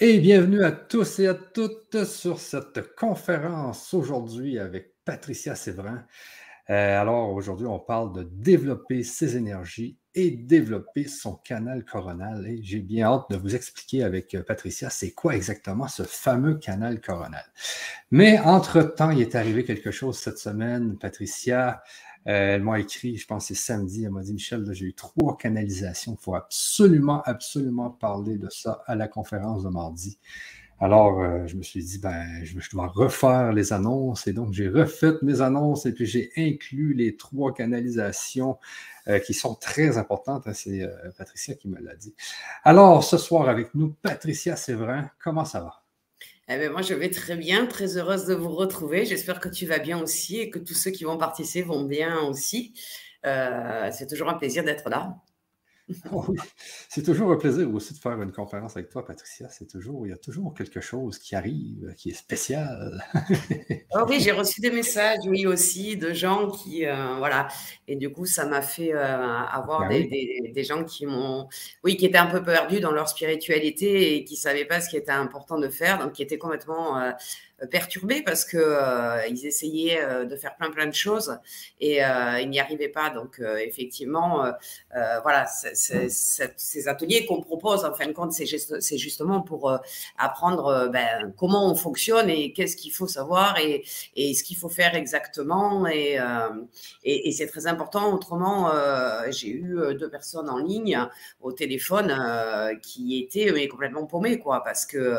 Et bienvenue à tous et à toutes sur cette conférence aujourd'hui avec Patricia Séverin. Euh, alors aujourd'hui, on parle de développer ses énergies et développer son canal coronal. Et j'ai bien hâte de vous expliquer avec Patricia, c'est quoi exactement ce fameux canal coronal. Mais entre-temps, il est arrivé quelque chose cette semaine. Patricia, euh, elle m'a écrit, je pense c'est samedi, elle m'a dit Michel, j'ai eu trois canalisations. Il faut absolument, absolument parler de ça à la conférence de mardi. Alors, euh, je me suis dit, ben, je, dois refaire les annonces. Et donc, j'ai refait mes annonces et puis j'ai inclus les trois canalisations euh, qui sont très importantes. Hein. C'est Patricia qui me l'a dit. Alors, ce soir avec nous, Patricia Séverin, comment ça va? Eh ben, moi, je vais très bien, très heureuse de vous retrouver. J'espère que tu vas bien aussi et que tous ceux qui vont participer vont bien aussi. Euh, c'est toujours un plaisir d'être là. Oh oui, c'est toujours un plaisir aussi de faire une conférence avec toi, Patricia. C'est toujours, il y a toujours quelque chose qui arrive, qui est spécial. oh oui, j'ai reçu des messages, oui aussi, de gens qui, euh, voilà, et du coup, ça m'a fait euh, avoir ben des, des, gens qui m'ont, oui, qui étaient un peu perdus dans leur spiritualité et qui savaient pas ce qui était important de faire, donc qui étaient complètement euh, perturbés parce que euh, ils essayaient euh, de faire plein plein de choses et ils n'y arrivaient pas. Donc effectivement, voilà, ces ateliers qu'on propose, en fin de compte, c'est justement pour apprendre ben, comment on fonctionne et qu'est-ce qu'il faut savoir et, et ce qu'il faut faire exactement. Et, et, et c'est très important. Autrement, j'ai eu deux personnes en ligne au téléphone qui étaient mais, complètement paumées, quoi, parce que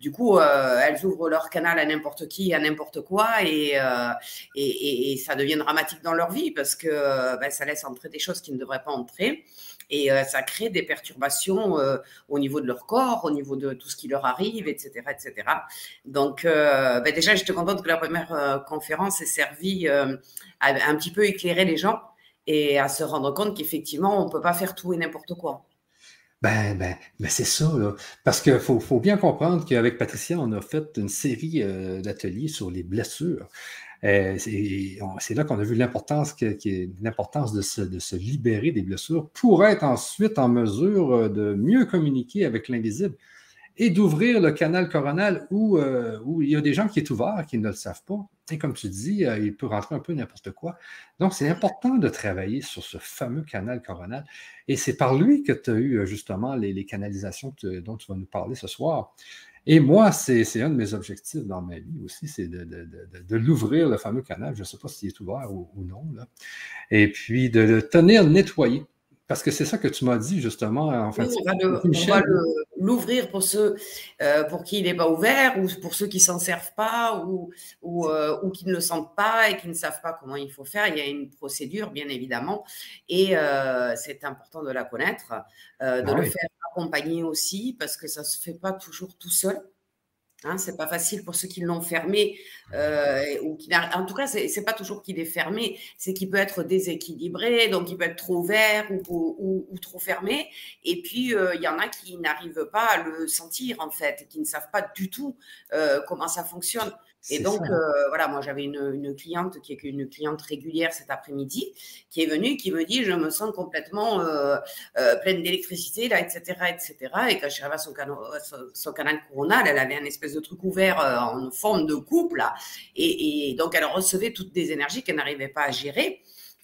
du coup, elles ouvrent leur canal à n'importe qui, à n'importe quoi, euh, et, et, ça devient dramatique dans leur vie parce que euh, ben, ça laisse entrer des choses qui ne devraient pas entrer. Et euh, ça crée des perturbations au niveau de leur corps, au niveau de tout ce qui leur arrive, etc. etc. Donc, ben, déjà, je te contente que la première conférence ait servi à un petit peu éclairer les gens et à se rendre compte qu'effectivement, on ne peut pas faire tout et n'importe quoi. Ben, ben, ben c'est ça. Parce qu'il faut, faut, bien comprendre qu'avec Patricia, on a fait une série euh, d'ateliers sur les blessures. Euh, c'est là qu'on a vu l'importance l'importance de se, de se libérer des blessures pour être ensuite en mesure euh, de mieux communiquer avec l'invisible et d'ouvrir le canal coronal où, euh, où, il y a des gens qui est ouvert, qui ne le savent pas. Et comme tu dis, euh, il peut rentrer un peu n'importe quoi. Donc, c'est important de travailler sur ce fameux canal coronal. Et c'est par lui que tu as eu euh, justement les, canalisations dont tu vas nous parler ce soir. Et moi, c'est un de mes objectifs dans ma vie aussi, c'est de, de, de, l'ouvrir, le fameux canal. Je ne sais pas s'il est ouvert ou, non. Là. Et puis de le tenir nettoyé. Parce que c'est ça que tu m'as dit justement. En fait, on va l'ouvrir pour ceux euh, pour qui il n'est pas ouvert ou pour ceux qui s'en servent pas ou, ou, euh, ou, qui ne le sentent pas et qui ne savent pas comment il faut faire. Il y a une procédure, bien évidemment, et euh, c'est important de la connaître, de ah le faire accompagner aussi parce que ça ne se fait pas toujours tout seul. Hein, c'est pas facile pour ceux qui l'ont fermé, euh, ou qui en tout cas, c'est, pas toujours qu'il est fermé, c'est qu'il peut être déséquilibré, donc il peut être trop ouvert ou, ou, trop fermé. Et puis euh, il y en a qui n'arrivent pas à le sentir en fait, qui ne savent pas du tout euh, comment ça fonctionne. Et donc, euh, voilà, moi, j'avais une, une, cliente qui est une cliente régulière cet après-midi, qui est venue, qui me dit, je me sens complètement euh, euh, pleine d'électricité, là, etc., etc. Et quand je suis arrivée à son, canal, son, canal coronal, elle avait un espèce de truc ouvert en forme de coupe, là. Et, et donc, elle recevait toutes des énergies qu'elle n'arrivait pas à gérer.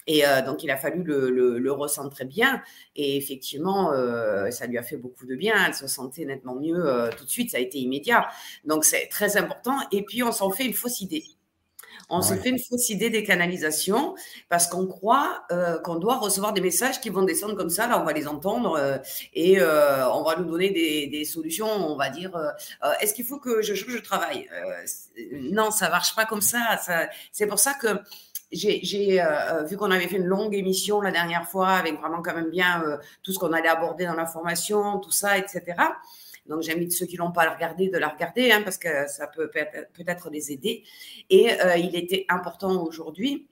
Et euh, donc, il a fallu le, le, le, recentrer bien. Et effectivement, euh, ça lui a fait beaucoup de bien. Elle se sentait nettement mieux euh, tout de suite. Ça a été immédiat. Donc, c'est très important. Et puis, on s'en fait une fausse idée. On se fait une fausse idée des canalisations parce qu'on croit qu'on doit recevoir des messages qui vont descendre comme ça. Là, on va les entendre et on va nous donner des, des solutions. On va dire est-ce qu'il faut que je change de travail? Non, ça marche pas comme ça. ça c'est pour ça que j'ai euh, vu qu'on avait fait une longue émission la dernière fois avec vraiment quand même bien euh, tout ce qu'on allait aborder dans la formation, tout ça, etc. Donc j'invite ceux qui l'ont pas à regarder de la regarder hein, parce que ça peut peut-être les aider. Et euh, il était important aujourd'hui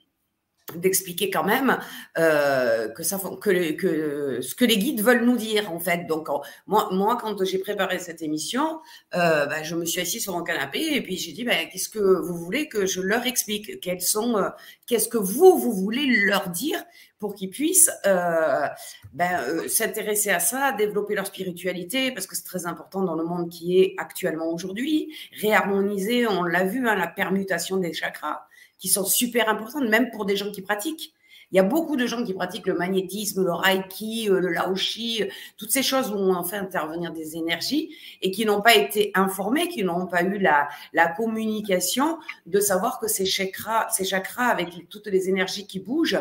d'expliquer quand même euh, que ça que, ce que les guides veulent nous dire en fait. Donc moi moi quand j'ai préparé cette émission euh, bah, je me suis assise sur mon canapé et puis j'ai dit bah, qu'est-ce que vous voulez que je leur explique? Quels sont euh, qu'est-ce que vous vous voulez leur dire pour qu'ils puissent euh, ben, s'intéresser à ça, développer leur spiritualité, parce que c'est très important dans le monde qui est actuellement aujourd'hui, réharmoniser, on l'a vu, hein, la permutation des chakras, qui sont super importantes, même pour des gens qui pratiquent. Il y a beaucoup de gens qui pratiquent le magnétisme, le reiki, euh, le laoshi, euh, toutes ces choses où on fait intervenir des énergies et qui n'ont pas été informés, qui n'ont pas eu la, la communication de savoir que ces chakras, ces chakras avec toutes les énergies qui bougent,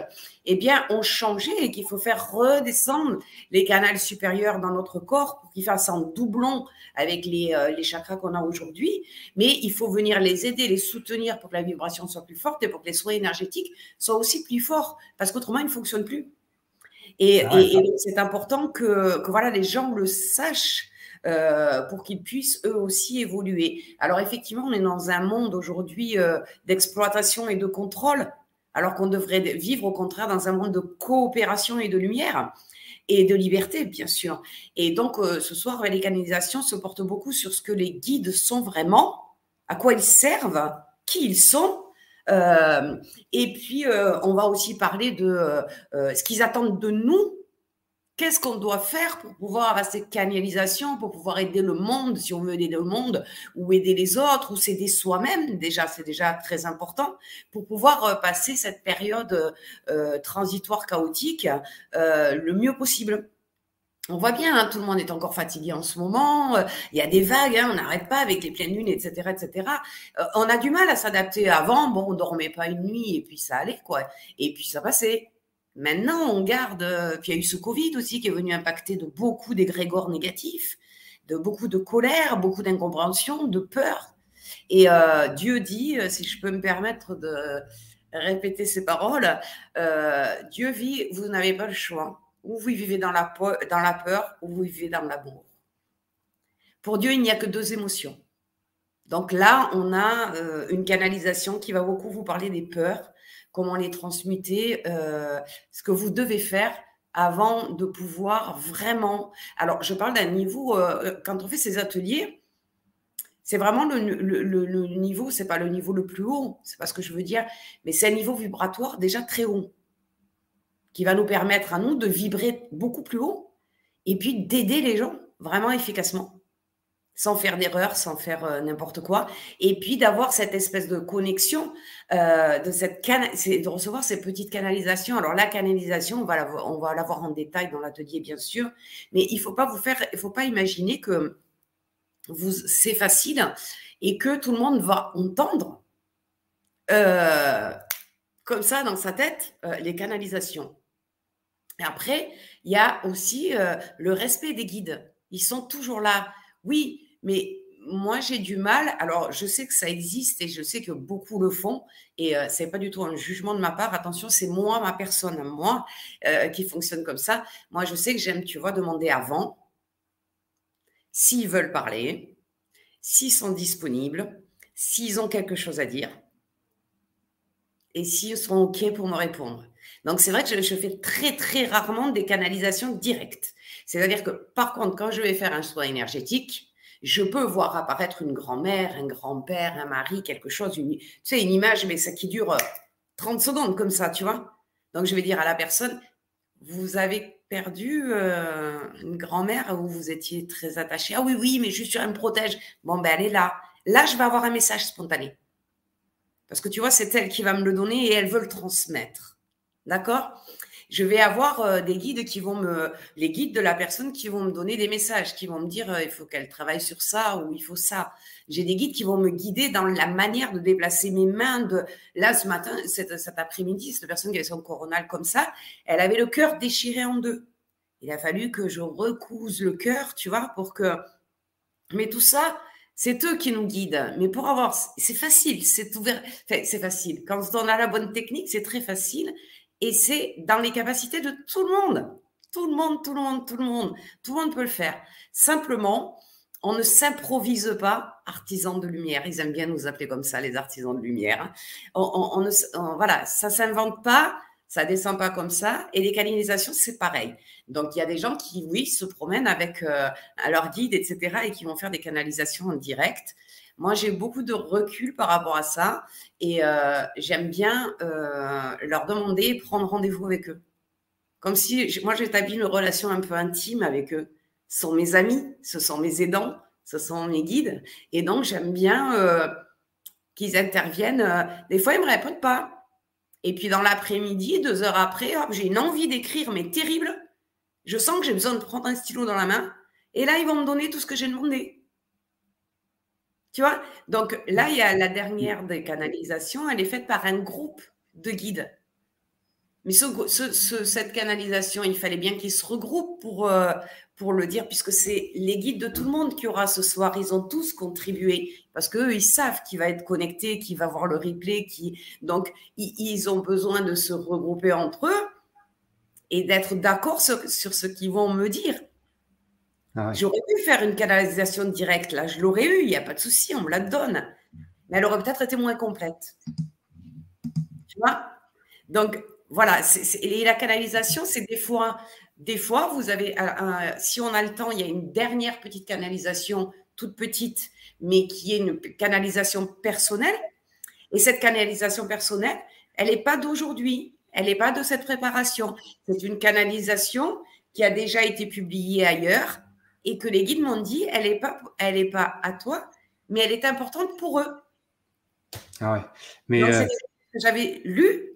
eh bien, ont changé et qu'il faut faire redescendre les canaux supérieurs dans notre corps pour qu'ils fassent un doublon avec les, euh, les chakras qu'on a aujourd'hui. Mais il faut venir les aider, les soutenir pour que la vibration soit plus forte et pour que les soins énergétiques soient aussi plus forts parce qu'autrement, ils ne fonctionnent plus. Et, ah c'est important que, que, voilà, les gens le sachent. Euh, pour qu'ils puissent eux aussi évoluer. Alors effectivement, on est dans un monde aujourd'hui euh, d'exploitation et de contrôle, alors qu'on devrait vivre au contraire dans un monde de coopération et de lumière et de liberté, bien sûr. Et donc, euh, ce soir, les canalisations se portent beaucoup sur ce que les guides sont vraiment, à quoi ils servent, qui ils sont, euh, et puis, euh, on va aussi parler de ce qu'ils attendent de nous. Qu'est-ce qu'on doit faire pour pouvoir avoir cette canalisation, pour pouvoir aider le monde, si on veut aider le monde, ou aider les autres, ou s'aider soi-même, déjà, c'est déjà très important, pour pouvoir passer cette période transitoire chaotique le mieux possible on voit bien, hein, tout le monde est encore fatigué en ce moment. Euh, il y a des vagues, hein, on n'arrête pas avec les pleines lunes, etc., etc. Euh, on a du mal à s'adapter. Avant, bon, on dormait pas une nuit et puis ça allait, quoi. Et puis ça passait. Maintenant, on garde. Euh, puis il y a eu ce Covid aussi qui est venu impacter de beaucoup d'égrégores négatifs, de beaucoup de colère, beaucoup d'incompréhension, de peur. Et Dieu dit, si je peux me permettre de répéter ces paroles, Dieu vit, vous n'avez pas le choix ou vous vivez dans la, peur, ou vous vivez dans l'amour. Pour Dieu, il n'y a que deux émotions. Donc là, on a euh, une canalisation qui va beaucoup vous parler des peurs, comment les transmuter, euh, ce que vous devez faire avant de pouvoir vraiment... Alors, je parle d'un niveau, euh, quand on fait ces ateliers, c'est vraiment le, le, le, c'est pas le niveau le plus haut, c'est pas ce que je veux dire, mais c'est un niveau vibratoire déjà très haut qui va nous permettre à nous de vibrer beaucoup plus haut et puis d'aider les gens vraiment efficacement, sans faire d'erreur, sans faire euh, n'importe quoi, et puis d'avoir cette espèce de connexion, euh, de recevoir ces petites canalisations. Alors la canalisation, on va la, voir en détail dans l'atelier bien sûr, mais il il faut pas imaginer que c'est facile et que tout le monde va entendre. Euh, comme ça dans sa tête les canalisations. Après, il y a aussi le respect des guides. Ils sont toujours là. Oui, mais moi, j'ai du mal. Alors, je sais que ça existe et je sais que beaucoup le font. Et euh, ce n'est pas du tout un jugement de ma part. Attention, c'est moi, ma personne, moi, euh, qui fonctionne comme ça. Moi, je sais que j'aime, tu vois, demander avant s'ils veulent parler, s'ils sont disponibles, s'ils ont quelque chose à dire et s'ils sont OK pour me répondre. Donc, c'est vrai que je, fais très, très rarement des canalisations directes. C'est-à-dire que, par contre, quand je vais faire un soin énergétique, je peux voir apparaître une grand-mère, un grand-père, un mari, quelque chose, une, tu sais, une image, mais ça qui dure 30 euh, secondes comme ça, tu vois. Donc, je vais dire à la personne, vous avez perdu euh, une grand-mère où vous étiez très attaché. Ah oui, oui, mais juste, elle me protège. Bon, ben, elle est là. Là, je vais avoir un message spontané. Parce que tu vois, c'est elle qui va me le donner et elle veut le transmettre. D'accord? Je vais avoir euh, des guides qui vont me, les guides de la personne qui vont me donner des messages, qui vont me dire euh, il faut qu'elle travaille sur ça ou il faut ça. J'ai des guides qui vont me guider dans la manière de déplacer mes mains. De là ce matin, cet, après-midi, cette personne qui avait son coronal comme ça, elle avait le cœur déchiré en deux. Il a fallu que je recouse le cœur, tu vois, pour que. Mais tout ça, c'est eux qui nous guident. Mais pour avoir, c'est facile, c'est ouvert, c'est facile. Quand on a la bonne technique, c'est très facile. Et c'est dans les capacités de tout le monde. Tout le monde, tout le monde, tout le monde. Tout le monde peut le faire. Simplement, on ne s'improvise pas artisan de lumière. Ils aiment bien nous appeler comme ça, les artisans de lumière. On, ne, voilà, ça s'invente pas, ça descend pas comme ça. Et les canalisations, c'est pareil. Donc, il y a des gens qui, oui, se promènent avec euh, leur guide, etc., et qui vont faire des canalisations en direct. Moi, j'ai beaucoup de recul par rapport à ça et euh, j'aime bien euh, leur demander, prendre rendez-vous avec eux. Comme si moi, j'établis une relation un peu intime avec eux. Ce sont mes amis, ce sont mes aidants, ce sont mes guides. Et donc, j'aime bien euh, qu'ils interviennent. Des fois, ils ne me répondent pas. Et puis, dans l'après-midi, deux heures après, j'ai une envie d'écrire, mais terrible. Je sens que j'ai besoin de prendre un stylo dans la main. Et là, ils vont me donner tout ce que j'ai demandé. Tu vois? Donc là, il y a la dernière des canalisations, elle est faite par un groupe de guides. Mais cette canalisation, il fallait bien qu'ils se regroupent pour, euh, pour le dire, puisque c'est les guides de tout le monde qui aura ce soir. Ils ont tous contribué, parce qu'eux, ils savent qui va être connecté, qui va voir le replay. Qui... Donc, ils, ont besoin de se regrouper entre eux et d'être d'accord sur, sur ce qu'ils vont me dire. Ah J'aurais pu faire une canalisation directe, là, je l'aurais eu, il n'y a pas de souci, on me la donne. Mais elle aurait peut-être été moins complète. Tu vois? Donc, voilà, et la canalisation, c'est des fois, des fois, vous avez, si on a le temps, il y a une dernière petite canalisation, toute petite, mais qui est une canalisation personnelle. Et cette canalisation personnelle, elle n'est pas d'aujourd'hui, elle n'est pas de cette préparation. C'est une canalisation qui a déjà été publiée ailleurs et que les guides m'ont dit, elle n'est pas, elle est pas à toi, mais elle est importante pour eux. Ah ouais. Mais euh, j'avais lu,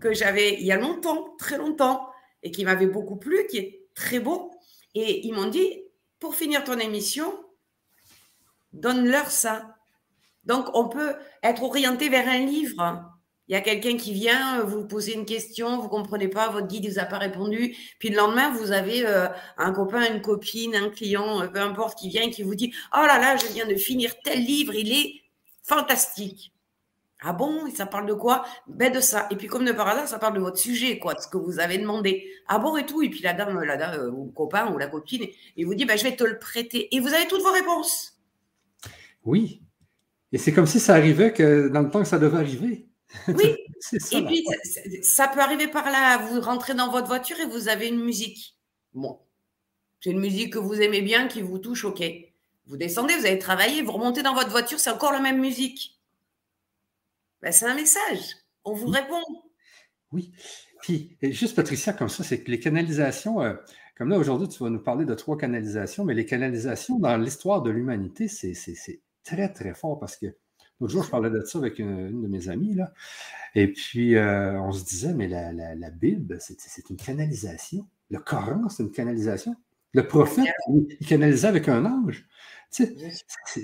que j'avais il y a longtemps, très longtemps, et qui m'avait beaucoup plu, qui est très beau. Et ils m'ont dit, pour finir ton émission, donne-leur ça. Donc, on peut être orienté vers un livre il y a quelqu'un qui vient, euh, vous posez une question, vous ne comprenez pas, votre guide ne vous a pas répondu. Puis le lendemain, vous avez euh, un copain, une copine, un client, euh, peu importe, qui vient et qui vous dit Oh là là, je viens de finir tel livre, il est fantastique. Ah bon? Ça parle de quoi? Ben de ça. Et puis comme de par hasard, ça parle de votre sujet, quoi, de ce que vous avez demandé. Ah bon et tout? Et puis la dame, la dame, ou le copain ou la copine, il vous dit ben, je vais te le prêter. Et vous avez toutes vos réponses. Oui. Et c'est comme si ça arrivait que dans le temps que ça devait arriver. Oui. et puis, ça, peut arriver par là. Vous rentrez dans votre voiture et vous avez une musique. Bon. C'est une musique que vous aimez bien, qui vous touche, ok. Vous descendez, vous allez travailler, vous remontez dans votre voiture, c'est encore la même musique. Ben, c'est un message. On vous répond. Oui. Puis, juste Patricia, comme ça, c'est que les canalisations, euh, comme là aujourd'hui, tu vas nous parler de trois canalisations, mais les canalisations dans l'histoire de l'humanité, c'est très, très fort parce que L'autre jour, je parlais de ça avec une, de mes amies, là. Et puis, euh, on se disait, mais la, la, Bible, c'est une canalisation. Le Coran, c'est une canalisation. Le prophète, il, canalisait avec un ange. Tu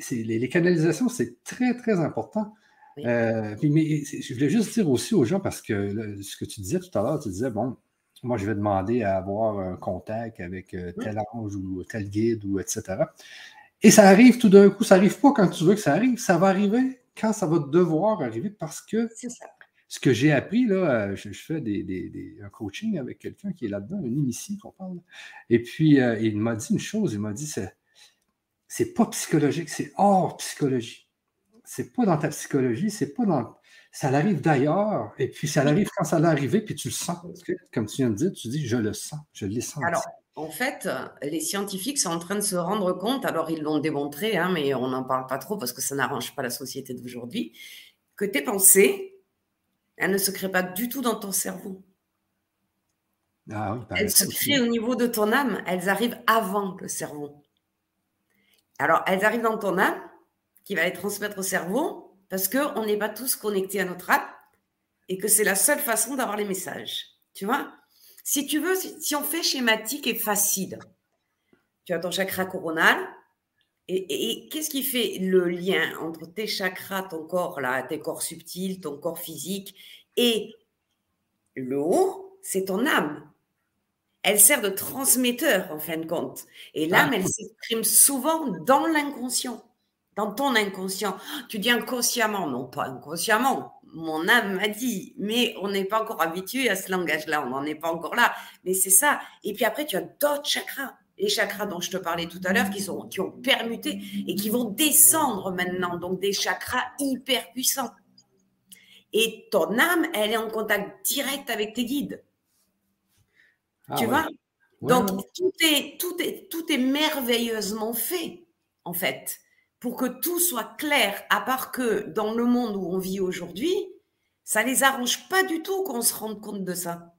sais, les, canalisations, c'est très, très important. Euh, mais je voulais juste dire aussi aux gens, parce que ce que tu disais tout à l'heure, tu disais, bon, moi, je vais demander à avoir un contact avec euh, tel ange ou tel guide, ou etc. Et ça arrive tout d'un coup, ça n'arrive pas quand tu veux que ça arrive, ça va arriver quand ça va devoir arriver parce que ce que j'ai appris, là, euh, je, fais des, un coaching avec quelqu'un qui est là-dedans, un initié qu'on parle. Et puis, euh, il m'a dit une chose, il m'a dit, c'est, c'est pas psychologique, c'est hors psychologie. C'est pas dans ta psychologie, c'est pas dans... Ça arrive d'ailleurs, et puis ça arrive quand ça va arriver, puis tu le sens. Comme tu viens de dire, tu dis, je le sens, je l'ai senti. Alors, en fait, les scientifiques sont en train de se rendre compte, alors ils l'ont démontré, hein, mais on n'en parle pas trop parce que ça n'arrange pas la société d'aujourd'hui, que tes pensées, elles ne se créent pas du tout dans ton cerveau. Ah elles se créent au niveau de ton âme, elles arrivent avant le cerveau. Alors, elles arrivent dans ton âme, qui va les transmettre au cerveau, parce qu'on n'est pas tous connectés à notre âme, et que c'est la seule façon d'avoir les messages. Tu vois? Si tu veux, si, on fait schématique et facile, tu as ton chakra coronal. Et, qu'est-ce qui fait le lien entre tes chakras, ton corps, là, tes corps subtils, ton corps physique et le haut? C'est ton âme. Elle sert de transmetteur, en fin de compte. Et l'âme, ah. elle s'exprime souvent dans l'inconscient, dans ton inconscient. Tu dis inconsciemment, non pas inconsciemment, mon âme m'a dit, mais on n'est pas encore habitué à ce langage-là, on n'en est pas encore là. Mais c'est ça. Et puis après, tu as d'autres chakras. les chakras dont je te parlais tout à l'heure, qui, sont, qui ont permuté et qui vont descendre maintenant, donc des chakras hyper puissants. Et ton âme, elle est en contact direct avec tes guides. Ah tu vois? Donc, tout, est, tout, est, tout est merveilleusement fait, en fait, pour que tout soit clair, à part que dans le monde où on vit aujourd'hui, ça les arrange pas du tout qu'on se rende compte de ça.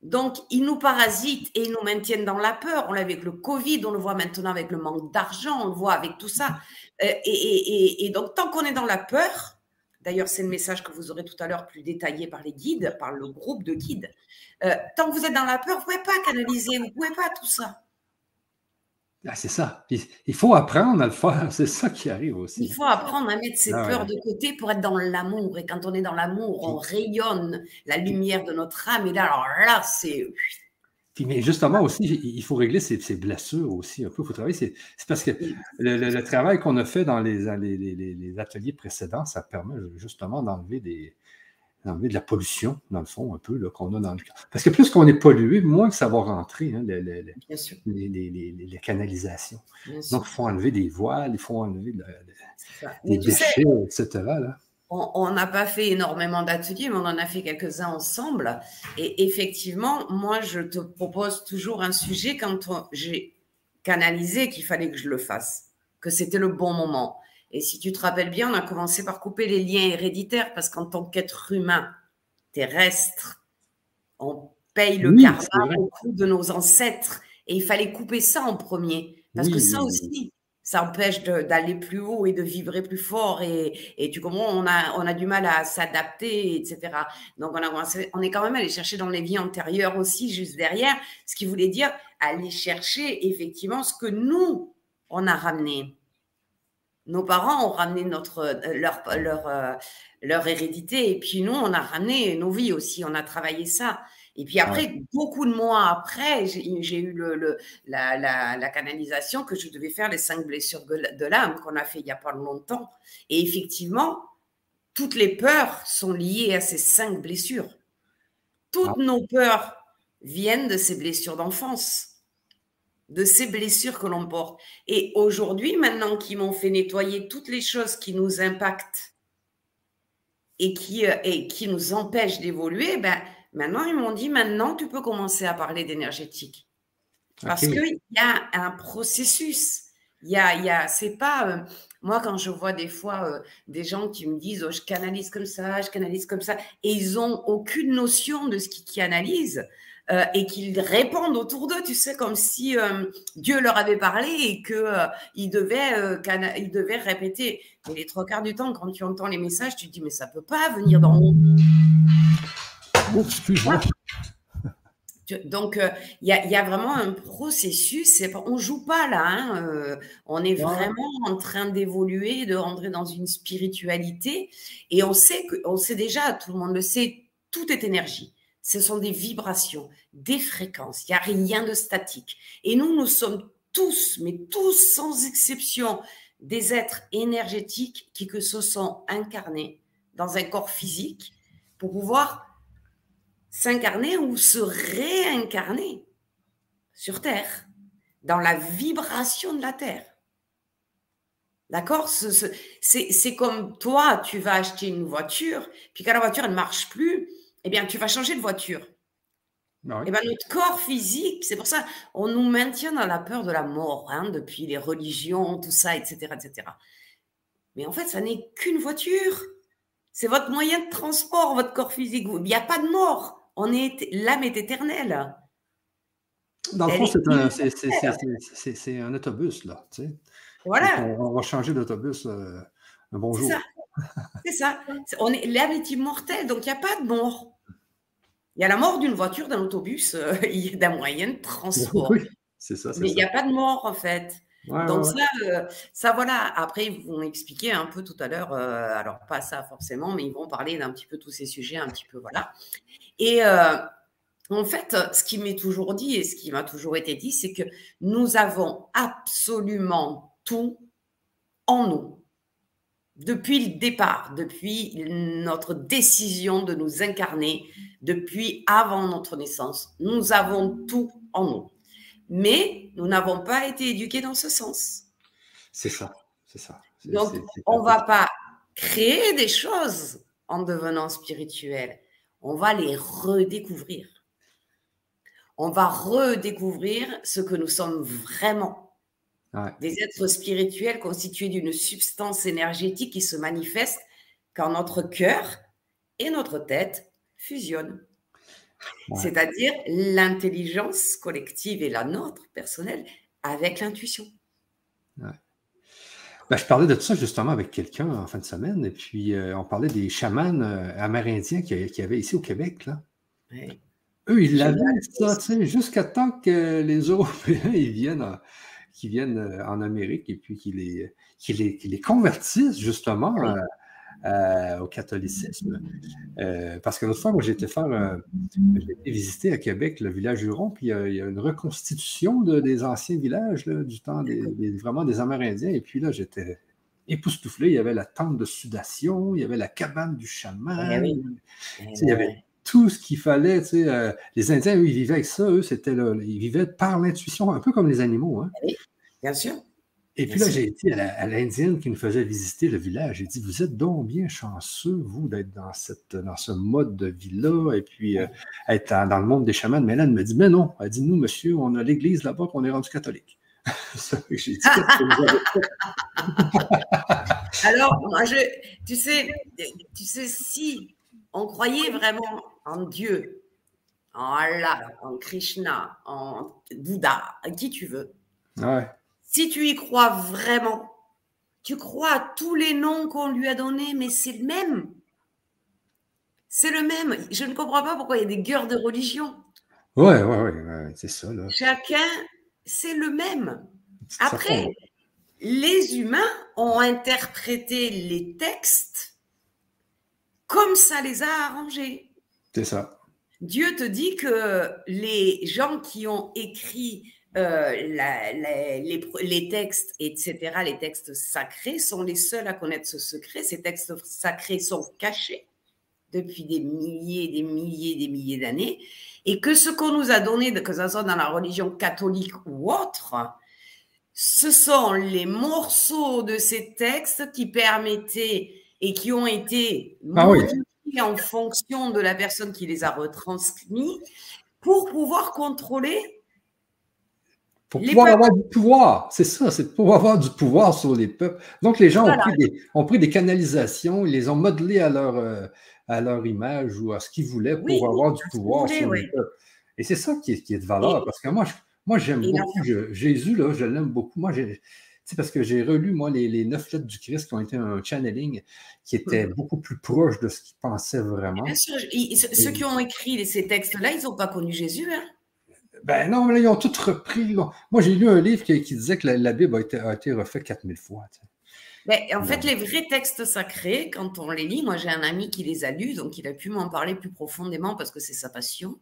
Donc, ils nous parasitent et ils nous maintiennent dans la peur. On l'a avec le Covid, on le voit maintenant avec le manque d'argent, on le voit avec tout ça. Euh, et, donc, tant qu'on est dans la peur, d'ailleurs, c'est le message que vous aurez tout à l'heure plus détaillé par les guides, par le groupe de guides, euh, tant que vous êtes dans la peur, vous ne pouvez pas canaliser, vous ne pouvez pas tout ça. Ah, c'est ça. Il faut apprendre à le faire. C'est ça qui arrive aussi. Il faut apprendre à mettre ses ah peurs de côté pour être dans l'amour. Et quand on est dans l'amour, on rayonne la lumière de notre âme. Et là, alors là, c'est. mais justement aussi, il faut régler ses, blessures aussi un peu. Il faut travailler. C'est parce que le, travail qu'on a fait dans les, les, ateliers précédents, ça permet justement d'enlever des, de la pollution, dans le fond, un peu, qu'on a dans le Parce que plus qu'on est pollué, moins que ça va rentrer, hein, les, les, canalisations. Donc, il faut enlever des voiles, il faut enlever des déchets, etc. On n'a pas fait énormément d'ateliers, mais on en a fait quelques-uns ensemble. Et effectivement, moi, je te propose toujours un sujet quand j'ai canalisé qu'il fallait que je le fasse, que c'était le bon moment. Et si tu te rappelles bien, on a commencé par couper les liens héréditaires parce qu'en tant qu'être humain terrestre, on paye le karma au coup de nos ancêtres. Et il fallait couper ça en premier. Parce que ça aussi, ça empêche d'aller plus haut et de vibrer plus fort. Et, et tu comprends, on a, on a du mal à s'adapter, etc. Donc, on, a, on est quand même allé chercher dans les vies antérieures aussi, juste derrière, ce qui voulait dire aller chercher effectivement ce que nous, on a ramené. Nos parents ont ramené notre, euh, leur, leur, euh, leur hérédité et puis nous, on a ramené nos vies aussi, on a travaillé ça. Et puis après, beaucoup de mois après, j'ai eu le, la, la, canalisation que je devais faire les cinq blessures de l'âme qu'on a fait il n'y a pas longtemps. Et effectivement, toutes les peurs sont liées à ces cinq blessures. Toutes ah. nos peurs viennent de ces blessures d'enfance de ces blessures que l'on porte. Et aujourd'hui, maintenant qu'ils m'ont fait nettoyer toutes les choses qui nous impactent et qui, euh, et qui nous empêchent d'évoluer, ben, maintenant, ils m'ont dit, maintenant, tu peux commencer à parler d'énergétique. Parce qu'il y a un processus. Il y a, y a c'est pas... Euh, moi, quand je vois des fois euh, des gens qui me disent oh, je canalise comme ça, je canalise comme ça, et ils ont aucune notion de ce qu'ils canalisent, euh, et qu'ils répondent autour d'eux, tu sais, comme si euh, Dieu leur avait parlé et qu'ils euh, devaient, ils devaient répéter. Mais les trois quarts du temps, quand tu entends les messages, tu te dis, mais ça ne peut pas venir dans mon... Excuse-moi. Donc, il y, a vraiment un processus. On ne joue pas là. Hein, on est vraiment en train d'évoluer, de rentrer dans une spiritualité. Et on sait, que, on sait déjà, tout le monde le sait, tout est énergie ce sont des vibrations, des fréquences, il n'y a rien de statique. Et nous, nous sommes tous, mais tous sans exception, des êtres énergétiques qui que se sont incarnés dans un corps physique pour pouvoir s'incarner ou se réincarner sur Terre, dans la vibration de la Terre. D'accord? C'est comme toi, tu vas acheter une voiture, puis quand la voiture ne marche plus, eh bien, tu vas changer de voiture. Bah eh bien, notre corps physique, c'est pour ça, on nous maintient dans la peur de la mort, hein, depuis les religions, tout ça, etc., etc. Mais en fait, ça n'est qu'une voiture. C'est votre moyen de transport, votre corps physique. Il n'y a pas de mort. On est, l'âme est éternelle. Dans le fond, c'est un, autobus, là. Voilà. On, va changer d'autobus euh, bonjour. C'est ça. On est, l'âme est immortelle, donc il n'y a pas de mort. Il y a la mort d'une voiture, d'un autobus, euh, d'un moyen de transport. Oui, c'est ça. Mais il n'y a pas de mort, en fait. donc Ça, euh, ça, voilà. Après, ils vont expliquer un peu tout à l'heure, euh, alors pas ça forcément, mais ils vont parler d'un petit peu tous ces sujets, un petit peu, voilà. Et en fait, ce qui m'est toujours dit et ce qui m'a toujours été dit, c'est que nous avons absolument tout en nous depuis le départ, depuis notre décision de nous incarner, depuis avant notre naissance. Nous avons tout en nous. mais nous n'avons pas été éduqués dans ce sens. C'est ça, c'est ça. Donc, on ne va pas créer des choses en devenant spirituel, on va les redécouvrir. On va redécouvrir ce que nous sommes vraiment. Des êtres spirituels constitués d'une substance énergétique qui se manifeste quand notre cœur et notre tête fusionnent. C'est-à-dire l'intelligence collective et la nôtre personnelle avec l'intuition. Ben, je parlais de tout ça justement avec quelqu'un en fin de semaine, et puis euh, on parlait des chamans euh, amérindiens qu'il y, avait ici au Québec. Là. Eux, ils l'avaient, ça, jusqu'à temps que les Européens ils viennent, qui viennent euh, en Amérique et puis qu'ils les, les, les, convertissent justement au catholicisme. parce que l'autre fois, moi, j'ai été faire, j'ai été visiter à Québec le village Huron, puis il y a une reconstitution de, des anciens villages du temps des, vraiment des Amérindiens. Et puis là, j'étais époustouflé. Il y avait la tente de sudation, il y avait la cabane du chaman, eh eh il y avait tout ce qu'il fallait. les Indiens, eux, ils vivaient avec ça. Eux, c'était ils vivaient par l'intuition, un peu comme les animaux. Hein. Eh oui, bien sûr. Et puis là, j'ai été à l'Indienne qui nous faisait visiter le village. J'ai dit, vous êtes donc bien chanceux, vous, d'être dans, cette, dans ce mode de vie-là, et puis euh, être dans le monde des chamans. Mais là, elle me dit, mais non, elle dit, nous, monsieur, on a l'église là-bas, qu'on est rendu catholique. j'ai dit, Alors, moi, je, tu sais, tu sais, si on croyait vraiment en Dieu, en Allah, en Krishna, en Bouddha, à qui tu veux. Ouais si tu y crois vraiment, tu crois à tous les noms qu'on lui a donnés, mais c'est le même. C'est le même. Je ne comprends pas pourquoi il y a des guerres de religion. Ouais, ouais, ouais, c'est ça. Chacun, c'est le même. Après, les humains ont interprété les textes comme ça les a arrangés. C'est ça. Dieu te dit que les gens qui ont écrit euh, les, textes, etc., les textes sacrés sont les seuls à connaître ce secret. Ces textes sacrés sont cachés depuis des milliers, des milliers, des milliers d'années. Et que ce qu'on nous a donné, que ce soit dans la religion catholique ou autre, ce sont les morceaux de ces textes qui permettaient et qui ont été ah modifiés en fonction de la personne qui les a retransmis pour pouvoir contrôler pour pouvoir avoir du pouvoir, c'est ça, c'est pour avoir du pouvoir sur les peuples. Donc, les gens ont, pris des, canalisations, ils les ont modelés à leur, euh, à leur image ou à ce qu'ils voulaient pour avoir du pouvoir sur les peuples. Et c'est ça qui est, qui est, de valeur, parce que moi, moi j'aime beaucoup Jésus, là, je l'aime beaucoup. Moi, c'est parce que j'ai relu, moi, les, neuf lettres du Christ qui ont été un channeling qui était beaucoup plus proche de ce qu'ils pensaient vraiment. Bien sûr, ceux qui ont écrit ces textes-là, ils n'ont pas connu Jésus, hein? Ben non, mais là, ils ont tout repris. Moi, j'ai lu un livre qui, disait que la, Bible a été, a été refaite 4000 fois. Mais en fait, les vrais textes sacrés, quand on les lit, moi j'ai un ami qui les a lus, donc il a pu m'en parler plus profondément parce que c'est sa passion.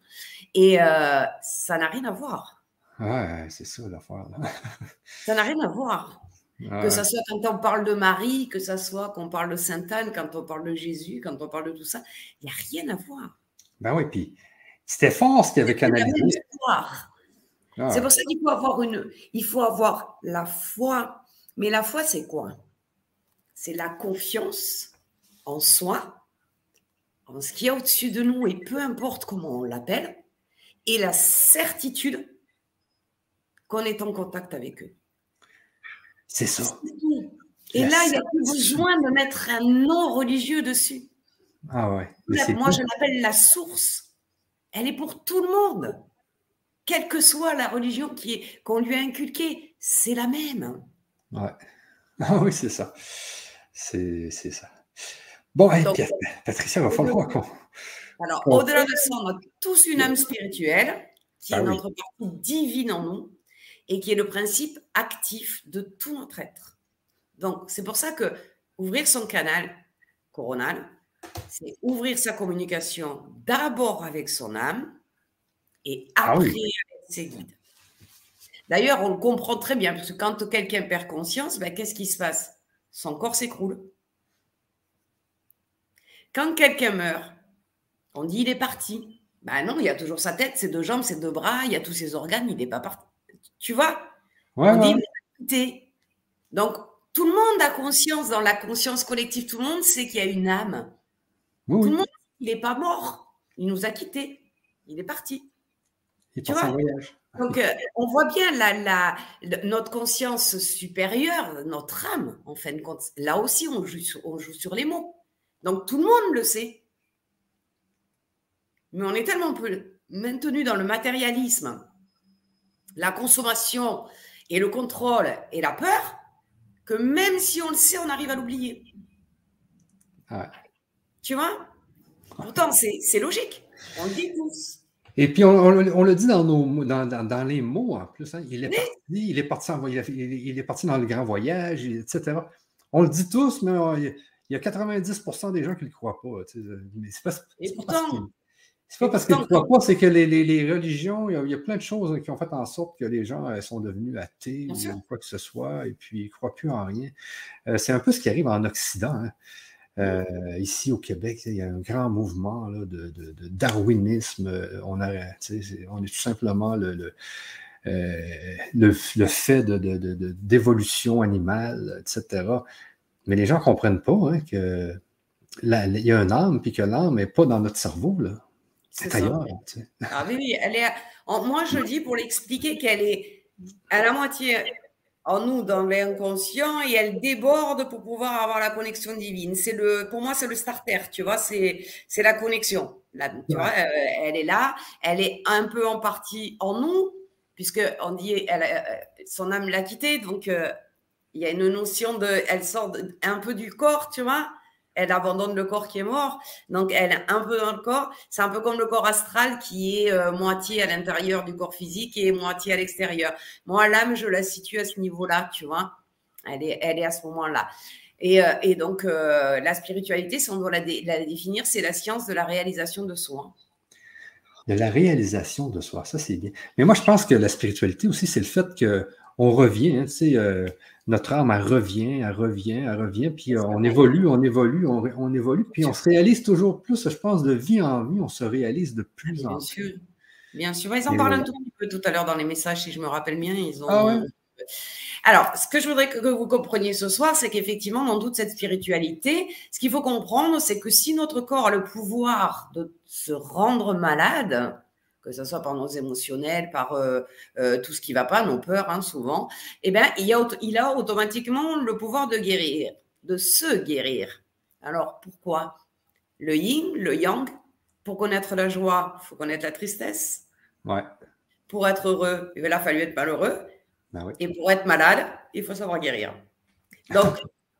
Et euh, ça n'a rien à voir. Ouais, c'est ça l'affaire. ça n'a rien à voir. Que ce soit quand on parle de Marie, que ce soit qu'on parle de Sainte Anne, quand on parle de Jésus, quand on parle de tout ça, il n'y a rien à voir. Ben oui, puis c'était fort ce qu'il avait canalisé. Ah. C'est pour ça qu'il faut avoir une, il faut avoir la foi. Mais la foi, c'est quoi? C'est la confiance en soi, en ce qu'il y a au-dessus de nous, et peu importe comment on l'appelle, et la certitude qu'on est en contact avec eux. C'est ça. Et là, il n'y a plus besoin de mettre un nom religieux dessus. Ah ouais. Moi, je l'appelle la source elle est pour tout le monde. Quelle que soit la religion qui qu'on lui a inculquée, c'est la même. Ouais. Ah oui, c'est ça. C'est ça. Bon, Patricia, il va falloir qu'on. Alors, au-delà de ça, on a tous une âme spirituelle qui est ah notre partie divine en nous et qui est le principe actif de tout notre être. Donc, c'est pour ça que ouvrir son canal coronal, c'est ouvrir sa communication d'abord avec son âme et ah après avec ses guides. D'ailleurs, on le comprend très bien, parce que quand quelqu'un perd conscience, ben, qu'est-ce qui se passe? Son corps s'écroule. Quand quelqu'un meurt, on dit il est parti. Ben non, il y a toujours sa tête, ses deux jambes, ses deux bras, il y a tous ses organes, il n'est pas parti. Tu vois? On dit Donc, tout le monde a conscience, dans la conscience collective, tout le monde sait qu'il y a une âme. Tout le monde, il n'est pas mort. Il nous a quittés. Il est parti. Il tu vois voyage. Donc, euh, on voit bien la, notre conscience supérieure, notre âme, en fin de compte. Là aussi, on joue, on joue sur les mots. Donc, tout le monde le sait. Mais on est tellement peu maintenu dans le matérialisme, la consommation et le contrôle et la peur que même si on le sait, on arrive à l'oublier. Tu vois? Pourtant, c'est logique. On le dit tous. Et puis, on, le dit dans, nos, dans, dans, les mots en plus. Hein. Il, est parti, il, est parti il, est parti dans le grand voyage, etc. On le dit tous, mais il y a 90% des gens qui ne le croient pas. Mais pas, Et pourtant, c'est pas parce qu'ils ne croient pas, c'est que les, les, religions, il y, a, plein de choses qui ont fait en sorte que les gens euh, sont devenus athées ou quoi que ce soit, et puis ils ne croient plus en rien. Euh, c'est un peu ce qui arrive en Occident. Hein. Euh, ici au Québec, il y a un grand mouvement de, de, darwinisme. On, a, on est tout simplement le, le, le, le fait d'évolution animale, etc. Mais les gens ne comprennent pas hein, que il y a un âme, puis que l'âme n'est pas dans notre cerveau. Là. C'est ailleurs. Ah oui, oui, elle est. moi, je dis pour l'expliquer qu'elle est à la moitié en nous dans l'inconscient et elle déborde pour pouvoir avoir la connexion divine. C'est le, pour moi, c'est le starter, tu vois, c'est, c'est la connexion. tu vois, euh, elle est là, elle est un peu en partie en nous, puisque on dit, elle, euh, son âme l'a quitté, donc euh, il y a une notion de, elle sort un peu du corps, tu vois elle abandonne le corps qui est mort. Donc, elle est un peu dans le corps. C'est un peu comme le corps astral qui est euh, moitié à l'intérieur du corps physique et moitié à l'extérieur. Moi, l'âme, je la situe à ce niveau-là, tu vois. Elle est, elle est à ce moment-là. Et, euh, donc, euh, la spiritualité, si on doit la, définir, c'est la science de la réalisation de soi. De la réalisation de soi, ça c'est bien. Mais moi, je pense que la spiritualité aussi, c'est le fait qu'on revient, hein, sais, notre âme, elle revient, elle revient, elle revient, puis euh, on évolue, on évolue, on, évolue, puis on se réalise toujours plus, je pense, de vie en vie, on se réalise de plus en plus. Sûr. Bien sûr, ils en parlent un tout petit peu tout à l'heure dans les messages, si je me rappelle bien. Ils ont... Ah Alors, ce que je voudrais que vous compreniez ce soir, c'est qu'effectivement, dans toute cette spiritualité, ce qu'il faut comprendre, c'est que si notre corps a le pouvoir de se rendre malade, que ce soit par nos émotionnels, par euh, euh, tout ce qui ne va pas, nos peurs, hein, souvent, eh bien, il, a, il a automatiquement le pouvoir de guérir, de se guérir. Alors, pourquoi? Le yin, le yang, pour connaître la joie, il faut connaître la tristesse. Ouais. Pour être heureux, il a fallu être malheureux. Ben Et pour être malade, il faut savoir guérir. Donc,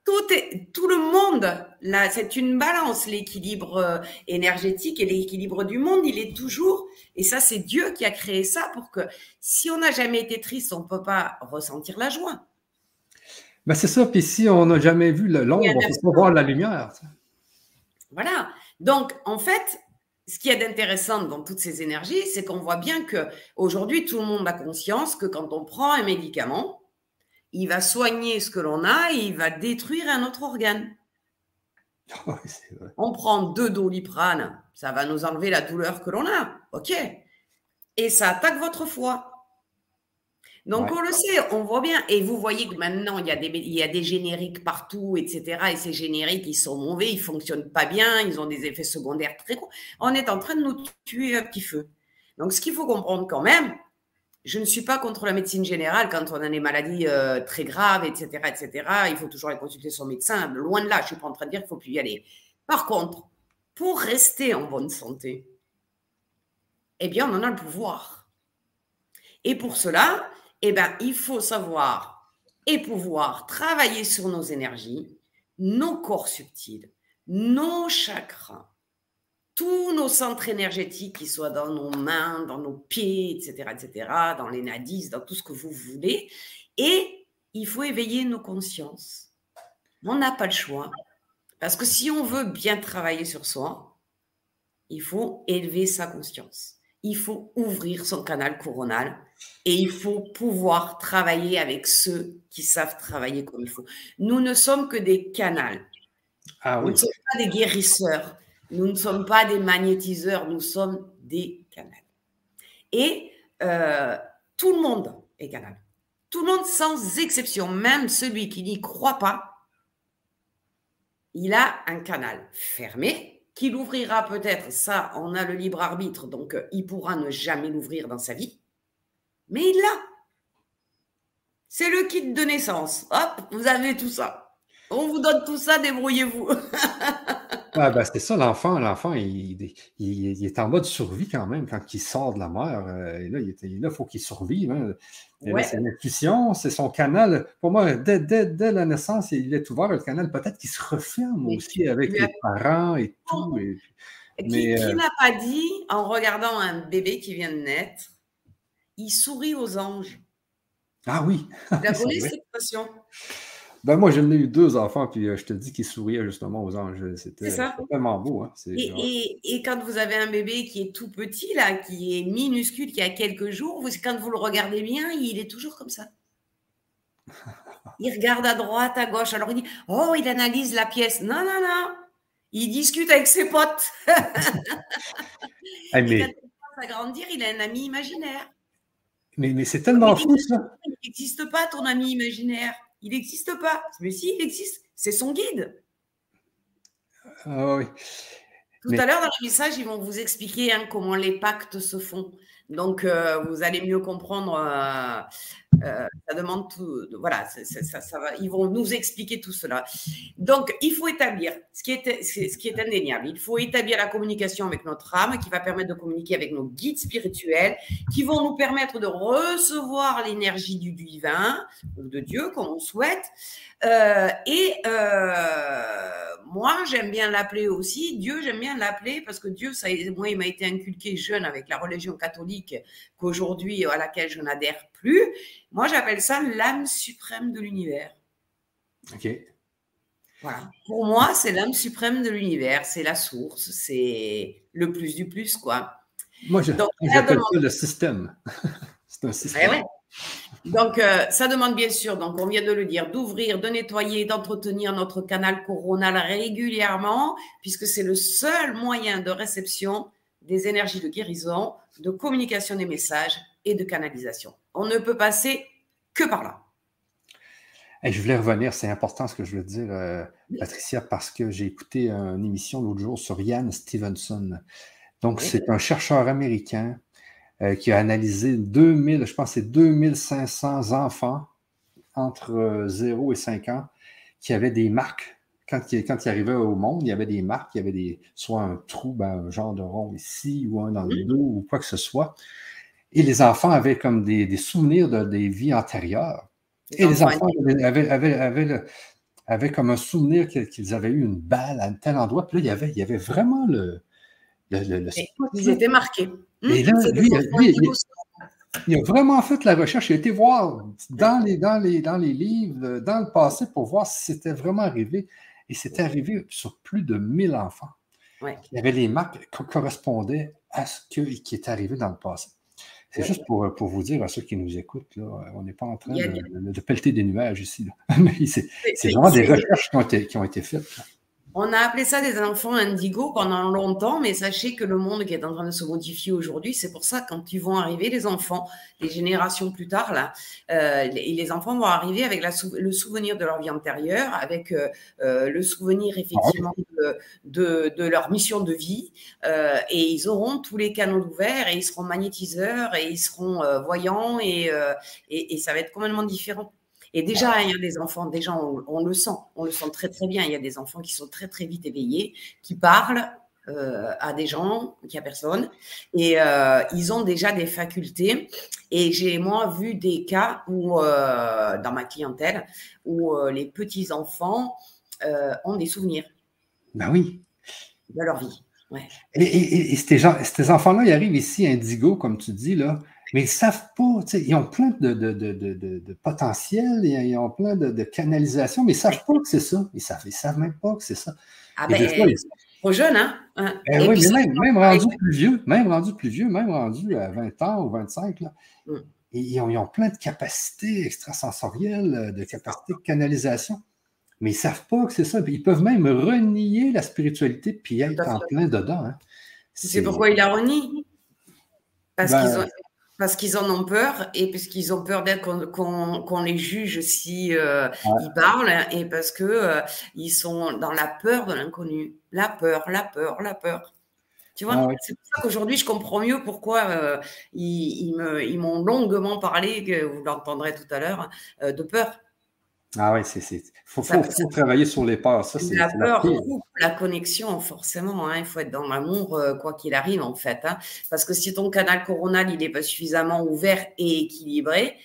tout, est, tout le monde, là, c'est une balance, l'équilibre euh, énergétique et l'équilibre du monde, il est toujours, et ça, c'est Dieu qui a créé ça pour que si on n'a jamais été triste, on ne peut pas ressentir la joie. Ben c'est ça, puis si on n'a jamais vu l'ombre, on ne peut pas voir la lumière. Voilà. Donc, en fait, ce qui est intéressant dans toutes ces énergies, c'est qu'on voit bien que aujourd'hui, tout le monde a conscience que quand on prend un médicament, il va soigner ce que l'on a et il va détruire un autre organe. On prend deux doliprane, ça va nous enlever la douleur que l'on a, ok? Et ça attaque votre foie. Donc on le sait, on voit bien. Et vous voyez que maintenant, il y, a des, il y a des génériques partout, etc. Et ces génériques, ils sont mauvais, ils fonctionnent pas bien, ils ont des effets secondaires très gros. On est en train de nous tuer à petit feu. Donc ce qu'il faut comprendre quand même, je ne suis pas contre la médecine générale quand on a des maladies euh, très graves, etc., etc. Il faut toujours aller consulter son médecin. Loin de là, je ne suis pas en train de dire qu'il faut plus y aller. Par contre, pour rester en bonne santé, eh bien, on en a le pouvoir. Et pour cela, eh bien, il faut savoir et pouvoir travailler sur nos énergies, nos corps subtils, nos chakras, tous nos centres énergétiques, qui soient dans nos mains, dans nos pieds, etc., etc., dans les nadis, dans tout ce que vous voulez. Et il faut éveiller nos consciences. On n'a pas le choix. Parce que si on veut bien travailler sur soi, il faut élever sa conscience. Il faut ouvrir son canal coronal et il faut pouvoir travailler avec ceux qui savent travailler comme il faut. Nous ne sommes que des canals. Ah Nous ne sommes pas des guérisseurs. Nous ne sommes pas des magnétiseurs, nous sommes des canaux. Et euh, tout le monde est canal. Tout le monde, sans exception, même celui qui n'y croit pas, il a un canal fermé qu'il ouvrira peut-être, ça, on a le libre arbitre, donc euh, il pourra ne jamais l'ouvrir dans sa vie, mais il l'a. C'est le kit de naissance. Hop, vous avez tout ça. On vous donne tout ça, débrouillez-vous. Ah, ben, c'est ça, l'enfant, l'enfant, il, est en mode survie quand même quand il sort de la mer. Euh, et là, il, faut qu'il survive. Hein. C'est l'intuition, c'est son canal. Pour moi, dès, la naissance, il est ouvert le canal. Peut-être qu'il se referme aussi avec les parents et tout. qui, euh, n'a pas dit, en regardant un bébé qui vient de naître, il sourit aux anges Ah oui. La cette expression. Ben moi, j'en ai eu deux enfants, puis euh, je te dis qu'ils souriaient justement aux anges. C'était vraiment beau. Hein? Et, quand vous avez un bébé qui est tout petit, là, qui est minuscule, qui a quelques jours, vous, quand vous le regardez bien, il est toujours comme ça. Il regarde à droite, à gauche. Alors il dit Oh, il analyse la pièce. Non, non, non. Il discute avec ses potes. ah, mais... Quand il va grandir, il a un ami imaginaire. Mais, mais c'est tellement fou, ça. Il n'existe pas, ton ami imaginaire. Il n'existe pas. Mais si, il existe. C'est son guide. Ah oui. Tout à l'heure, dans le message, ils vont vous expliquer hein, comment les pactes se font. Donc, euh, vous allez mieux comprendre. Euh, euh, ça demande tout. Voilà, ça, va, ils vont nous expliquer tout cela. Donc, il faut établir ce qui, est, ce qui est indéniable. Il faut établir la communication avec notre âme qui va permettre de communiquer avec nos guides spirituels qui vont nous permettre de recevoir l'énergie du divin de Dieu, comme on souhaite. Et moi, j'aime bien l'appeler aussi. Dieu, j'aime bien l'appeler parce que Dieu, ça, moi, il m'a été inculqué jeune avec la religion catholique qu'aujourd'hui, à laquelle je n'adhère plus. Moi, j'appelle ça l'âme suprême de l'univers. OK. Voilà. Pour moi, c'est l'âme suprême de l'univers. C'est la source. C'est le plus du plus, quoi. Moi, j'appelle ça le système. c'est un système. Eh donc, euh, ça demande bien sûr, donc on vient de le dire, d'ouvrir, de nettoyer, d'entretenir notre canal coronal régulièrement, puisque c'est le seul moyen de réception des énergies de guérison, de communication des messages et de canalisation. On ne peut passer que par là. Et je voulais revenir, c'est important ce que je veux dire, euh, Patricia, parce que j'ai écouté une émission l'autre jour sur Ian Stevenson. Donc, c'est un chercheur américain euh, qui a analysé 2000, je pense c'est 2500 enfants entre 0 euh, et 5 ans qui avaient des marques. Quand ils, quand arrivaient au monde, il y avait des marques, il y avait des, soit un trou, ben, un genre de rond ici, ou un dans le dos, ou quoi que ce soit. Et les enfants avaient comme des, souvenirs de, des vies antérieures. et les enfants avaient, avaient, avaient, comme un souvenir qu'ils avaient eu une balle à un tel endroit. Puis là, il y avait, il y avait vraiment le, ils étaient marqués. Et là, lui, il, a vraiment fait la recherche. Il a été voir dans les, dans les, dans les livres, dans le passé, pour voir si c'était vraiment arrivé. Et c'était arrivé sur plus de 1000 enfants. Il y avait les marques qui correspondaient à ce qui est arrivé dans le passé. C'est juste pour, pour, vous dire à ceux qui nous écoutent, là, on n'est pas en train de, de, pelleter des nuages ici. Mais c'est vraiment des recherches qui ont été, qui ont été faites. On a appelé ça des enfants indigos pendant longtemps, mais sachez que le monde qui est en train de se modifier aujourd'hui, c'est pour ça quand ils vont arriver, les enfants, les générations plus tard, là, euh, les, enfants vont arriver avec le souvenir de leur vie antérieure, avec euh, euh, le souvenir effectivement de, leur mission de vie, et ils auront tous les canaux ouverts, et ils seront magnétiseurs, et ils seront voyants, et, et ça va être complètement différent. Et déjà, il y a des enfants, déjà, on, le sent, on le sent très très bien. Il y a des enfants qui sont très très vite éveillés, qui parlent euh, à des gens, qui a personne, et euh, ils ont déjà des facultés. Et j'ai moi vu des cas où, euh, dans ma clientèle, où les petits enfants ont des souvenirs. Ben oui. De leur vie. Ouais. Et, et, ces, enfants-là, ils arrivent ici indigo, comme tu dis, là. Mais ils ne savent pas, ils ont plein de, de, de, de, potentiel, ils ont plein de, canalisation, mais ils ne savent pas que c'est ça. Ils ne savent, ils savent même pas que c'est ça. Ah ben, trop jeune, hein? Eh oui, mais même, même rendu plus vieux, même rendu plus vieux, même rendu à 20 ans ou 25, là, mm. ils, ont, ils, ont, plein de capacités extrasensorielles, de capacités de canalisation, mais ils ne savent pas que c'est ça. Ils peuvent même renier la spiritualité puis être en plein dedans. Hein. C'est pourquoi il la renie. Parce qu'ils ben, ont Parce qu'ils en ont peur et parce qu'ils ont peur d'être qu'on les juge si euh, ils parlent et parce que euh, ils sont dans la peur de l'inconnu. La peur, la peur, la peur. Tu vois, ah c'est pour ça qu'aujourd'hui, je comprends mieux pourquoi euh, ils, ils m'ont longuement parlé, que vous l'entendrez tout à l'heure, de peur. Ah oui, c'est. Il faut, travailler sur les peurs. Ça, la peur coupe la connexion, forcément. Hein. Il faut être dans l'amour, euh, quoi qu'il arrive, en fait. Hein. Parce que si ton canal coronal il n'est pas suffisamment ouvert et équilibré,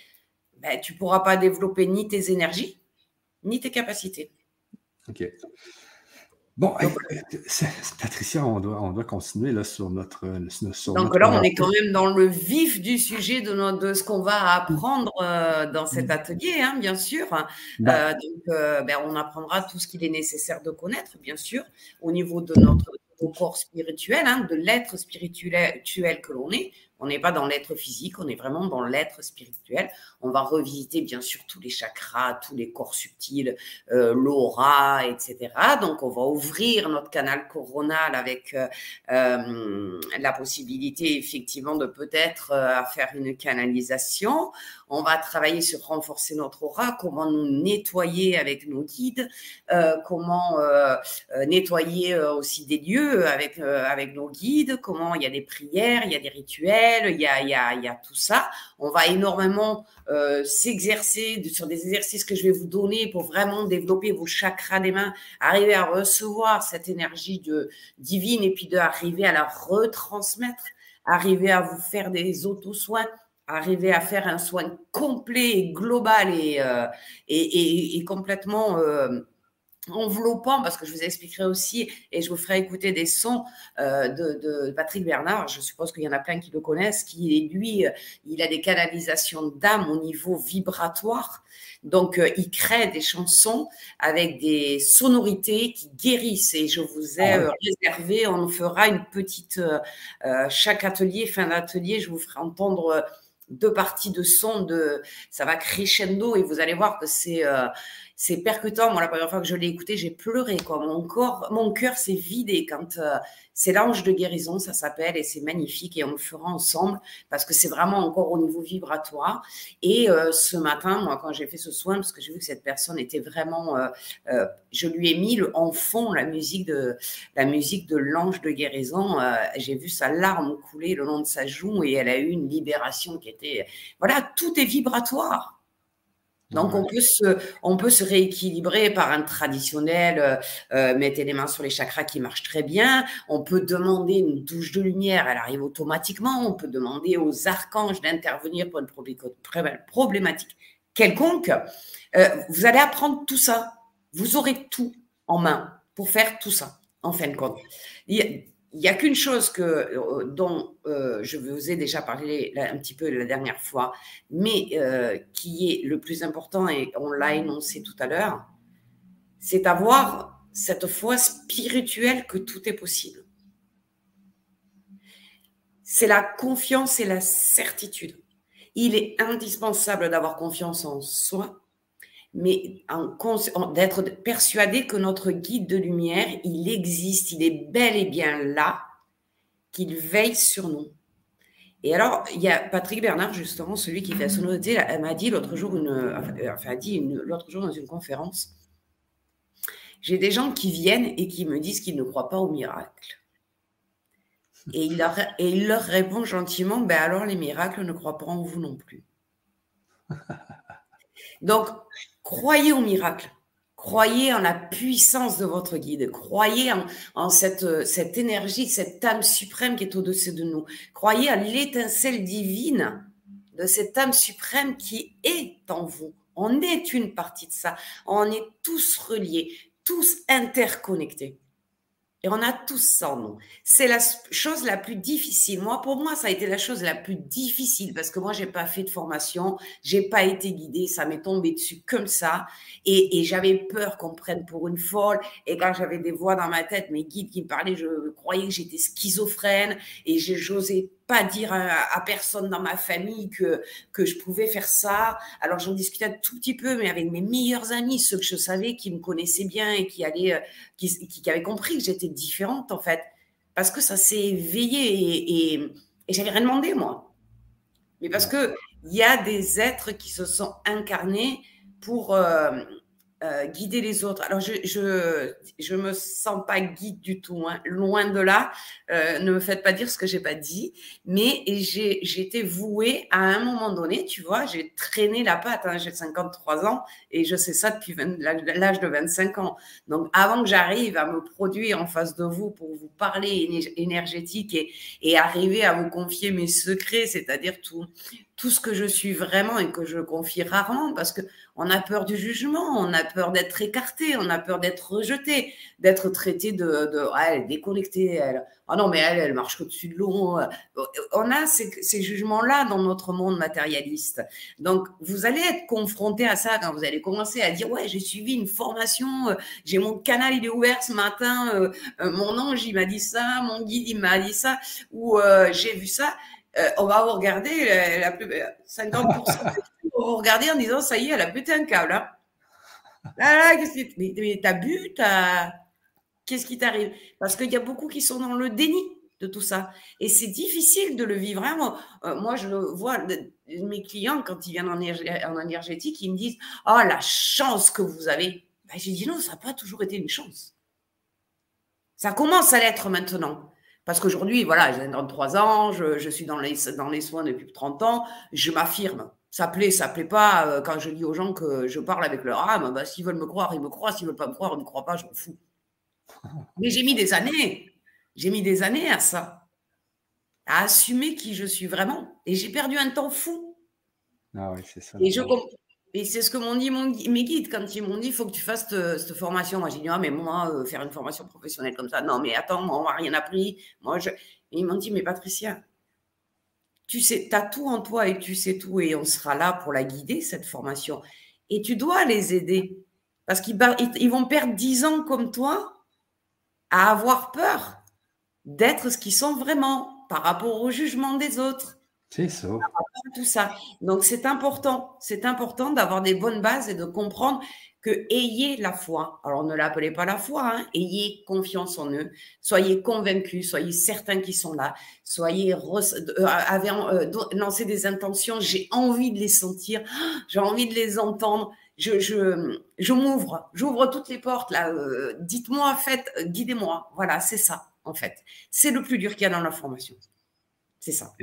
ben, tu ne pourras pas développer ni tes énergies, ni tes capacités. OK. Bon, Patricia, on doit, on doit continuer là, sur notre. Donc là, on est quand même dans le vif du sujet de, de ce qu'on va apprendre euh, dans cet atelier, hein, bien sûr. Bah. Euh, donc, euh, ben, on apprendra tout ce qu'il est nécessaire de connaître, bien sûr, au niveau de notre corps spirituel, hein, de l'être spirituel que l'on est. On n'est pas dans l'être physique, on est vraiment dans l'être spirituel. On va revisiter bien sûr tous les chakras, tous les corps subtils, euh, l'aura, etc. Donc on va ouvrir notre canal coronal avec euh, euh, la possibilité effectivement de peut-être faire une canalisation. On va travailler sur renforcer notre aura, comment nous nettoyer avec nos guides, comment nettoyer aussi des lieux avec, avec nos guides, comment il y a des prières, il y a des rituels, il y a, il y a, tout ça. On va énormément euh, s'exercer sur des exercices que je vais vous donner pour vraiment développer vos chakras des mains, arriver à recevoir cette énergie de, divine et puis d'arriver à la retransmettre, arriver à vous faire des auto-soins, arriver à faire un soin complet et global et, euh, et, et, complètement... Euh, enveloppant, parce que je vous expliquerai aussi et je vous ferai écouter des sons euh, de, Patrick Bernard. Je suppose qu'il y en a plein qui le connaissent, qui lui, il a des canalisations d'âme au niveau vibratoire. Donc, il crée des chansons avec des sonorités qui guérissent. Et je vous ai ah réservé, on fera une petite, chaque atelier, fin d'atelier, je vous ferai entendre deux parties de son de, ça va crescendo et vous allez voir que c'est c'est percutant. Moi, la première fois que je l'ai écouté, j'ai pleuré. Quoi. Mon corps, mon cœur s'est vidé quand euh, c'est l'ange de guérison, ça s'appelle, et c'est magnifique. Et on le fera ensemble parce que c'est vraiment encore au niveau vibratoire. Et euh, ce matin, moi, quand j'ai fait ce soin, parce que j'ai vu que cette personne était vraiment, euh, je lui ai mis en fond la musique de la musique de l'ange de guérison. j'ai vu sa larme couler le long de sa joue et elle a eu une libération qui était, voilà, tout est vibratoire. Donc, on peut, se, on peut se rééquilibrer par un traditionnel, euh, euh, mettez les mains sur les chakras qui marche très bien. On peut demander une douche de lumière, elle arrive automatiquement. On peut demander aux archanges d'intervenir pour une problématique quelconque. Euh, vous allez apprendre tout ça. Vous aurez tout en main pour faire tout ça, en fin de compte il n'y a qu'une chose que, euh, dont euh, je vous ai déjà parlé un petit peu la dernière fois, mais euh, qui est le plus important, et on l'a énoncé tout à l'heure, c'est d'avoir cette foi spirituelle que tout est possible. C'est la confiance et la certitude. Il est indispensable d'avoir confiance en soi, mais d'être persuadé que notre guide de lumière, il existe, il est bel et bien là, qu'il veille sur nous. Et alors, il y a Patrick Bernard, justement, celui qui fait sonorité, elle m'a dit l'autre jour, enfin, jour dans une conférence, j'ai des gens qui viennent et qui me disent qu'ils ne croient pas au miracle. Et il leur, et il leur répond gentiment, ben alors les miracles ne croient pas en vous non plus. Donc, Croyez au miracle. Croyez en la puissance de votre guide. Croyez en, cette, cette énergie, cette âme suprême qui est au-dessus de nous. Croyez à l'étincelle divine de cette âme suprême qui est en vous. On est une partie de ça. On est tous reliés, tous interconnectés. Et on a tous ça en nous. C'est la chose la plus difficile. Moi, pour moi, ça a été la chose la plus difficile parce que moi, j'ai pas fait de formation, j'ai pas été guidée, ça m'est tombé dessus comme ça. Et, et j'avais peur qu'on me prenne pour une folle. Et quand j'avais des voix dans ma tête, mes guides qui me parlaient, je croyais que j'étais schizophrène et j'osais pas dire à, personne dans ma famille que, que je pouvais faire ça. Alors j'en discutais un tout petit peu, mais avec mes meilleurs amis, ceux que je savais, qui me connaissaient bien et qui, allaient, euh, qui, qui, avaient compris que j'étais différente en fait. Parce que ça s'est éveillé et, et, j'avais rien demandé moi. Mais parce qu'il y a des êtres qui se sont incarnés pour euh, guider les autres. Alors, je, je, je me sens pas guide du tout, hein. loin de là. Euh, ne me faites pas dire ce que j'ai pas dit. Mais j'ai été vouée à un moment donné, tu vois, j'ai traîné la patte. Hein. j'ai 53 ans et je sais ça depuis l'âge de 25 ans. Donc, avant que j'arrive à me produire en face de vous pour vous parler énergétique et, et arriver à vous confier mes secrets, c'est-à-dire tout, tout ce que je suis vraiment et que je confie rarement parce que on a peur du jugement, on a peur d'être écarté, on a peur d'être rejeté, d'être traité de, de ah, elle est déconnectée, elle, ah non mais elle, elle marche au-dessus de l'eau. On a ces, ces jugements-là dans notre monde matérialiste. Donc vous allez être confronté à ça quand vous allez commencer à dire ouais j'ai suivi une formation, euh, j'ai mon canal il est ouvert ce matin, euh, euh, mon ange il m'a dit ça, mon guide il m'a dit ça, ou j'ai vu ça. Euh, on va vous regarder, la, plus, 50%, on va vous regarder en disant, ça y est, elle a pété un câble. Hein. Là, là, mais, t'as bu, qu'est-ce qui t'arrive? Parce qu'il y a beaucoup qui sont dans le déni de tout ça. Et c'est difficile de le vivre. Hein. Euh, moi, je vois mes clients, quand ils viennent en, énergétique, ils me disent, oh, la chance que vous avez. Ben, J'ai dit, non, ça n'a pas toujours été une chance. Ça commence à l'être maintenant. Parce qu'aujourd'hui, voilà, j'ai 33 ans, je, suis dans les, dans les soins depuis 30 ans, je m'affirme. Ça plaît, ça plaît pas. Euh, quand je dis aux gens que je parle avec leur âme, bah, s'ils veulent me croire, ils me croient. S'ils veulent pas me croire, ils me croient pas, je m'en fous. Mais j'ai mis des années, j'ai mis des années à ça, à assumer qui je suis vraiment. Et j'ai perdu un temps fou. Ah oui, c'est ça. Et je, et c'est ce que m'ont dit mes guides quand ils m'ont dit il faut que tu fasses cette, formation. Moi, j'ai dit ah, mais moi, euh, faire une formation professionnelle comme ça, non, mais attends, moi, on m'a rien appris. Moi, je... ils m'ont dit mais Patricia, tu sais, as tout en toi et tu sais tout et on sera là pour la guider, cette formation. Et tu dois les aider parce qu'ils ils vont perdre dix ans comme toi à avoir peur d'être ce qu'ils sont vraiment par rapport au jugement des autres. C'est ça. Tout ça. Donc, c'est important. C'est important d'avoir des bonnes bases et de comprendre que ayez la foi. Alors, ne l'appelez pas la foi, hein. ayez confiance en eux. Soyez convaincus, soyez certains qu'ils sont là. Soyez, euh, avez, euh, lancé des intentions. J'ai envie de les sentir. J'ai envie de les entendre. Je, je, je m'ouvre. J'ouvre toutes les portes, là. Euh, dites-moi, faites, guidez-moi. Voilà, c'est ça, en fait. C'est le plus dur qu'il y a dans la formation. C'est ça.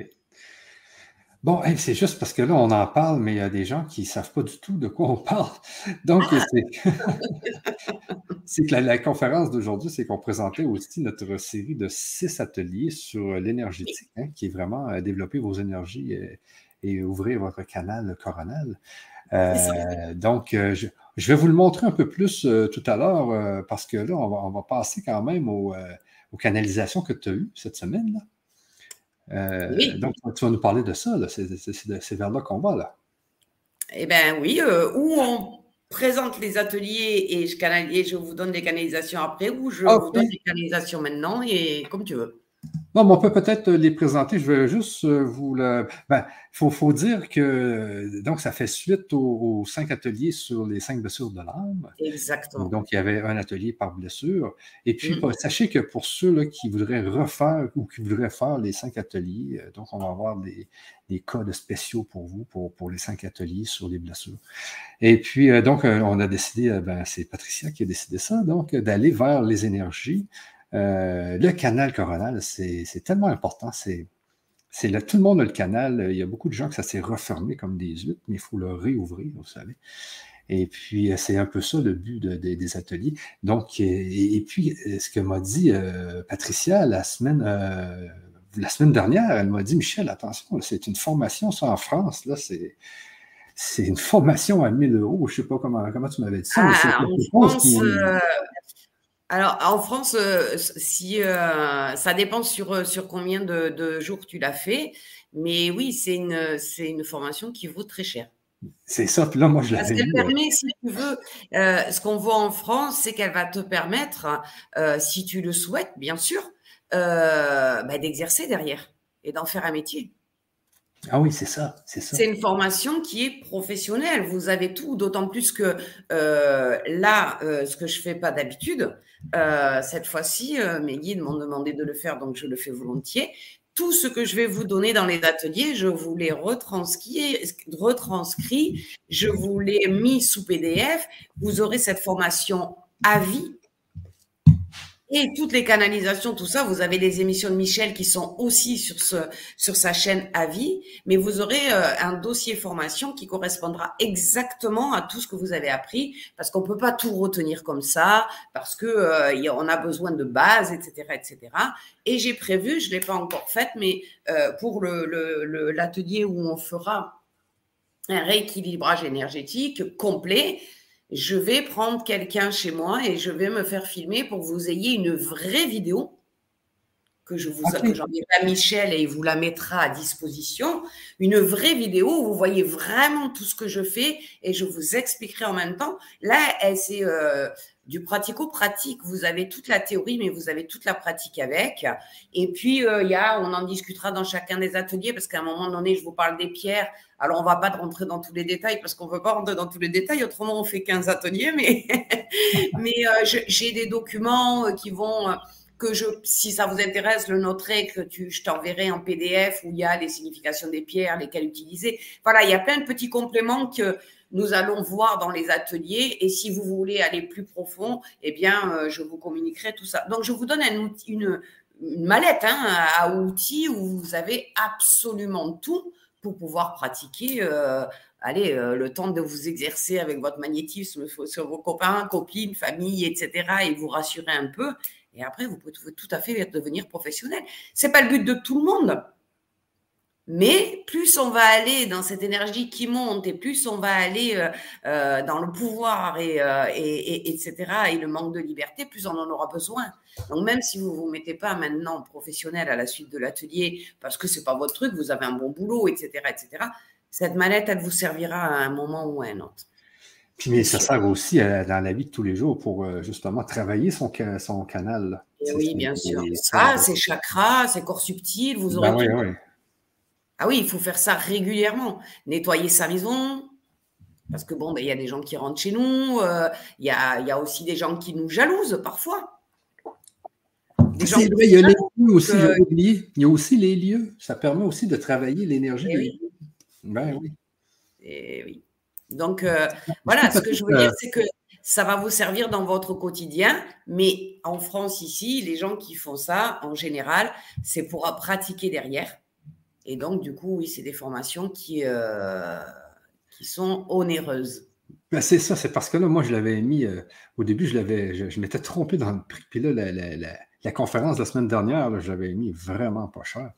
Bon, c'est juste parce que là, on en parle, mais il y a des gens qui ne savent pas du tout de quoi on parle. Donc, ah! c'est que la, conférence d'aujourd'hui, c'est qu'on présentait aussi notre série de six ateliers sur l'énergétique, hein, qui est vraiment euh, développer vos énergies et, ouvrir votre canal coronal. Euh, donc, euh, je, vais vous le montrer un peu plus tout à l'heure parce que là, on va, passer quand même aux canalisations que tu as eues cette semaine. Là. Euh, donc, tu vas nous parler de ça, c'est vers là qu'on va. Là. Eh bien, oui, euh, où on présente les ateliers et je, je vous donne des canalisations après, ou je vous donne des canalisations maintenant, et comme tu veux. Non, mais on peut peut-être les présenter. Je vais juste euh, vous le. Ben, il faut, dire que donc ça fait suite aux, cinq ateliers sur les cinq blessures de l'âme. Exactement. Donc, il y avait un atelier par blessure. Et puis, mm. sachez que pour ceux qui voudraient refaire ou qui voudraient faire les cinq ateliers, euh, donc on va avoir des, des codes spéciaux pour vous, pour, pour les cinq ateliers sur les blessures. Et puis, euh, donc, on a décidé, ben, c'est Patricia qui a décidé ça, donc, d'aller vers les énergies. Euh, le canal coronal, c'est tellement important. C'est là, tout le monde a le canal. Il y a beaucoup de gens que ça s'est refermé comme des huîtres, mais il faut le réouvrir, vous savez. Et puis, c'est un peu ça le but des ateliers. Donc, et, puis, ce que m'a dit euh, Patricia la semaine, euh, la semaine dernière, elle m'a dit, Michel, attention, c'est une formation, ça en France, là, c'est c'est une formation à 1000 euros. Je ne sais pas comment, comment tu m'avais dit ça. Ah, en France, alors, en France, euh, si euh, ça dépend sur, euh, sur combien de, jours tu l'as fait, mais oui, c'est une, c'est une formation qui vaut très cher. C'est ça, puis là, moi, je l'avais Parce qu'elle permet, si tu veux, ce qu'on voit en France, c'est qu'elle va te permettre, si tu le souhaites, bien sûr, bah, d'exercer derrière et d'en faire un métier. Ah oui, c'est ça, c'est ça. C'est une formation qui est professionnelle. Vous avez tout, d'autant plus que euh, là, euh, ce que je fais pas d'habitude, euh, cette fois-ci, mes guides m'ont demandé de le faire, donc je le fais volontiers. tout ce que je vais vous donner dans les ateliers, je vous les retranscris, retranscris je vous les mis sous PDF. Vous aurez cette formation à vie et toutes les canalisations, tout ça, vous avez des émissions de Michel qui sont aussi sur, ce, sur sa chaîne à mais vous aurez euh, un dossier formation qui correspondra exactement à tout ce que vous avez appris, parce qu'on peut pas tout retenir comme ça, parce que euh, on a besoin de bases, etc., etc. Et j'ai prévu, je l'ai pas encore fait, mais euh, pour le l'atelier où on fera un rééquilibrage énergétique complet, je vais prendre quelqu'un chez moi et je vais me faire filmer pour que vous ayez une vraie vidéo que je vous okay. à Michel et il vous la mettra à disposition. Une vraie vidéo où vous voyez vraiment tout ce que je fais et je vous expliquerai en même temps. Là, c'est euh, du pratico-pratique. Vous avez toute la théorie, mais vous avez toute la pratique avec. Et puis, euh, il y a, on en discutera dans chacun des ateliers parce qu'à un moment donné, je vous parle des pierres. Alors, on va pas rentrer dans tous les détails parce qu'on veut pas rentrer dans tous les détails. Autrement, on fait 15 ateliers. Mais, mais euh, j'ai des documents qui vont que je, si ça vous intéresse, le noterai, que tu, je t'enverrai en PDF où il y a les significations des pierres, lesquelles utiliser. Voilà, il y a plein de petits compléments que nous allons voir dans les ateliers. Et si vous voulez aller plus profond, eh bien, euh, je vous communiquerai tout ça. Donc, je vous donne un outil, une, une mallette hein, à outils où vous avez absolument tout pour pouvoir pratiquer. Euh, allez, euh, le temps de vous exercer avec votre magnétisme sur vos copains, copines, famille, etc. et vous rassurer un peu. Et après, vous pouvez tout à fait devenir professionnel. C'est pas le but de tout le monde. Mais plus on va aller dans cette énergie qui monte et plus on va aller euh, euh, dans le pouvoir et, euh, et, etc. et le manque de liberté, plus on en aura besoin. Donc même si vous vous mettez pas maintenant professionnel à la suite de l'atelier parce que c'est pas votre truc, vous avez un bon boulot, etc., etc. Cette manette, elle vous servira à un moment ou à un autre. Puis, mais ça sert aussi dans la vie de tous les jours pour justement travailler son, son canal. Eh oui, bien sûr. Ça, c'est chakras, c'est corps subtil, vous aurez. Ben ah oui, il faut faire ça régulièrement. Nettoyer sa maison, parce que bon, ben, il y a des gens qui rentrent chez nous, euh, il y, a, y, a, aussi des gens qui nous jalousent parfois. C'est vrai, il y a les lieux aussi, il y a aussi les lieux. Ça permet aussi de travailler l'énergie eh lieux. Ben oui. Et eh oui. Donc, euh, voilà, ce que je veux dire, c'est que ça va vous servir dans votre quotidien, mais en France, ici, les gens qui font ça, en général, c'est pour pratiquer derrière. Et donc, du coup, oui, c'est des formations qui, euh, qui sont onéreuses. Ben c'est ça, c'est parce que là, moi, je l'avais mis, euh, au début, je l'avais, je, m'étais trompé dans le prix. Puis là, la, la, la, la conférence de la semaine dernière, je l'avais mis vraiment pas cher.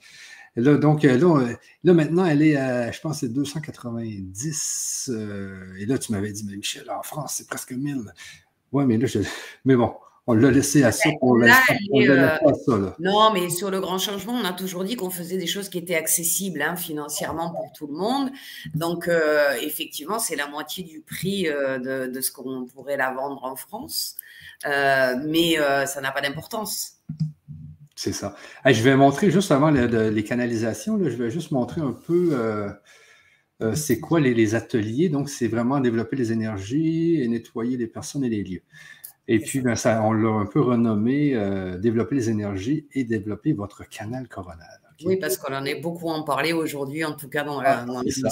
Là, donc, euh, là, là, maintenant, elle est à, je pense, c'est 290. Euh, et là, tu m'avais dit, mais Michel, en France, c'est presque 1000. Oui, mais là, je, mais bon, on l'a laissé à ça. On l'a à ça. Là. Non, mais sur le grand changement, on a toujours dit qu'on faisait des choses qui étaient accessibles hein, financièrement pour tout le monde. Donc, euh, effectivement, c'est la moitié du prix euh, de, de, ce qu'on pourrait la vendre en France. Euh, mais ça n'a pas d'importance. C'est ça. je vais montrer juste avant les, canalisations, je vais juste montrer un peu euh, euh, c'est quoi les, ateliers. Donc, c'est vraiment développer les énergies et nettoyer les personnes et les lieux. Et puis, ben, ça, on l'a un peu renommé euh, développer les énergies et développer votre canal coronal. Oui, parce qu'on en est beaucoup en parler aujourd'hui, en tout cas dans, ah, l'émission.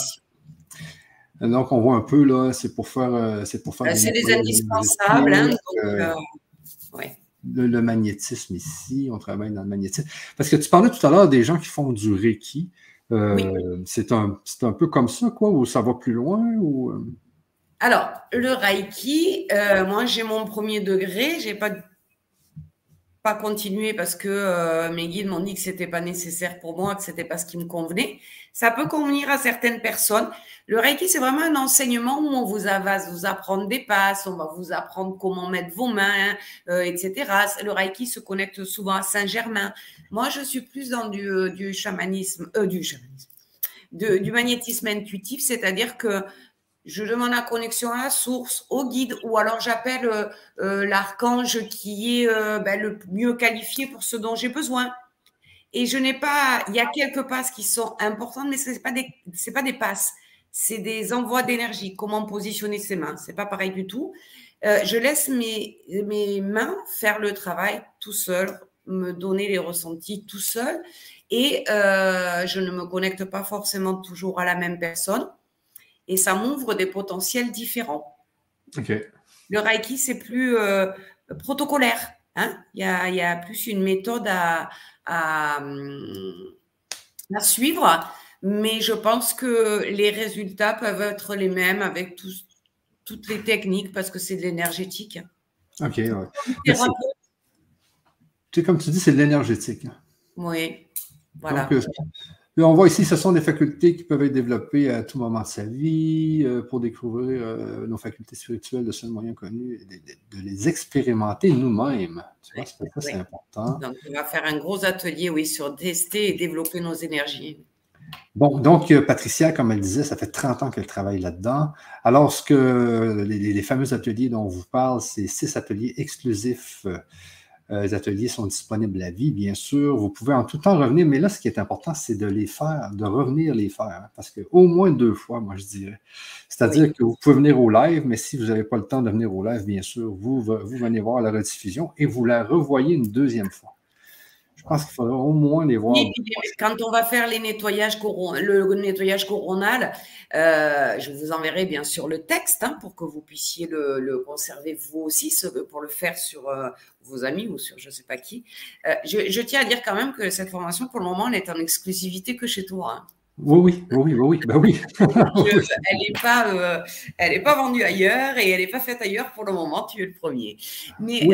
Donc, on voit un peu là, c'est pour faire. c'est pour faire. Ben, c'est des indispensables. Hein, le, magnétisme ici, on travaille dans le magnétisme. Parce que tu parlais tout à l'heure des gens qui font du Reiki. Euh, c'est un, un, peu comme ça, quoi, ou ça va plus loin ou... Euh? Alors, le Reiki, euh, moi j'ai mon premier degré, j'ai pas pas continué parce que mes guides m'ont dit que c'était pas nécessaire pour moi, que c'était pas ce qui me convenait. Ça peut convenir à certaines personnes. Le Reiki, c'est vraiment un enseignement où on vous va vous apprendre des passes, on va vous apprendre comment mettre vos mains, euh, etc. Le Reiki se connecte souvent à Saint-Germain. Moi, je suis plus dans du, euh, du chamanisme, euh, du chamanisme, du magnétisme intuitif, c'est-à-dire que je demande la connexion à la source, au guide, ou alors j'appelle l'archange qui est ben, le mieux qualifié pour ce dont j'ai besoin. Et je n'ai pas, il y a quelques passes qui sont importantes, mais ce n'est pas, des, pas des passes c'est des envois d'énergie. Comment positionner ses mains C'est pas pareil du tout. Euh, je laisse mes, mains faire le travail tout seul, me donner les ressentis tout seul. et euh, je ne me connecte pas forcément toujours à la même personne et ça m'ouvre des potentiels différents. Le Reiki, c'est plus euh, protocolaire. Hein. il, y a, plus une méthode à, à, suivre, mais je pense que les résultats peuvent être les mêmes avec toutes les techniques parce que c'est de l'énergétique. Ok, ouais. C'est comme tu dis, c'est de l'énergétique. Oui, voilà. Euh, on voit ici, ce sont des facultés qui peuvent être développées à tout moment de sa vie euh, pour découvrir euh, nos facultés spirituelles de seul moyen connu et de, les expérimenter nous-mêmes. Tu vois, c'est important. Donc, on va faire un gros atelier, oui, sur tester et développer nos énergies. Bon, donc, Patricia, comme elle disait, ça fait 30 ans qu'elle travaille là-dedans. Alors, ce que les, les, fameux ateliers dont on vous parle, c'est six ateliers exclusifs euh, les ateliers sont disponibles à vie, bien sûr. Vous pouvez en tout temps revenir, mais là, ce qui est important, c'est de les faire, de revenir les faire, hein, parce qu'au moins deux fois, moi, je dirais. C'est-à-dire que vous pouvez venir au live, mais si vous n'avez pas le temps de venir au live, bien sûr, vous, vous venez voir la rediffusion et vous la revoyez une deuxième fois. Je pense qu'il faudra au moins les voir. quand on va faire les nettoyages le nettoyage coronal, euh, je vous enverrai bien sûr le texte hein, pour que vous puissiez le, conserver vous aussi, pour le faire sur euh, vos amis ou sur je ne sais pas qui. Euh, je, tiens à dire quand même que cette formation, pour le moment, elle est en exclusivité que chez toi. Hein. Oui, oui, oui, oui, bah oui. elle n'est pas, pas vendue ailleurs et elle n'est pas faite ailleurs pour le moment. Tu es le premier. Mais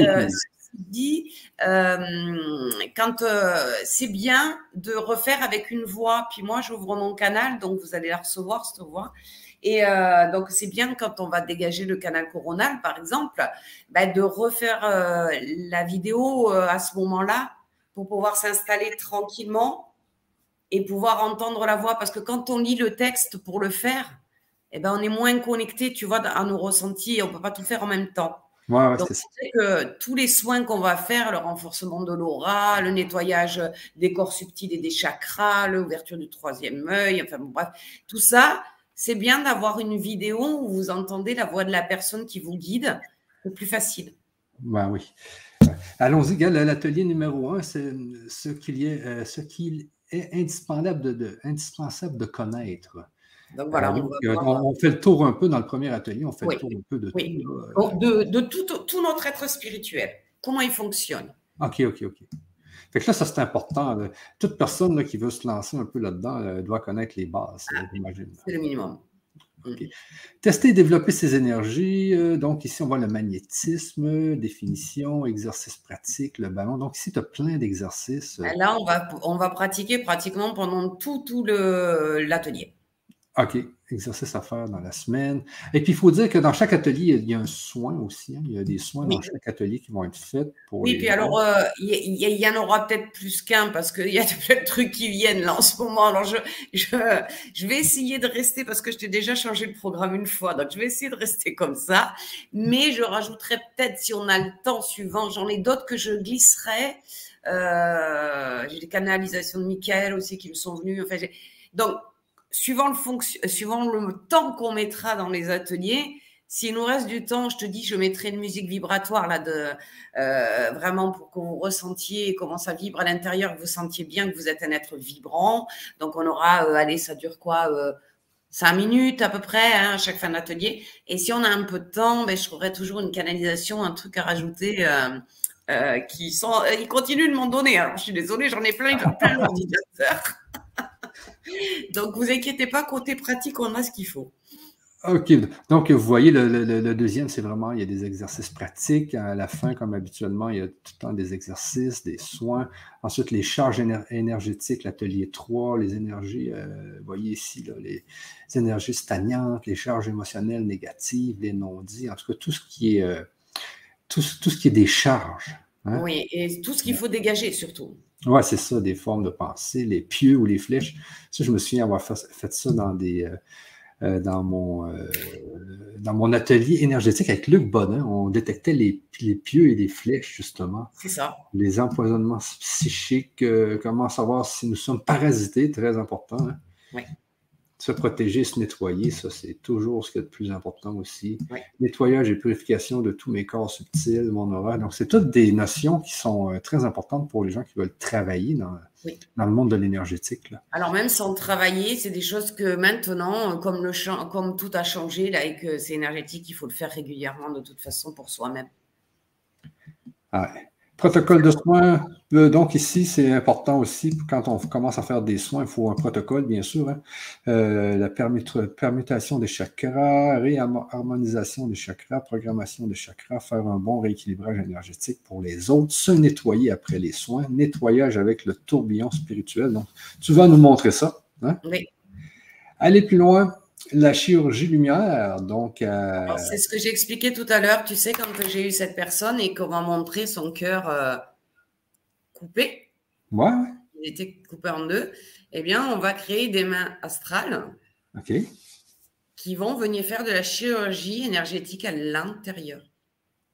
dit, euh, quand euh, c'est bien de refaire avec une voix, puis moi j'ouvre mon canal, donc vous allez la recevoir cette voix. Et euh, donc c'est bien quand on va dégager le canal coronal, par exemple, bah, de refaire la vidéo à ce moment-là pour pouvoir s'installer tranquillement et pouvoir entendre la voix. Parce que quand on lit le texte pour le faire, eh ben, on est moins connecté, tu vois, à nos ressentis on peut pas tout faire en même temps. Donc, c'est que tous les soins qu'on va faire, le renforcement de l'aura, le nettoyage des corps subtils et des chakras, l'ouverture du troisième œil, enfin bref, tout ça, c'est bien d'avoir une vidéo où vous entendez la voix de la personne qui vous guide, c'est plus facile. Ben oui. Allons-y, l'atelier numéro un, c'est ce qu'il euh, ce qu'il est indispensable de, indispensable de connaître. Donc voilà. Euh, on, fait le tour un peu dans le premier atelier, on fait le tour un peu de tout. De, tout, notre être spirituel, comment il fonctionne. OK, OK, OK. Fait que là, ça c'est important. Toute personne qui veut se lancer un peu là-dedans doit connaître les bases, ah, C'est le minimum. Tester et développer ses énergies. Euh, donc, ici, on voit le magnétisme, définition, exercice pratique, le ballon. Donc, ici, tu as plein d'exercices. Ben là, on va, on va pratiquer pratiquement pendant tout, tout l'atelier. OK. Exercice à faire dans la semaine. Et puis, il faut dire que dans chaque atelier, il y a un soin aussi. Hein. Il y a des soins dans chaque atelier qui vont être faits pour. Oui, puis alors, euh, il y, en aura peut-être plus qu'un parce qu'il y a plein de trucs qui viennent là en ce moment. Alors, je, je, je vais essayer de rester parce que je t'ai déjà changé le programme une fois. Donc, je vais essayer de rester comme ça. Mais je rajouterai peut-être, si on a le temps suivant, j'en ai d'autres que je glisserai. Euh, j'ai des canalisations de Michael aussi qui me sont venues. Enfin, donc, suivant le, suivant le temps qu'on mettra dans les ateliers, s'il nous reste du temps, je te dis, je mettrai une musique vibratoire là, euh, vraiment pour que vous ressentiez comment ça vibre à l'intérieur, que vous sentiez bien que vous êtes un être vibrant. Donc, on aura, euh, allez, ça dure quoi euh, Cinq minutes à peu près hein, à chaque fin d'atelier. Et si on a un peu de temps, ben, je ferai toujours une canalisation, un truc à rajouter. qui sont, ils continuent de m'en donner. Alors, je suis désolée, j'en ai plein, plein d'ordinateurs. Donc, vous inquiétez pas, côté pratique, on a ce qu'il faut. OK. Donc, vous voyez, le, deuxième, c'est vraiment, il y a des exercices pratiques. À la fin, comme habituellement, il y a tout le temps des exercices, des soins. Ensuite, les charges énergétiques, l'atelier 3, les énergies, euh, vous voyez ici, les énergies stagnantes, les charges émotionnelles négatives, les non-dits, en tout cas, tout ce qui est, euh, tout, ce qui est des charges. Hein. Oui, et tout ce qu'il faut dégager surtout. Oui, c'est ça, des formes de pensée, les pieux ou les flèches. Ça, je me souviens avoir fait, ça dans des. Euh, euh, dans, mon, euh, dans mon atelier énergétique avec Luc Bonin, on détectait les, les pieux et les flèches, justement. C'est ça. Les empoisonnements psychiques, comment savoir si nous sommes parasités, très important. Hein? Oui. Se protéger, se nettoyer, ça, c'est toujours ce qui est le plus important aussi. Nettoyage et purification de tous mes corps subtils, mon aura. Donc, c'est toutes des notions qui sont euh, très importantes pour les gens qui veulent travailler dans, dans le monde de l'énergétique. Alors, même sans travailler, c'est des choses que maintenant, comme, le, comme tout a changé là, et que c'est énergétique, il faut le faire régulièrement de toute façon pour soi-même. Ah ouais. Protocole de soins. Euh, donc ici, c'est important aussi, quand on commence à faire des soins, il faut un protocole, bien sûr. Hein. Euh, la permutation des chakras, réharmonisation des chakras, programmation des chakras, faire un bon rééquilibrage énergétique pour les autres, se nettoyer après les soins, nettoyage avec le tourbillon spirituel. Donc, tu vas nous montrer ça. Hein? Oui. Aller plus loin, la chirurgie lumière, donc. Euh, c'est ce que j'ai expliqué tout à l'heure. Tu sais, quand j'ai eu cette personne et qu'on m'a montré son cœur euh, coupé. Ouais. Il était coupé en deux. Eh bien, on va créer des mains astrales. OK. Qui vont venir faire de la chirurgie énergétique à l'intérieur.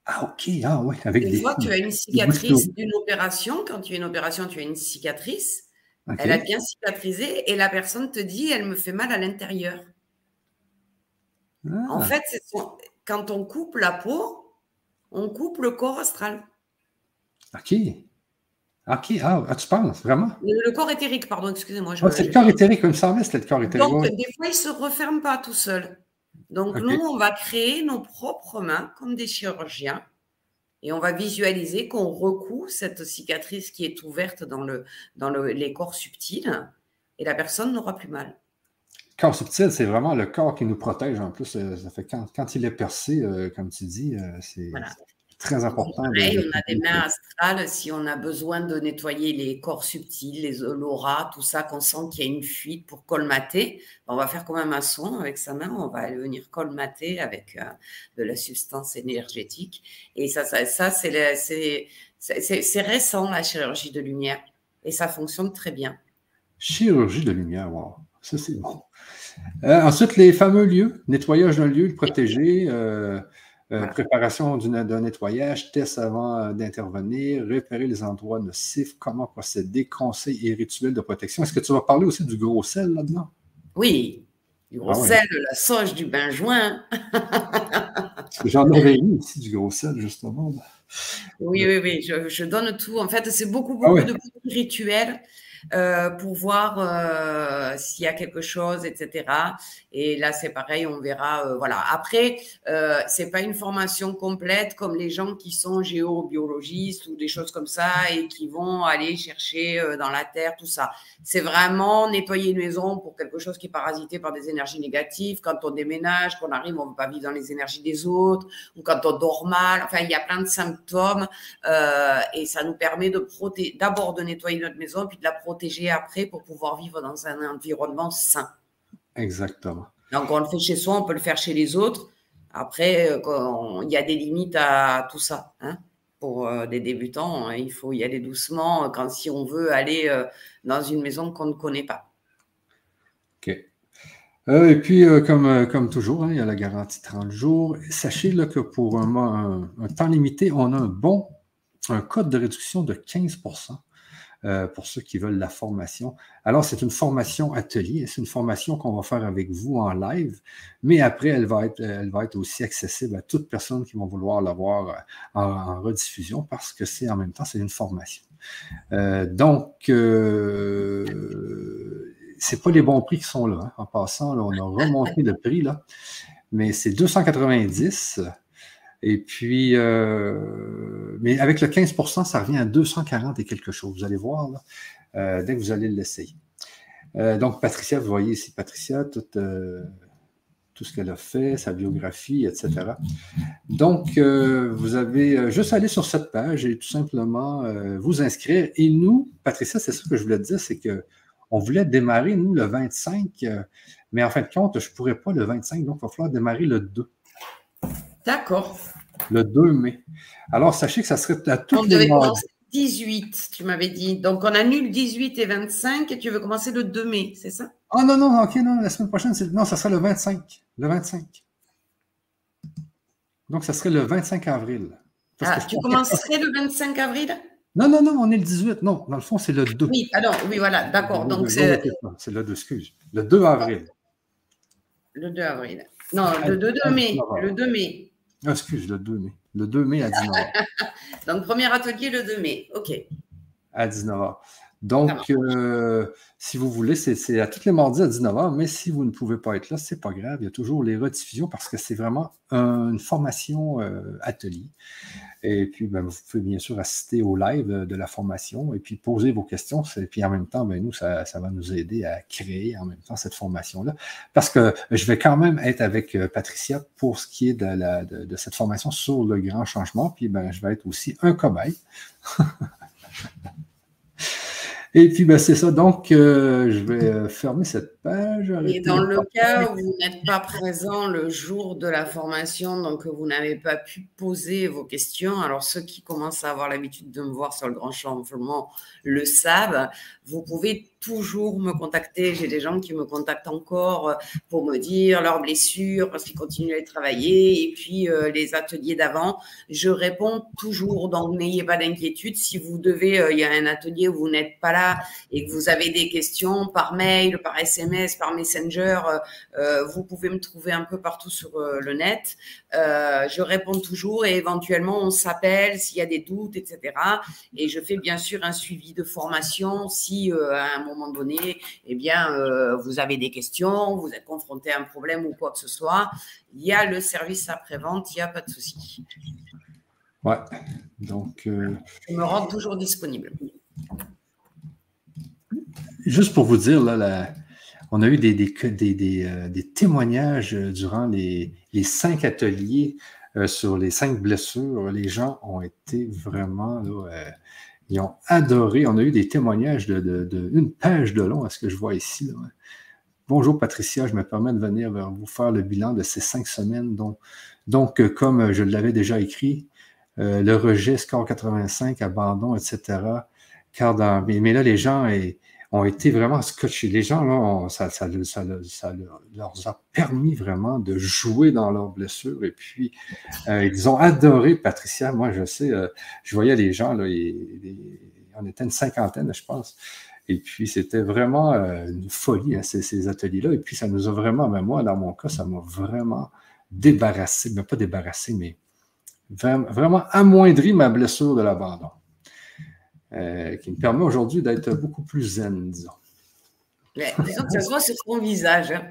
Ah, ok. Ah, ouais. Avec des fois, tu as une cicatrice d'une opération. Quand tu as une opération, tu as une cicatrice. Elle a bien cicatrisé et la personne te dit, elle me fait mal à l'intérieur. En ah. fait, quand on coupe la peau, on coupe le corps astral. OK. OK, ah, ah tu penses, vraiment? Le, corps éthérique, pardon, excusez-moi. Ah, c'est le corps éthérique, il me semblait, c'était le corps éthérique. Donc, des fois, il ne se referme pas tout seul. Donc, nous, on va créer nos propres mains comme des chirurgiens et on va visualiser qu'on recoue cette cicatrice qui est ouverte dans, le, dans les corps subtils et la personne n'aura plus mal corps subtil, c'est vraiment le corps qui nous protège en plus. Euh, ça fait quand, quand il est percé, euh, comme tu dis, euh, c'est très important. on a des mains astrales si on a besoin de nettoyer les corps subtils, les l'aura, tout ça, qu'on sent qu'il y a une fuite pour colmater. On va faire même un son avec sa main, on va venir colmater avec de la substance énergétique. Et ça, ça, ça c'est récent, la chirurgie de lumière. Et ça fonctionne très bien. Chirurgie de lumière, wow. Ça, c'est bon. Euh, ensuite, les fameux lieux, nettoyage d'un lieu protégé, euh, euh, préparation d'un nettoyage, test avant d'intervenir, repérer les endroits nocifs, comment procéder, conseils et rituels de protection. Est-ce que tu vas parler aussi du gros sel là-dedans? Oui, du gros ah sel, la sauge du bain joint. J'en avais eu ici du gros sel, justement. Oui, oui, oui, je, donne tout. En fait, c'est beaucoup, beaucoup ah de rituels. Euh, pour voir euh, s'il y a quelque chose, etc. Et là, c'est pareil, on verra. Euh, voilà. Après, euh, c'est pas une formation complète comme les gens qui sont géobiologistes ou des choses comme ça et qui vont aller chercher dans la terre tout ça. C'est vraiment nettoyer une maison pour quelque chose qui est parasité par des énergies négatives. Quand on déménage, qu'on arrive, on ne veut pas vivre dans les énergies des autres, ou quand on dort mal. Enfin, il y a plein de symptômes et ça nous permet de d'abord de nettoyer notre maison puis de la protéger protéger après pour pouvoir vivre dans un environnement sain. Exactement. Donc, on le fait chez soi, on peut le faire chez les autres. Après, euh, il y a des limites à tout ça. Hein. Pour euh, des débutants, il faut y aller doucement quand si on veut aller euh, dans une maison qu'on ne connaît pas. OK. et puis, comme, comme toujours, hein, il y a la garantie 30 jours. Sachez là, que pour un, un, temps limité, on a un bon un code de réduction de 15 euh, pour ceux qui veulent la formation. Alors, c'est une formation atelier, c'est une formation qu'on va faire avec vous en live, mais après, elle va être, elle va être aussi accessible à toutes personnes qui vont vouloir l'avoir euh, en, rediffusion parce que c'est en même temps, c'est une formation. Euh, donc, euh, c'est pas les bons prix qui sont là. Hein. En passant, on a remonté le prix, là, mais c'est 290 et puis, euh, mais avec le 15% ça revient à 240 et quelque chose. Vous allez voir euh, dès que vous allez l'essayer. Euh, donc, Patricia, vous voyez ici Patricia, tout, tout ce qu'elle a fait, sa biographie, etc. Donc, vous avez juste aller sur cette page et tout simplement vous inscrire. Et nous, Patricia, c'est ça que je voulais te dire, c'est que on voulait démarrer, nous, le 25, mais en fin de compte, je ne pourrais pas le 25, donc il va falloir démarrer le 2. D'accord. Le 2 mai. Alors, sachez que ça serait à tout le monde. 18, tu m'avais dit. Donc, on annule 18 et 25 et tu veux commencer le 2 mai, c'est ça? Ah non, non, ok, non, la semaine prochaine, c'est... non, ça sera le 25. Le 25. Donc, ça serait le 25 avril. ah, tu commencerais le 25 avril? Non, non, non, on est le 18. Non, dans le fond, c'est le 2. Oui, alors, oui, voilà, d'accord. Donc, c'est... C'est le 2, excuse. Le 2 avril. Le 2 avril. Non, le 2, mai. Le 2 mai. Ah, excuse, le 2 mai. Le 2 mai à 19h. Donc, premier atelier le 2 mai. OK. À 19h. Donc, euh, si vous voulez, c'est à tous les mardis à 19h, mais si vous ne pouvez pas être là, c'est pas grave. Il y a toujours les rediffusions parce que c'est vraiment une formation euh, atelier. Et puis, ben, vous pouvez bien sûr assister au live de la formation et puis poser vos questions. Et puis en même temps, ben, nous, ça, va nous aider à créer en même temps cette formation-là. Parce que je vais quand même être avec euh, Patricia pour ce qui est de, la, de, cette formation sur le grand changement. Puis ben, je vais être aussi un cobaye. Et puis, ben, c'est ça. Donc, euh, je vais euh, fermer cette page. Et dans le cas où vous n'êtes pas présent le jour de la formation, donc vous n'avez pas pu poser vos questions, alors ceux qui commencent à avoir l'habitude de me voir sur le grand changement le savent, vous pouvez toujours me contacter. J'ai des gens qui me contactent encore euh, pour me dire leurs blessures parce qu'ils continuent à travailler. Et puis euh, les ateliers d'avant, je réponds toujours. Donc n'ayez pas d'inquiétude. Si vous devez, euh, il y a un atelier où vous n'êtes pas là et que vous avez des questions par mail, par SMS, par Messenger, vous pouvez me trouver un peu partout sur le net. Je réponds toujours et éventuellement on s'appelle s'il y a des doutes, etc. Et je fais bien sûr un suivi de formation si à un moment donné, eh bien, euh, vous avez des questions, vous êtes confronté à un problème ou quoi que ce soit, il y a le service après-vente, il n'y a pas de souci. Ouais, donc. Euh, Je me rends toujours disponible. Juste pour vous dire, là, on a eu des, euh, témoignages durant les, cinq ateliers sur les cinq blessures. Les gens ont été vraiment ils ont adoré. On a eu des témoignages de, une page de long à ce que je vois ici. Bonjour Patricia, je me permets de venir vous faire le bilan de ces cinq semaines. Donc, euh, comme je l'avais déjà écrit, euh, le rejet, score 85, abandon, etc. Car dans, mais là, les gens, ont été vraiment scotchés. Les gens, là, ça, ça, leur a permis vraiment de jouer dans leurs blessures. Et puis, euh, ils ont adoré Patricia. Moi, je sais, euh, je voyais les gens, là, on était une cinquantaine, je pense. Et puis, c'était vraiment euh, une folie, hein, ces, ateliers-là. Et puis, ça nous a vraiment, mais moi, dans mon cas, ça m'a vraiment débarrassé, mais pas débarrassé, mais vraiment amoindri ma blessure de l'abandon. Euh, qui me permet aujourd'hui d'être beaucoup plus zen, disons. Mais, disons que ça se voit sur ton visage. Hein.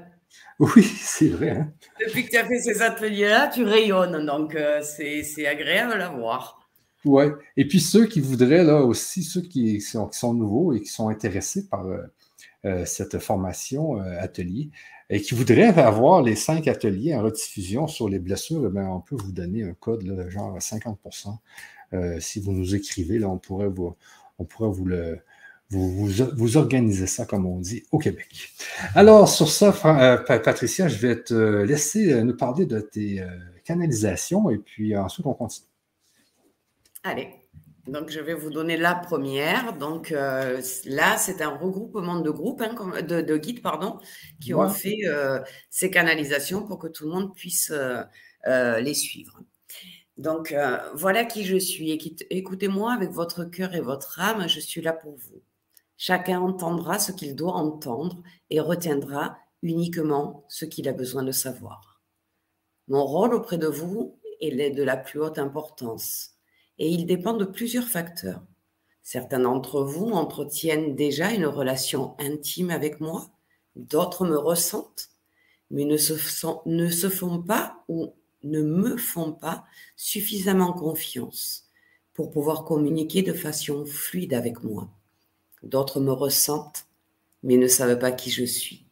Oui, c'est vrai. Hein. Depuis que tu as fait ces ateliers-là, tu rayonnes, donc euh, c'est agréable à voir. Oui, et puis ceux qui voudraient, là aussi, ceux qui sont, qui sont nouveaux et qui sont intéressés par euh, cette formation atelier et qui voudraient avoir les cinq ateliers en rediffusion sur les blessures, eh on peut vous donner un code, là, genre 50 euh, si vous nous écrivez, là, on pourrait vous, on pourrait vous le. Vous, vous, organiser ça, comme on dit, au Québec. Alors, sur ça, euh, Patricia, je vais te laisser euh, nous parler de tes canalisations et puis ensuite, on continue. Allez. Donc, je vais vous donner la première. Donc, là, c'est un regroupement de groupes, hein, de, guides, pardon, qui ont fait ces canalisations pour que tout le monde puisse les suivre. Donc, euh, voilà qui je suis. Écoutez-moi avec votre cœur et votre âme, je suis là pour vous. Chacun entendra ce qu'il doit entendre et retiendra uniquement ce qu'il a besoin de savoir. Mon rôle auprès de vous est de la plus haute importance et il dépend de plusieurs facteurs. Certains d'entre vous entretiennent déjà une relation intime avec moi, d'autres me ressentent, mais ne se, ne se font pas ou ne me font pas suffisamment confiance pour pouvoir communiquer de façon fluide avec moi. D'autres me ressentent, mais ne savent pas qui je suis.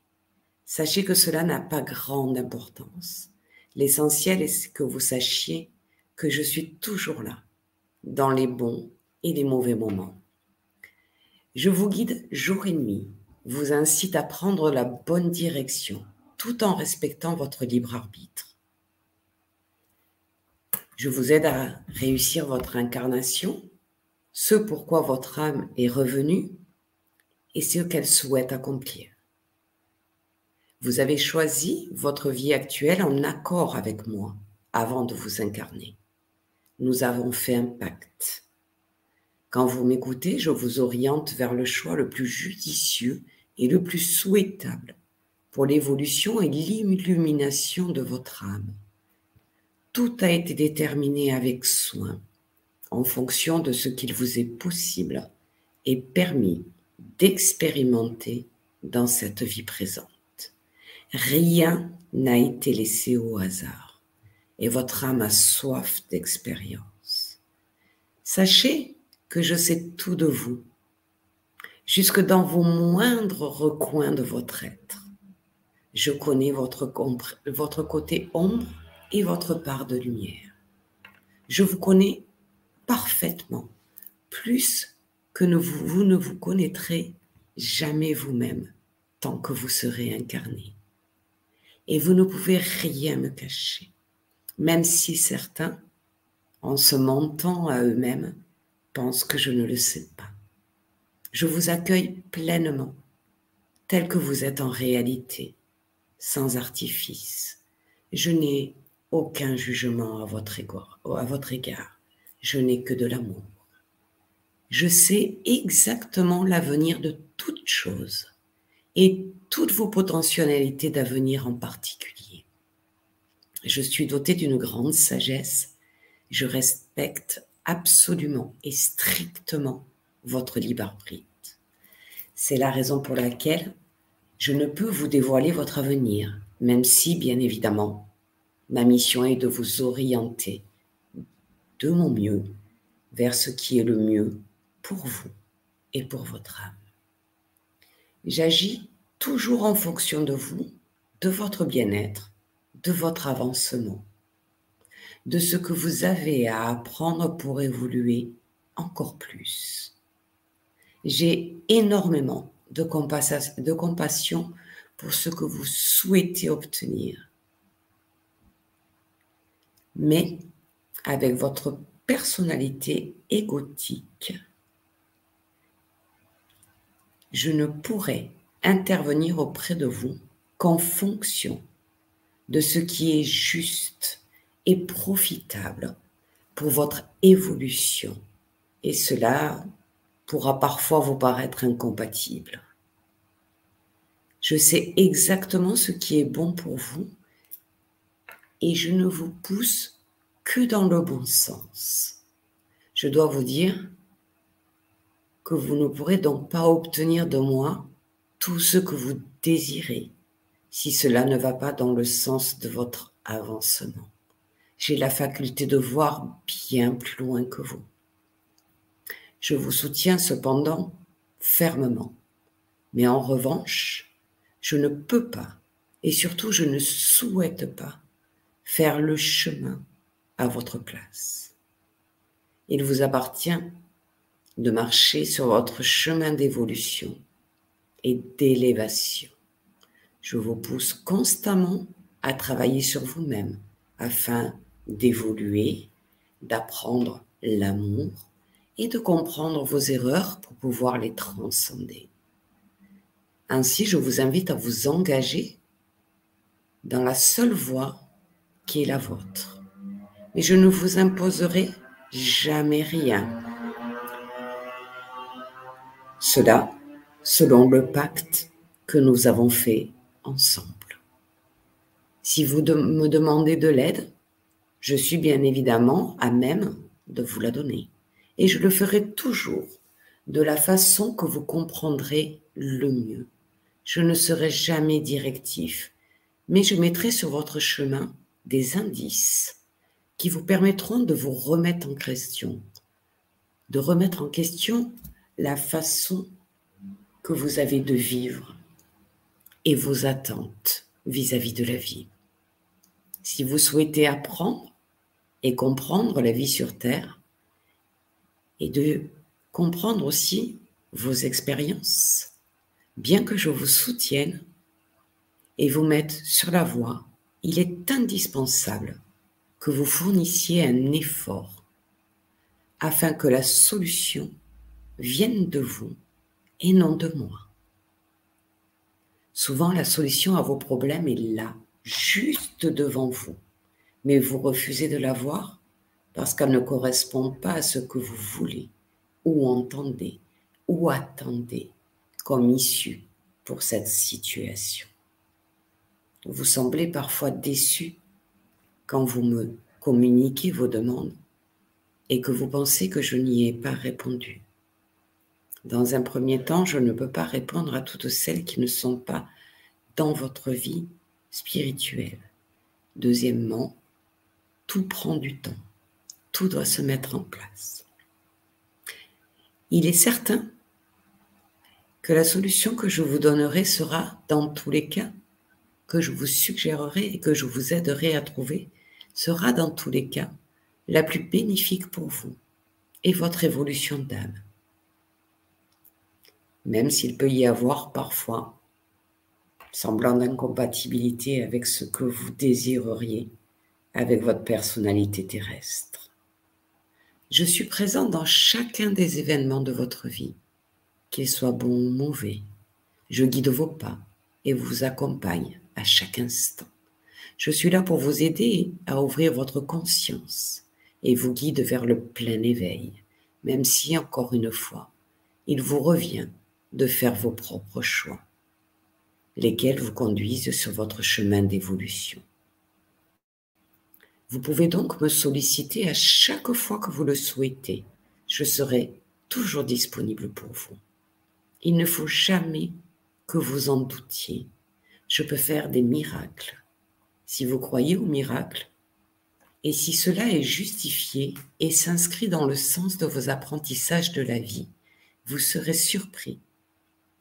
Sachez que cela n'a pas grande importance. L'essentiel est que vous sachiez que je suis toujours là, dans les bons et les mauvais moments. Je vous guide jour et nuit, vous incite à prendre la bonne direction, tout en respectant votre libre arbitre. Je vous aide à réussir votre incarnation, ce pourquoi votre âme est revenue et ce qu'elle souhaite accomplir. Vous avez choisi votre vie actuelle en accord avec moi avant de vous incarner. Nous avons fait un pacte. Quand vous m'écoutez, je vous oriente vers le choix le plus judicieux et le plus souhaitable pour l'évolution et l'illumination de votre âme. Tout a été déterminé avec soin en fonction de ce qu'il vous est possible et permis d'expérimenter dans cette vie présente. Rien n'a été laissé au hasard et votre âme a soif d'expérience. Sachez que je sais tout de vous, jusque dans vos moindres recoins de votre être. Je connais votre, votre côté ombre et votre part de lumière. Je vous connais parfaitement, plus que vous, vous ne vous connaîtrez jamais vous-même tant que vous serez incarné. Et vous ne pouvez rien me cacher, même si certains, en se mentant à eux-mêmes, pensent que je ne le sais pas. Je vous accueille pleinement, tel que vous êtes en réalité, sans artifice. Je n'ai aucun jugement à votre égard. À votre égard. Je n'ai que de l'amour. Je sais exactement l'avenir de toutes choses et toutes vos potentialités d'avenir en particulier. Je suis doté d'une grande sagesse. Je respecte absolument et strictement votre libre arbitre. C'est la raison pour laquelle je ne peux vous dévoiler votre avenir, même si, bien évidemment, Ma mission est de vous orienter de mon mieux vers ce qui est le mieux pour vous et pour votre âme. J'agis toujours en fonction de vous, de votre bien-être, de votre avancement, de ce que vous avez à apprendre pour évoluer encore plus. J'ai énormément de, compassion pour ce que vous souhaitez obtenir mais avec votre personnalité égotique, je ne pourrai intervenir auprès de vous qu'en fonction de ce qui est juste et profitable pour votre évolution. Et cela pourra parfois vous paraître incompatible. Je sais exactement ce qui est bon pour vous et je ne vous pousse que dans le bon sens. Je dois vous dire que vous ne pourrez donc pas obtenir de moi tout ce que vous désirez si cela ne va pas dans le sens de votre avancement. J'ai la faculté de voir bien plus loin que vous. Je vous soutiens cependant fermement. Mais en revanche, je ne peux pas, et surtout je ne souhaite pas, faire le chemin à votre place. Il vous appartient de marcher sur votre chemin d'évolution et d'élévation. Je vous pousse constamment à travailler sur vous-même afin d'évoluer, d'apprendre l'amour et de comprendre vos erreurs pour pouvoir les transcender. Ainsi, je vous invite à vous engager dans la seule voie qui est la vôtre. Mais je ne vous imposerai jamais rien. Cela selon le pacte que nous avons fait ensemble. Si vous me demandez de l'aide, je suis bien évidemment à même de vous la donner. Et je le ferai toujours de la façon que vous comprendrez le mieux. Je ne serai jamais directif, mais je mettrai sur votre chemin des indices qui vous permettront de vous remettre en question, de remettre en question la façon que vous avez de vivre et vos attentes vis-à-vis de la vie. Si vous souhaitez apprendre et comprendre la vie sur Terre et de comprendre aussi vos expériences, bien que je vous soutienne et vous mette sur la voie il est indispensable que vous fournissiez un effort afin que la solution vienne de vous et non de moi. Souvent, la solution à vos problèmes est là, juste devant vous, mais vous refusez de la voir parce qu'elle ne correspond pas à ce que vous voulez ou entendez ou attendez comme issue pour cette situation. Vous semblez parfois déçu quand vous me communiquez vos demandes et que vous pensez que je n'y ai pas répondu. Dans un premier temps, je ne peux pas répondre à toutes celles qui ne sont pas dans votre vie spirituelle. Deuxièmement, tout prend du temps. Tout doit se mettre en place. Il est certain que la solution que je vous donnerai sera, dans tous les cas, que je vous suggérerai et que je vous aiderai à trouver sera dans tous les cas la plus bénéfique pour vous et votre évolution d'âme. Même s'il peut y avoir parfois semblant d'incompatibilité avec ce que vous désireriez avec votre personnalité terrestre. Je suis présent dans chacun des événements de votre vie, qu'ils soient bons ou mauvais. Je guide vos pas et vous accompagne à chaque instant. Je suis là pour vous aider à ouvrir votre conscience et vous guide vers le plein éveil, même si, encore une fois, il vous revient de faire vos propres choix, lesquels vous conduisent sur votre chemin d'évolution. Vous pouvez donc me solliciter à chaque fois que vous le souhaitez. Je serai toujours disponible pour vous. Il ne faut jamais que vous en doutiez je peux faire des miracles. Si vous croyez aux miracles, et si cela est justifié et s'inscrit dans le sens de vos apprentissages de la vie, vous serez surpris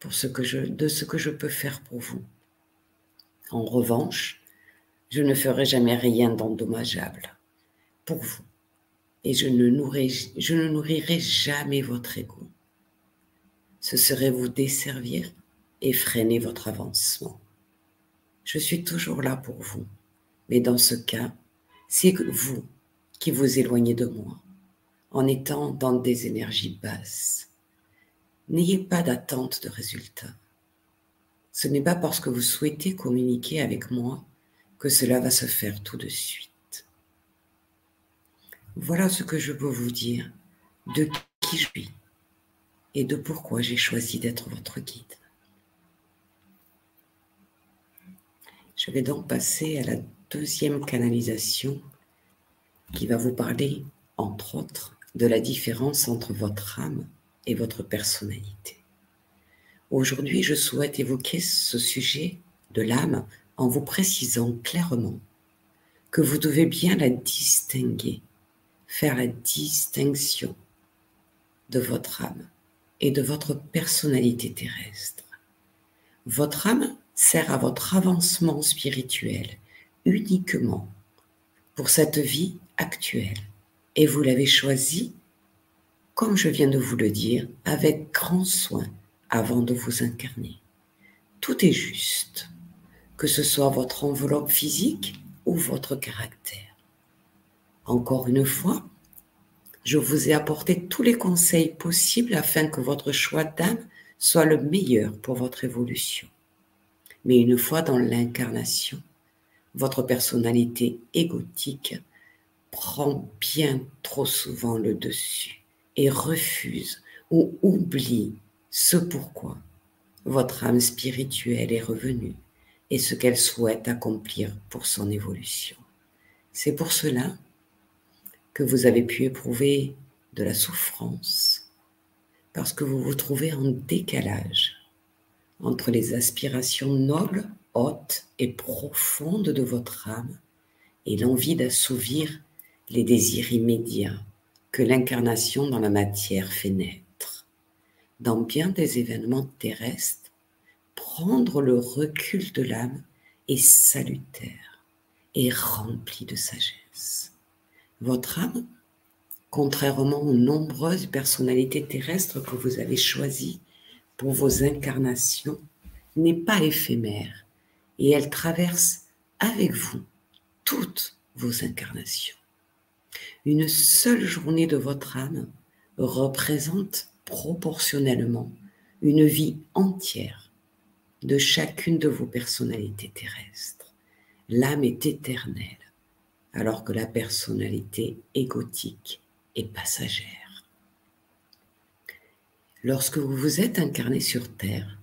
de ce que je peux faire pour vous. En revanche, je ne ferai jamais rien d'endommageable pour vous et je ne, nourrirai, je ne nourrirai jamais votre ego. Ce serait vous desservir et freiner votre avancement. Je suis toujours là pour vous. Mais dans ce cas, c'est vous qui vous éloignez de moi en étant dans des énergies basses. N'ayez pas d'attente de résultat. Ce n'est pas parce que vous souhaitez communiquer avec moi que cela va se faire tout de suite. Voilà ce que je peux vous dire de qui je suis et de pourquoi j'ai choisi d'être votre guide. Je vais donc passer à la deuxième canalisation qui va vous parler, entre autres, de la différence entre votre âme et votre personnalité. Aujourd'hui, je souhaite évoquer ce sujet de l'âme en vous précisant clairement que vous devez bien la distinguer, faire la distinction de votre âme et de votre personnalité terrestre. Votre âme sert à votre avancement spirituel uniquement pour cette vie actuelle. Et vous l'avez choisi, comme je viens de vous le dire, avec grand soin avant de vous incarner. Tout est juste, que ce soit votre enveloppe physique ou votre caractère. Encore une fois, je vous ai apporté tous les conseils possibles afin que votre choix d'âme soit le meilleur pour votre évolution. Mais une fois dans l'incarnation, votre personnalité égotique prend bien trop souvent le dessus et refuse ou oublie ce pourquoi votre âme spirituelle est revenue et ce qu'elle souhaite accomplir pour son évolution. C'est pour cela que vous avez pu éprouver de la souffrance, parce que vous vous trouvez en décalage entre les aspirations nobles, hautes et profondes de votre âme et l'envie d'assouvir les désirs immédiats que l'incarnation dans la matière fait naître. Dans bien des événements terrestres, prendre le recul de l'âme est salutaire et rempli de sagesse. Votre âme, contrairement aux nombreuses personnalités terrestres que vous avez choisies pour vos incarnations n'est pas éphémère et elle traverse avec vous toutes vos incarnations. Une seule journée de votre âme représente proportionnellement une vie entière de chacune de vos personnalités terrestres. L'âme est éternelle, alors que la personnalité égotique est passagère. Lorsque vous vous êtes incarné sur Terre,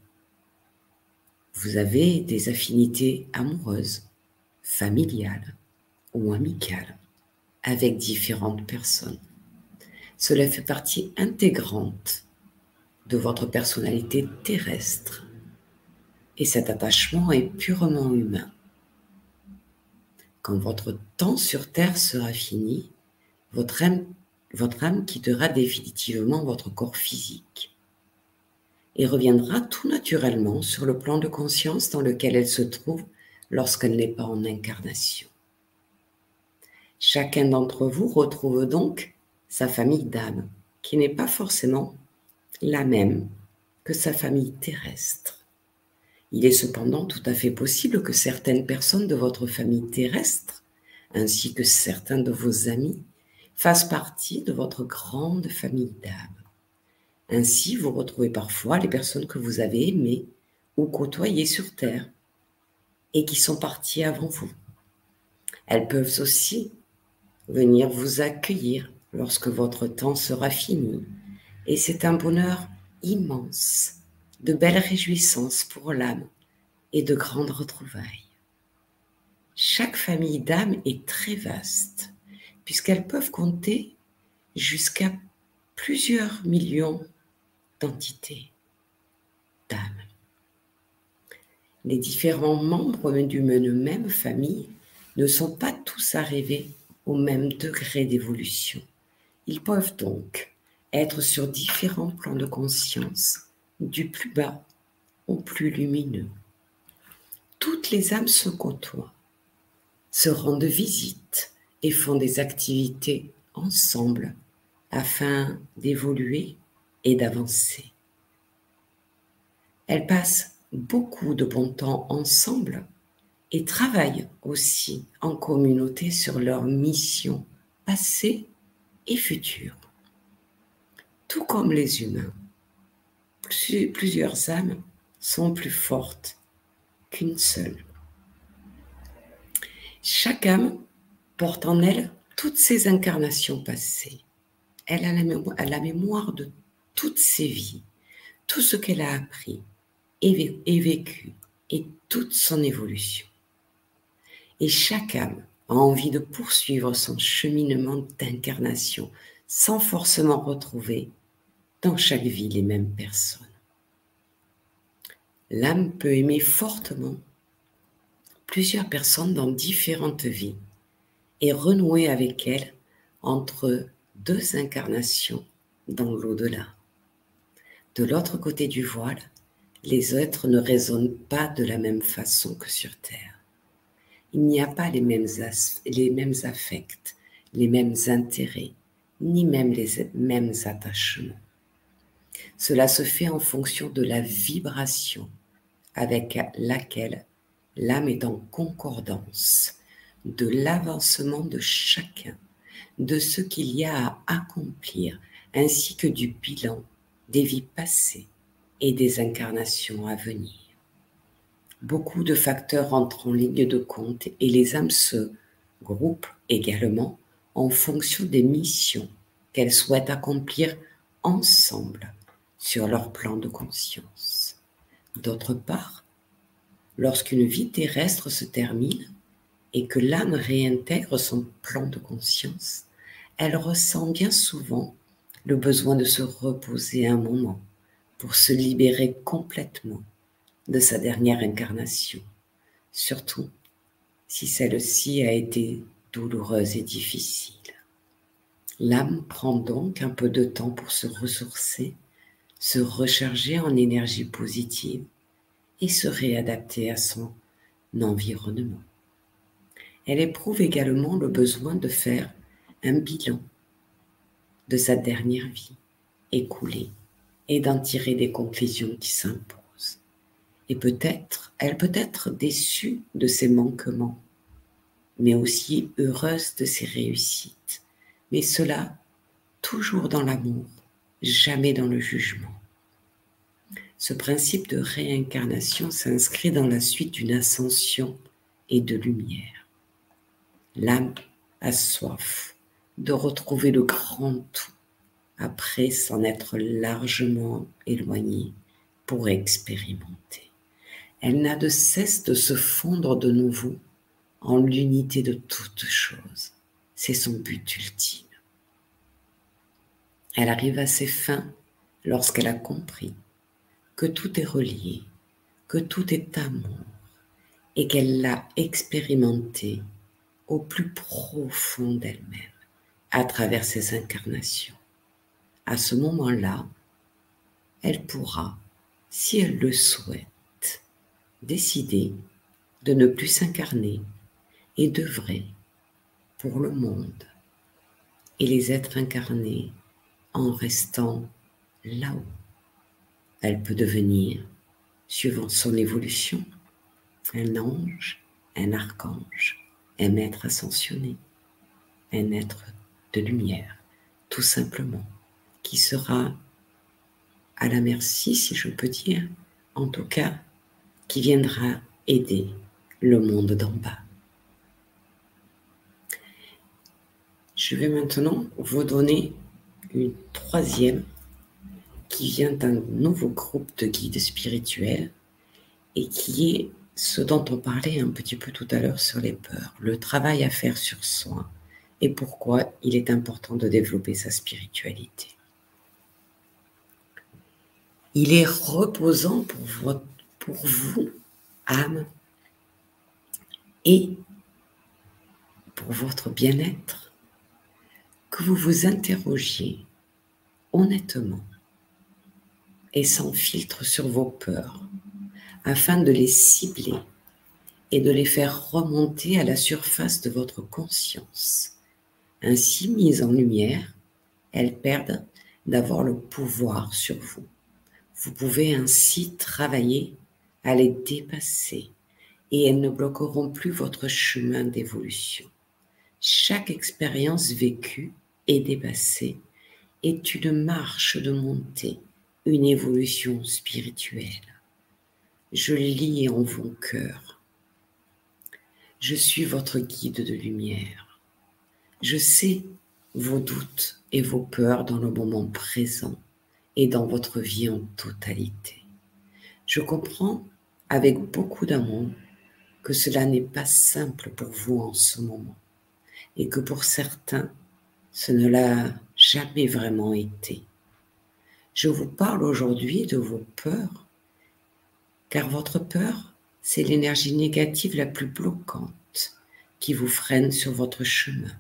Vous avez des affinités amoureuses, familiales ou amicales avec différentes personnes. Cela fait partie intégrante de votre personnalité terrestre et cet attachement est purement humain. Quand votre temps sur Terre sera fini, votre âme, votre âme quittera définitivement votre corps physique et reviendra tout naturellement sur le plan de conscience dans lequel elle se trouve lorsqu'elle n'est pas en incarnation. Chacun d'entre vous retrouve donc sa famille d'âme, qui n'est pas forcément la même que sa famille terrestre. Il est cependant tout à fait possible que certaines personnes de votre famille terrestre, ainsi que certains de vos amis, fassent partie de votre grande famille d'âme. Ainsi, vous retrouvez parfois les personnes que vous avez aimées ou côtoyées sur Terre et qui sont parties avant vous. Elles peuvent aussi venir vous accueillir lorsque votre temps sera fini. Et c'est un bonheur immense, de belles réjouissances pour l'âme et de grandes retrouvailles. Chaque famille d'âmes est très vaste, puisqu'elles peuvent compter jusqu'à plusieurs millions d'entités d'âmes. Les différents membres d'une même famille ne sont pas tous arrivés au même degré d'évolution. Ils peuvent donc être sur différents plans de conscience, du plus bas au plus lumineux. Toutes les âmes se côtoient, se rendent visite et font des activités ensemble afin d'évoluer et d'avancer. Elles passent beaucoup de bon temps ensemble et travaillent aussi en communauté sur leur mission passée et future. Tout comme les humains, plusieurs âmes sont plus fortes qu'une seule. Chaque âme porte en elle toutes ses incarnations passées. Elle a la mémoire, de toutes ses vies, tout ce qu'elle a appris et vécu et toute son évolution. Et chaque âme a envie de poursuivre son cheminement d'incarnation sans forcément retrouver dans chaque vie les mêmes personnes. L'âme peut aimer fortement plusieurs personnes dans différentes vies et renouer avec elles entre deux incarnations dans l'au-delà. De l'autre côté du voile, les êtres ne raisonnent pas de la même façon que sur Terre il n'y a pas les mêmes, les mêmes affects, les mêmes intérêts, ni même les mêmes attachements. Cela se fait en fonction de la vibration avec laquelle l'âme est en concordance, de l'avancement de chacun, de ce qu'il y a à accomplir, ainsi que du bilan des vies passées et des incarnations à venir beaucoup de facteurs entrent en ligne de compte et les âmes se groupent également en fonction des missions qu'elles souhaitent accomplir ensemble sur leur plan de conscience. D'autre part, lorsqu'une vie terrestre se termine et que l'âme réintègre son plan de conscience, elle ressent bien souvent le besoin de se reposer un moment pour se libérer complètement de sa dernière incarnation, surtout si celle-ci a été douloureuse et difficile. L'âme prend donc un peu de temps pour se ressourcer, se recharger en énergie positive et se réadapter à son environnement. Elle éprouve également le besoin de faire un bilan de sa dernière vie écoulée et d'en tirer des conclusions qui s'imposent. Et peut-être, elle peut être déçue de ses manquements, mais aussi heureuse de ses réussites. Mais cela toujours dans l'amour, jamais dans le jugement. Ce principe de réincarnation s'inscrit dans la suite d'une ascension et de lumière. L'âme a soif de retrouver le grand tout après s'en être largement éloignée pour expérimenter. elle n'a de cesse de se fondre de nouveau en l'unité de toutes choses. C'est son but ultime. Elle arrive à ses fins lorsqu'elle a compris que tout est relié, que tout est amour et qu'elle l'a expérimenté au plus profond d'elle-même à travers ses incarnations. À ce moment-là, elle pourra, si elle le souhaite, décider de ne plus s'incarner et d'œuvrer pour le monde et les êtres incarnés en restant là-haut. Elle peut devenir, suivant son évolution, un ange, un archange, un maître ascensionné, un être de lumière, tout simplement, qui sera à la merci, si je peux dire, en tout cas, qui viendra aider le monde d'en bas. Je vais maintenant vous donner une troisième qui vient d'un nouveau groupe de guides spirituels et qui est ce dont on parlait un petit peu tout à l'heure sur les peurs, le travail à faire sur soi et pourquoi il est important de développer sa spiritualité. Il est reposant pour, vous, âme, et pour votre bien-être, que vous vous interrogiez honnêtement et sans filtre sur vos peurs, afin de les cibler et de les faire remonter à la surface de votre conscience. Ainsi mises en lumière, elles perdent d'avoir le pouvoir sur vous. Vous pouvez ainsi travailler à les dépasser et elles ne bloqueront plus votre chemin d'évolution. Chaque expérience vécue et dépassée est une marche de montée, une évolution spirituelle. Je lis en vos cœurs. Je suis votre guide de lumière. Je sais vos doutes et vos peurs dans le moment présent et dans votre vie en totalité. Je comprends avec beaucoup d'amour que cela n'est pas simple pour vous en ce moment et que pour certains, ce ne l'a jamais vraiment été. Je vous parle aujourd'hui de vos peurs, car votre peur, c'est l'énergie négative la plus bloquante qui vous freine sur votre chemin.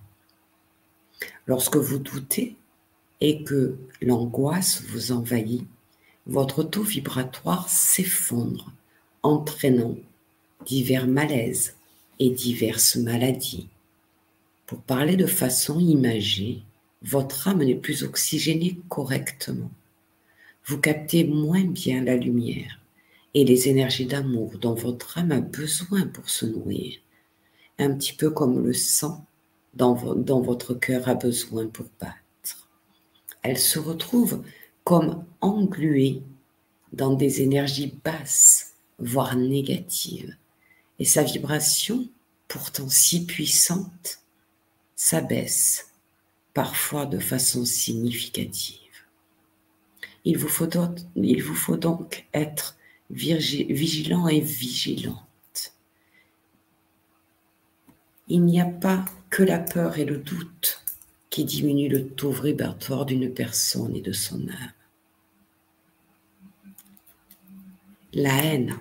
Lorsque vous doutez, et que l'angoisse vous envahit, votre taux vibratoire s'effondre, entraînant divers malaises et diverses maladies. Pour parler de façon imagée, votre âme n'est plus oxygénée correctement. Vous captez moins bien la lumière et les énergies d'amour dont votre âme a besoin pour se nourrir, un petit peu comme le sang dont, votre cœur a besoin pour battre. Elle se retrouve comme engluée dans des énergies basses, voire négatives, et sa vibration, pourtant si puissante, s'abaisse, parfois de façon significative. Il vous faut donc, être vigilant et vigilante. Il n'y a pas que la peur et le doute qui diminue le taux vibratoire d'une personne et de son âme. La haine,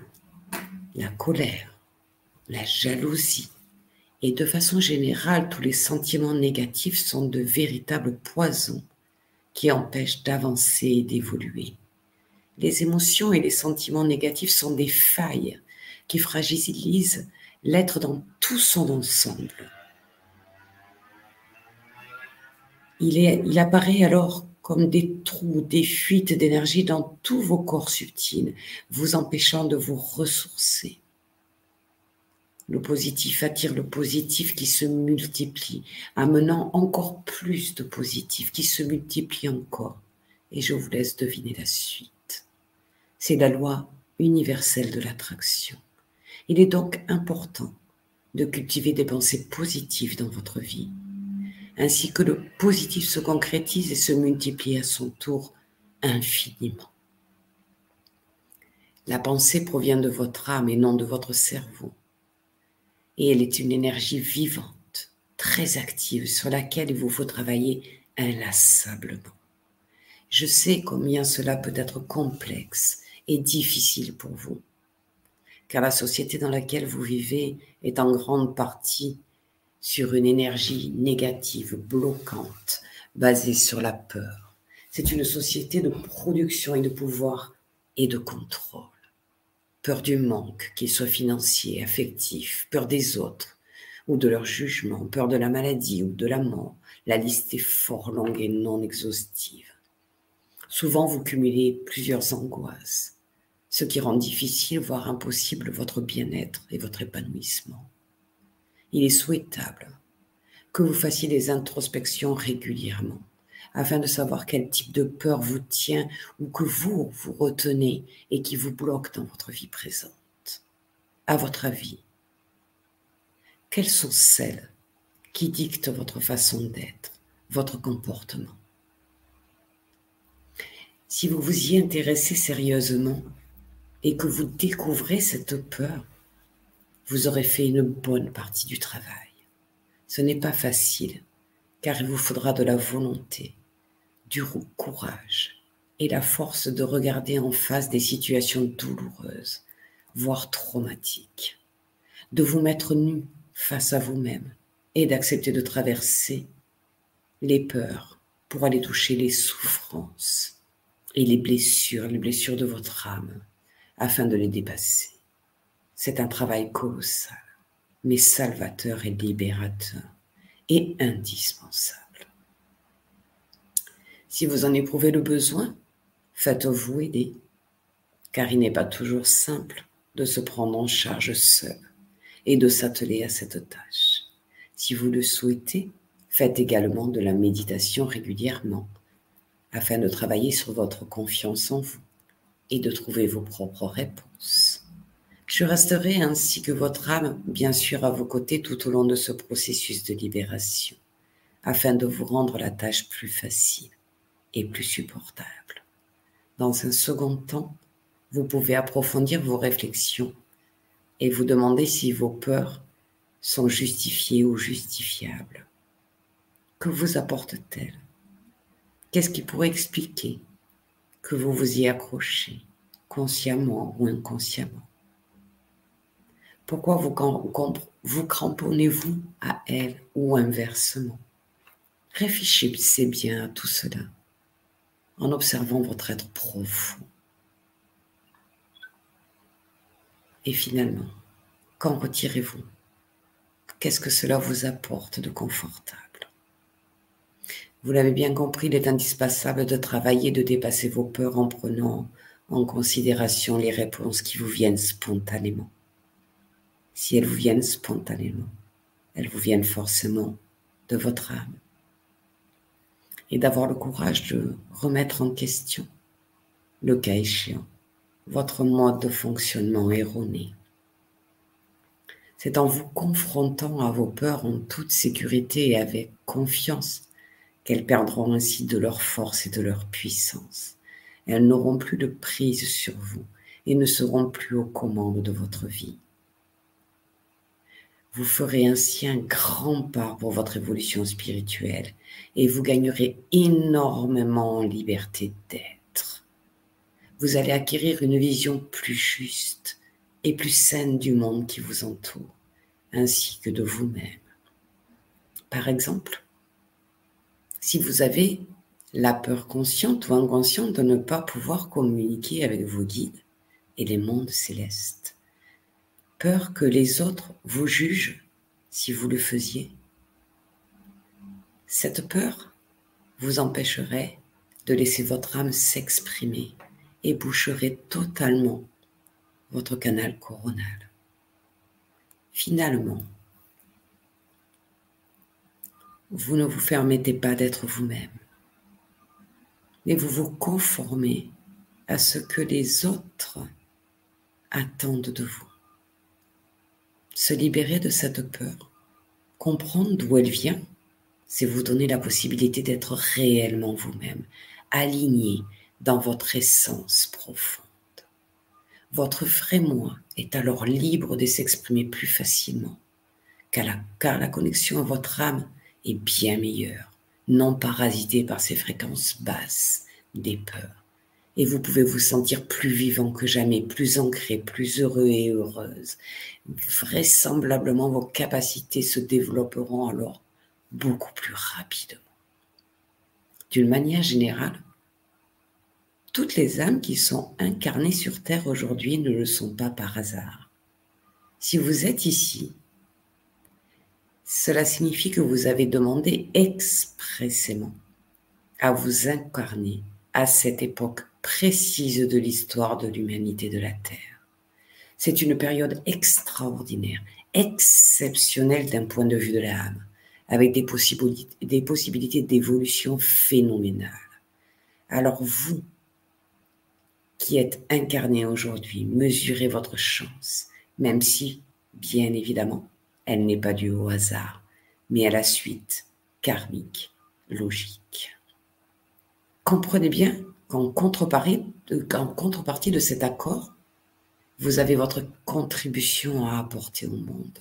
la colère, la jalousie et de façon générale tous les sentiments négatifs sont de véritables poisons qui empêchent d'avancer et d'évoluer. Les émotions et les sentiments négatifs sont des failles qui fragilisent l'être dans tout son ensemble. Il, apparaît alors comme des trous, des fuites d'énergie dans tous vos corps subtils, vous empêchant de vous ressourcer. Le positif attire le positif qui se multiplie, amenant encore plus de positif qui se multiplie encore. Et je vous laisse deviner la suite. C'est la loi universelle de l'attraction. Il est donc important de cultiver des pensées positives dans votre vie ainsi que le positif se concrétise et se multiplie à son tour infiniment. La pensée provient de votre âme et non de votre cerveau. Et elle est une énergie vivante, très active, sur laquelle il vous faut travailler inlassablement. Je sais combien cela peut être complexe et difficile pour vous, car la société dans laquelle vous vivez est en grande partie sur une énergie négative, bloquante, basée sur la peur. C'est une société de production et de pouvoir et de contrôle. Peur du manque, qu'il soit financier, affectif, peur des autres ou de leur jugement, peur de la maladie ou de la mort. La liste est fort longue et non exhaustive. Souvent, vous cumulez plusieurs angoisses, ce qui rend difficile, voire impossible, votre bien-être et votre épanouissement il est souhaitable que vous fassiez des introspections régulièrement afin de savoir quel type de peur vous tient ou que vous vous retenez et qui vous bloque dans votre vie présente. À votre avis, quelles sont celles qui dictent votre façon d'être, votre comportement? Si vous vous y intéressez sérieusement et que vous découvrez cette peur, vous aurez fait une bonne partie du travail. Ce n'est pas facile, car il vous faudra de la volonté, du courage et la force de regarder en face des situations douloureuses, voire traumatiques, de vous mettre nu face à vous-même et d'accepter de traverser les peurs pour aller toucher les souffrances et les blessures, les blessures de votre âme, afin de les dépasser. C'est un travail colossal, mais salvateur et libérateur et indispensable. Si vous en éprouvez le besoin, faites-vous aider, car il n'est pas toujours simple de se prendre en charge seul et de s'atteler à cette tâche. Si vous le souhaitez, faites également de la méditation régulièrement afin de travailler sur votre confiance en vous et de trouver vos propres réponses. Je resterai ainsi que votre âme, bien sûr, à vos côtés tout au long de ce processus de libération, afin de vous rendre la tâche plus facile et plus supportable. Dans un second temps, vous pouvez approfondir vos réflexions et vous demander si vos peurs sont justifiées ou justifiables. Que vous apporte-t-elle Qu'est-ce qui pourrait expliquer que vous vous y accrochez, consciemment ou inconsciemment. Pourquoi vous, vous cramponnez-vous à elle ou inversement? Réfléchissez bien à tout cela en observant votre être profond. Et finalement, qu'en retirez-vous? Qu'est-ce que cela vous apporte de confortable? Vous l'avez bien compris, il est indispensable de travailler, de dépasser vos peurs en prenant en considération les réponses qui vous viennent spontanément si elles vous viennent spontanément. Elles vous viennent forcément de votre âme. Et d'avoir le courage de remettre en question, le cas échéant, votre mode de fonctionnement erroné. C'est en vous confrontant à vos peurs en toute sécurité et avec confiance qu'elles perdront ainsi de leur force et de leur puissance. Elles n'auront plus de prise sur vous et ne seront plus aux commandes de votre vie. Vous ferez ainsi un grand pas pour votre évolution spirituelle et vous gagnerez énormément en liberté d'être. Vous allez acquérir une vision plus juste et plus saine du monde qui vous entoure, ainsi que de vous-même. Par exemple, si vous avez la peur consciente ou inconsciente de ne pas pouvoir communiquer avec vos guides et les mondes célestes, peur que les autres vous jugent si vous le faisiez. Cette peur vous empêcherait de laisser votre âme s'exprimer et boucherait totalement votre canal coronal. Finalement, vous ne vous permettez pas d'être vous-même, mais vous vous conformez à ce que les autres attendent de vous se libérer de cette peur, comprendre d'où elle vient, c'est vous donner la possibilité d'être réellement vous-même, aligné dans votre essence profonde. Votre vrai moi est alors libre de s'exprimer plus facilement, car la, car la connexion à votre âme bien meilleure, non parasitée par ces fréquences basses des peurs. Et vous pouvez vous sentir plus vivant que jamais, plus ancré, plus heureux et heureuse. Vraisemblablement, vos capacités se développeront alors beaucoup plus rapidement. D'une manière générale, toutes les âmes qui sont incarnées sur Terre aujourd'hui ne le sont pas par hasard. Si vous êtes ici, cela signifie que vous avez demandé expressément à vous incarner à cette époque précise de l'histoire de l'humanité de la Terre. C'est une période extraordinaire, exceptionnelle d'un point de vue de l'âme, avec des possibilités, d'évolution phénoménales. Alors vous, qui êtes incarné aujourd'hui, mesurez votre chance, même si, bien évidemment, elle n'est pas due au hasard, mais à la suite karmique, logique. Comprenez bien qu'en contrepartie, de cet accord, vous avez votre contribution à apporter au monde.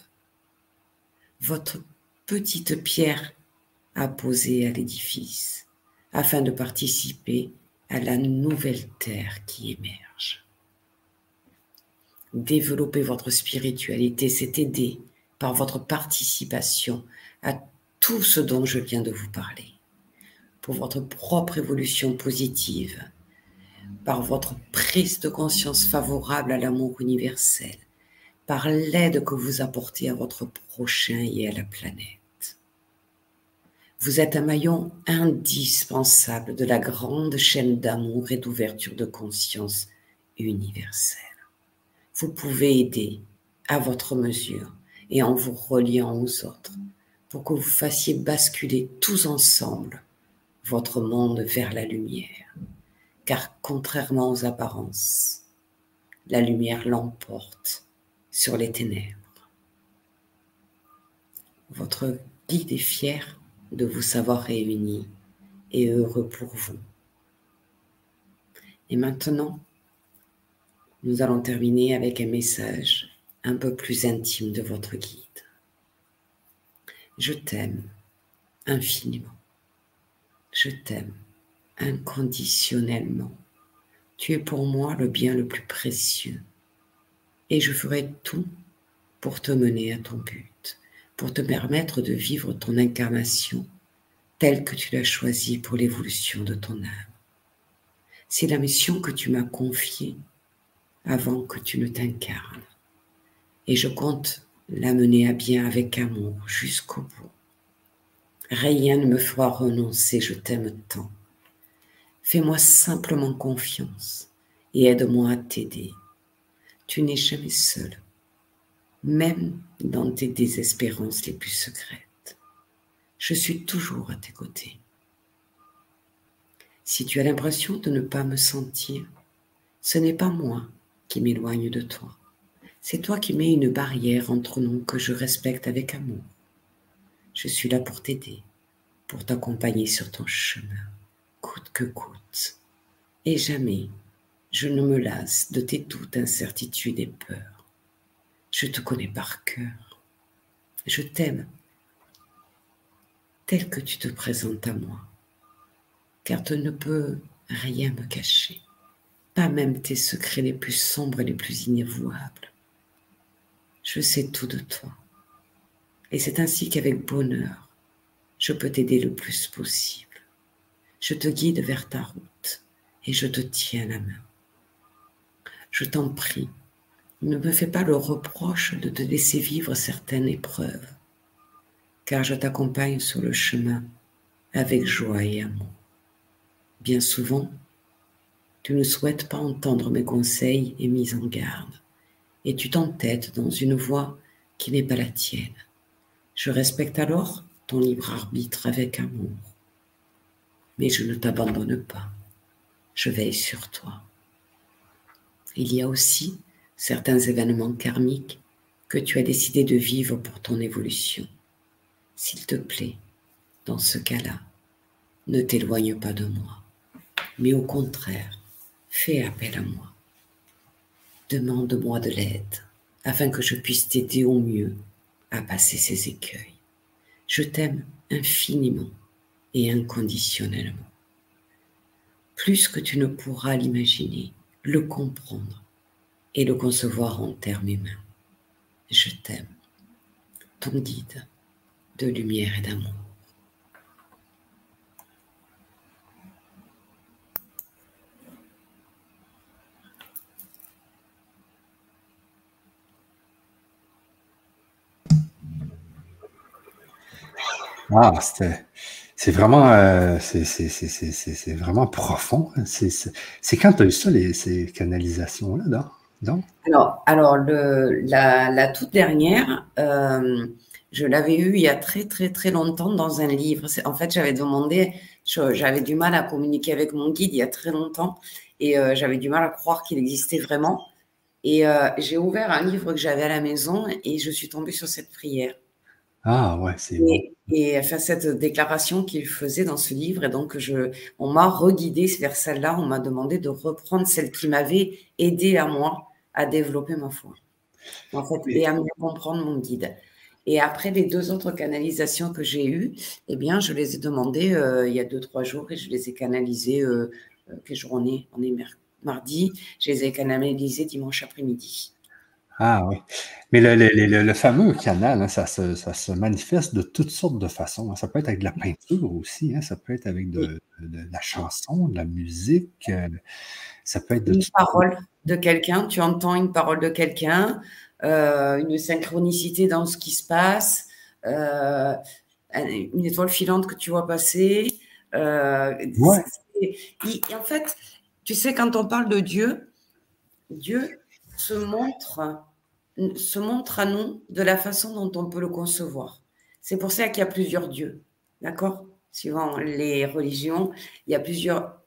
Votre petite pierre à poser à l'édifice afin de participer à la nouvelle terre qui émerge. Développer votre spiritualité, c'est aider par votre participation à tout ce dont je viens de vous parler pour votre propre évolution positive, par votre prise de conscience favorable à l'amour universel, par l'aide que vous apportez à votre prochain et à la planète. Vous êtes un maillon indispensable de la grande chaîne d'amour et d'ouverture de conscience universelle. Vous pouvez aider à votre mesure et en vous reliant aux autres pour que vous fassiez basculer tous ensemble votre monde vers la lumière, car contrairement aux apparences, la lumière l'emporte sur les ténèbres. Votre guide est fier de vous savoir réunis et heureux pour vous. Et maintenant, nous allons terminer avec un message un peu plus intime de votre guide. Je t'aime infiniment. Je t'aime inconditionnellement. Tu es pour moi le bien le plus précieux. Et je ferai tout pour te mener à ton but, pour te permettre de vivre ton incarnation telle que tu l'as choisie pour l'évolution de ton âme. C'est la mission que tu m'as confiée avant que tu ne t'incarnes. Et je compte la mener à bien avec amour jusqu'au bout. Rien ne me fera renoncer, je t'aime tant. Fais-moi simplement confiance et aide-moi à t'aider. Tu n'es jamais seul, même dans tes désespérances les plus secrètes. Je suis toujours à tes côtés. Si tu as l'impression de ne pas me sentir, ce n'est pas moi qui m'éloigne de toi. C'est toi qui mets une barrière entre nous que je respecte avec amour. Je suis là pour t'aider, pour t'accompagner sur ton chemin, coûte que coûte. Et jamais je ne me lasse de tes doutes, incertitudes et peurs. Je te connais par cœur. Je t'aime tel que tu te présentes à moi, car tu ne peux rien me cacher, pas même tes secrets les plus sombres et les plus inavouables. Je sais tout de toi. Et c'est ainsi qu'avec bonheur, je peux t'aider le plus possible. Je te guide vers ta route et je te tiens la main. Je t'en prie, ne me fais pas le reproche de te laisser vivre certaines épreuves, car je t'accompagne sur le chemin avec joie et amour. Bien souvent, tu ne souhaites pas entendre mes conseils et mises en garde, et tu t'entêtes dans une voie qui n'est pas la tienne. Je respecte alors ton libre arbitre avec amour. Mais je ne t'abandonne pas. Je veille sur toi. Il y a aussi certains événements karmiques que tu as décidé de vivre pour ton évolution. S'il te plaît, dans ce cas-là, ne t'éloigne pas de moi, mais au contraire, fais appel à moi. Demande-moi de l'aide afin que je puisse t'aider au mieux à passer ces écueils. Je t'aime infiniment et inconditionnellement. Plus que tu ne pourras l'imaginer, le comprendre et le concevoir en termes humains. Je t'aime, ton guide de lumière et d'amour. Ah, c'est vraiment, euh, c'est vraiment profond. Hein. C'est quand tu as eu ça, les, ces canalisations-là, non? Alors, alors le, la, la toute dernière, euh, je l'avais eu il y a très, très, très longtemps dans un livre. En fait, j'avais demandé, j'avais du mal à communiquer avec mon guide il y a très longtemps et euh, j'avais du mal à croire qu'il existait vraiment. Et j'ai ouvert un livre que j'avais à la maison et je suis tombée sur cette prière. Ah ouais, c'est bon. Et enfin, cette déclaration qu'il faisait dans ce livre, et donc je, on m'a reguidé vers celle-là, on m'a demandé de reprendre celle qui m'avait aidé à moi à développer ma foi, en fait, et à mieux comprendre mon guide. Et après les deux autres canalisations que j'ai eues, eh bien, je les ai demandées euh, il y a deux, trois jours et je les ai canalisées, euh, euh quelle journée On est mardi, je les ai canalisées dimanche après-midi. Ah oui. Mais le, fameux canal, hein, ça, se, manifeste de toutes sortes de façons. Hein. Ça peut être avec de la peinture aussi, hein. ça peut être avec de, la chanson, de la musique, euh, ça peut être Une parole de quelqu'un, tu entends une parole de quelqu'un, euh, une synchronicité dans ce qui se passe, euh, une étoile filante que tu vois passer. Ouais. en fait, tu sais, quand on parle de Dieu, Dieu, se montre, se montre à nous de la façon dont on peut le concevoir. C'est pour ça qu'il y a plusieurs dieux, d'accord? Suivant les religions, il y a plusieurs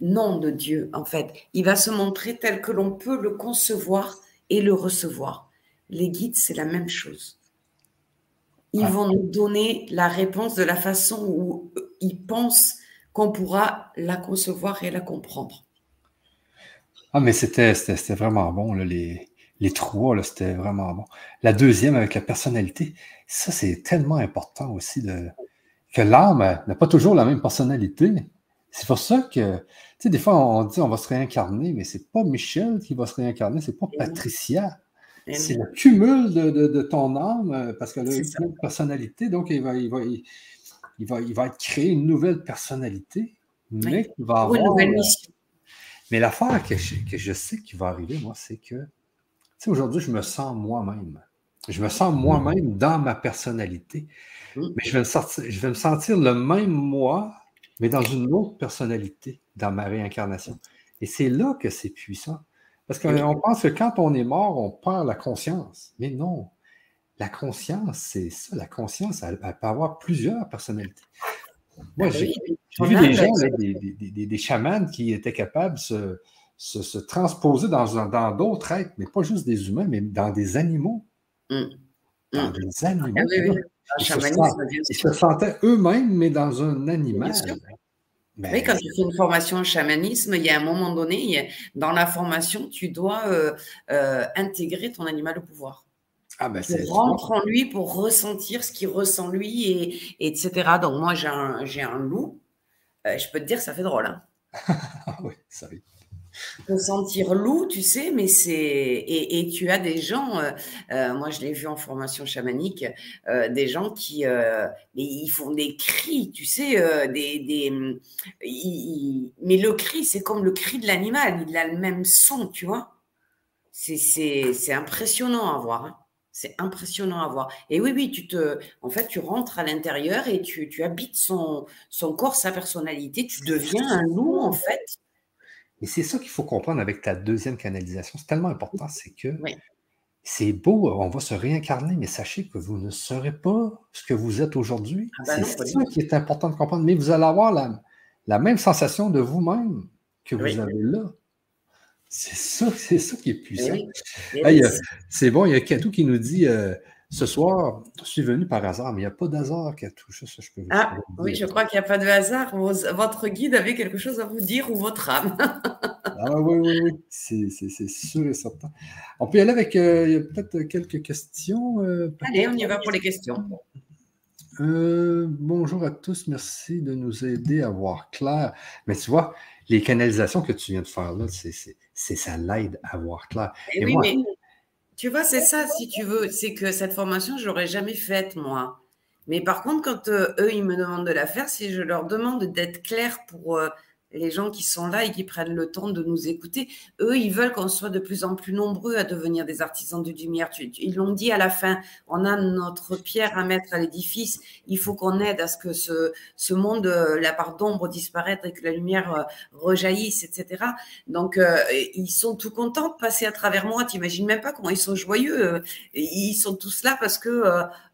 noms de Dieu, en fait. Il va se montrer tel que l'on peut le concevoir et le recevoir. Les guides, c'est la même chose. Ils ah. vont nous donner la réponse de la façon où ils pensent qu'on pourra la concevoir et la comprendre. Ah, mais c'était vraiment bon, les, les trois, c'était vraiment bon. La deuxième avec la personnalité, ça, c'est tellement important aussi de, que l'âme n'a pas toujours la même personnalité. C'est pour ça que, tu sais, des fois, on dit on va se réincarner, mais c'est pas Michel qui va se réincarner, c'est pas Patricia. C'est le cumul de, ton âme, parce qu'elle a une personnalité, donc il va, il, va, il, va, il va être créé une nouvelle personnalité, mais qui va avoir. Une nouvelle mission. Mais l'affaire que je, que je sais qui va arriver, moi, c'est que, sais, aujourd'hui, je me sens moi-même. Je me sens moi-même dans ma personnalité. Mm. Mais je vais, me sortir, je vais me sentir le même moi, mais dans une autre personnalité, dans ma réincarnation. Et c'est là que c'est puissant. Parce qu'on pense que quand on est mort, on perd la conscience. Mais non. La conscience, c'est ça. La conscience, elle peut avoir plusieurs personnalités. Moi, j'ai vu des gens, des, des, chamans qui étaient capables de se, transposer dans d'autres êtres, mais pas juste des humains, mais dans des animaux. Mmh. Dans mmh. des animaux. Ah, ils, se, sentaient eux-mêmes, mais dans un animal. Ben, oui, quand tu fais une formation en chamanisme, il y a un moment donné, dans la formation, tu dois euh, euh, intégrer ton animal au pouvoir. Ah ben rentre en lui pour ressentir ce qu'il ressent lui, et, etc. Donc moi, j'ai un, j'ai un loup. Euh, je peux te dire, ça fait drôle. Hein. ah oui, ça oui. Ressentir loup, tu sais, mais c'est. Et, tu as des gens, euh, euh, moi je l'ai vu en formation chamanique, des gens qui. ils font des cris, tu sais, des. des mais le cri, c'est comme le cri de l'animal, il a le même son, tu vois. C'est impressionnant à voir. Hein. C'est impressionnant à voir. Et oui, oui, tu te, en fait, tu rentres à l'intérieur et tu, tu habites son, son corps, sa personnalité. Tu deviens un loup, en fait. Et c'est ça qu'il faut comprendre avec ta deuxième canalisation. C'est tellement important, c'est que c'est beau, on va se réincarner, mais sachez que vous ne serez pas ce que vous êtes aujourd'hui. Ah ben c'est ça qui est important de comprendre. Mais vous allez avoir la, la même sensation de vous-même que vous avez là. C'est ça, c'est ça qui est puissant. c'est bon, il y a Katou qui nous dit euh, Ce soir, je suis venu par hasard, mais il n'y a pas d'hasard qui a touché ça, je peux Ah, oui, je crois qu'il n'y a pas de hasard. Votre guide avait quelque chose à vous dire ou votre âme. ah oui, oui, oui, c'est sûr et certain. On peut y aller avec euh, peut-être quelques questions. Euh, Allez, on y va pour les questions. Euh, bonjour à tous, merci de nous aider à voir clair. Mais tu vois, les canalisations que tu viens de faire là, c'est ça l'aide à voir clair. Eh et, oui, mais tu vois, c'est ça, si tu veux, c'est que cette formation, je l'aurais jamais faite, moi. Mais par contre, quand euh, eux, ils me demandent de la faire, si je leur demande d'être clair pour euh, les gens qui sont là et qui prennent le temps de nous écouter, eux, ils veulent qu'on soit de plus en plus nombreux à devenir des artisans de lumière. Ils l'ont dit à la fin, on a notre pierre à mettre à l'édifice, il faut qu'on aide à ce que ce, monde, euh, la part d'ombre disparaisse et que la lumière euh, rejaillisse, etc. Donc, euh, ils sont tout contents de passer à travers moi. T'imagines même pas comment ils sont joyeux. Ils sont tous là parce que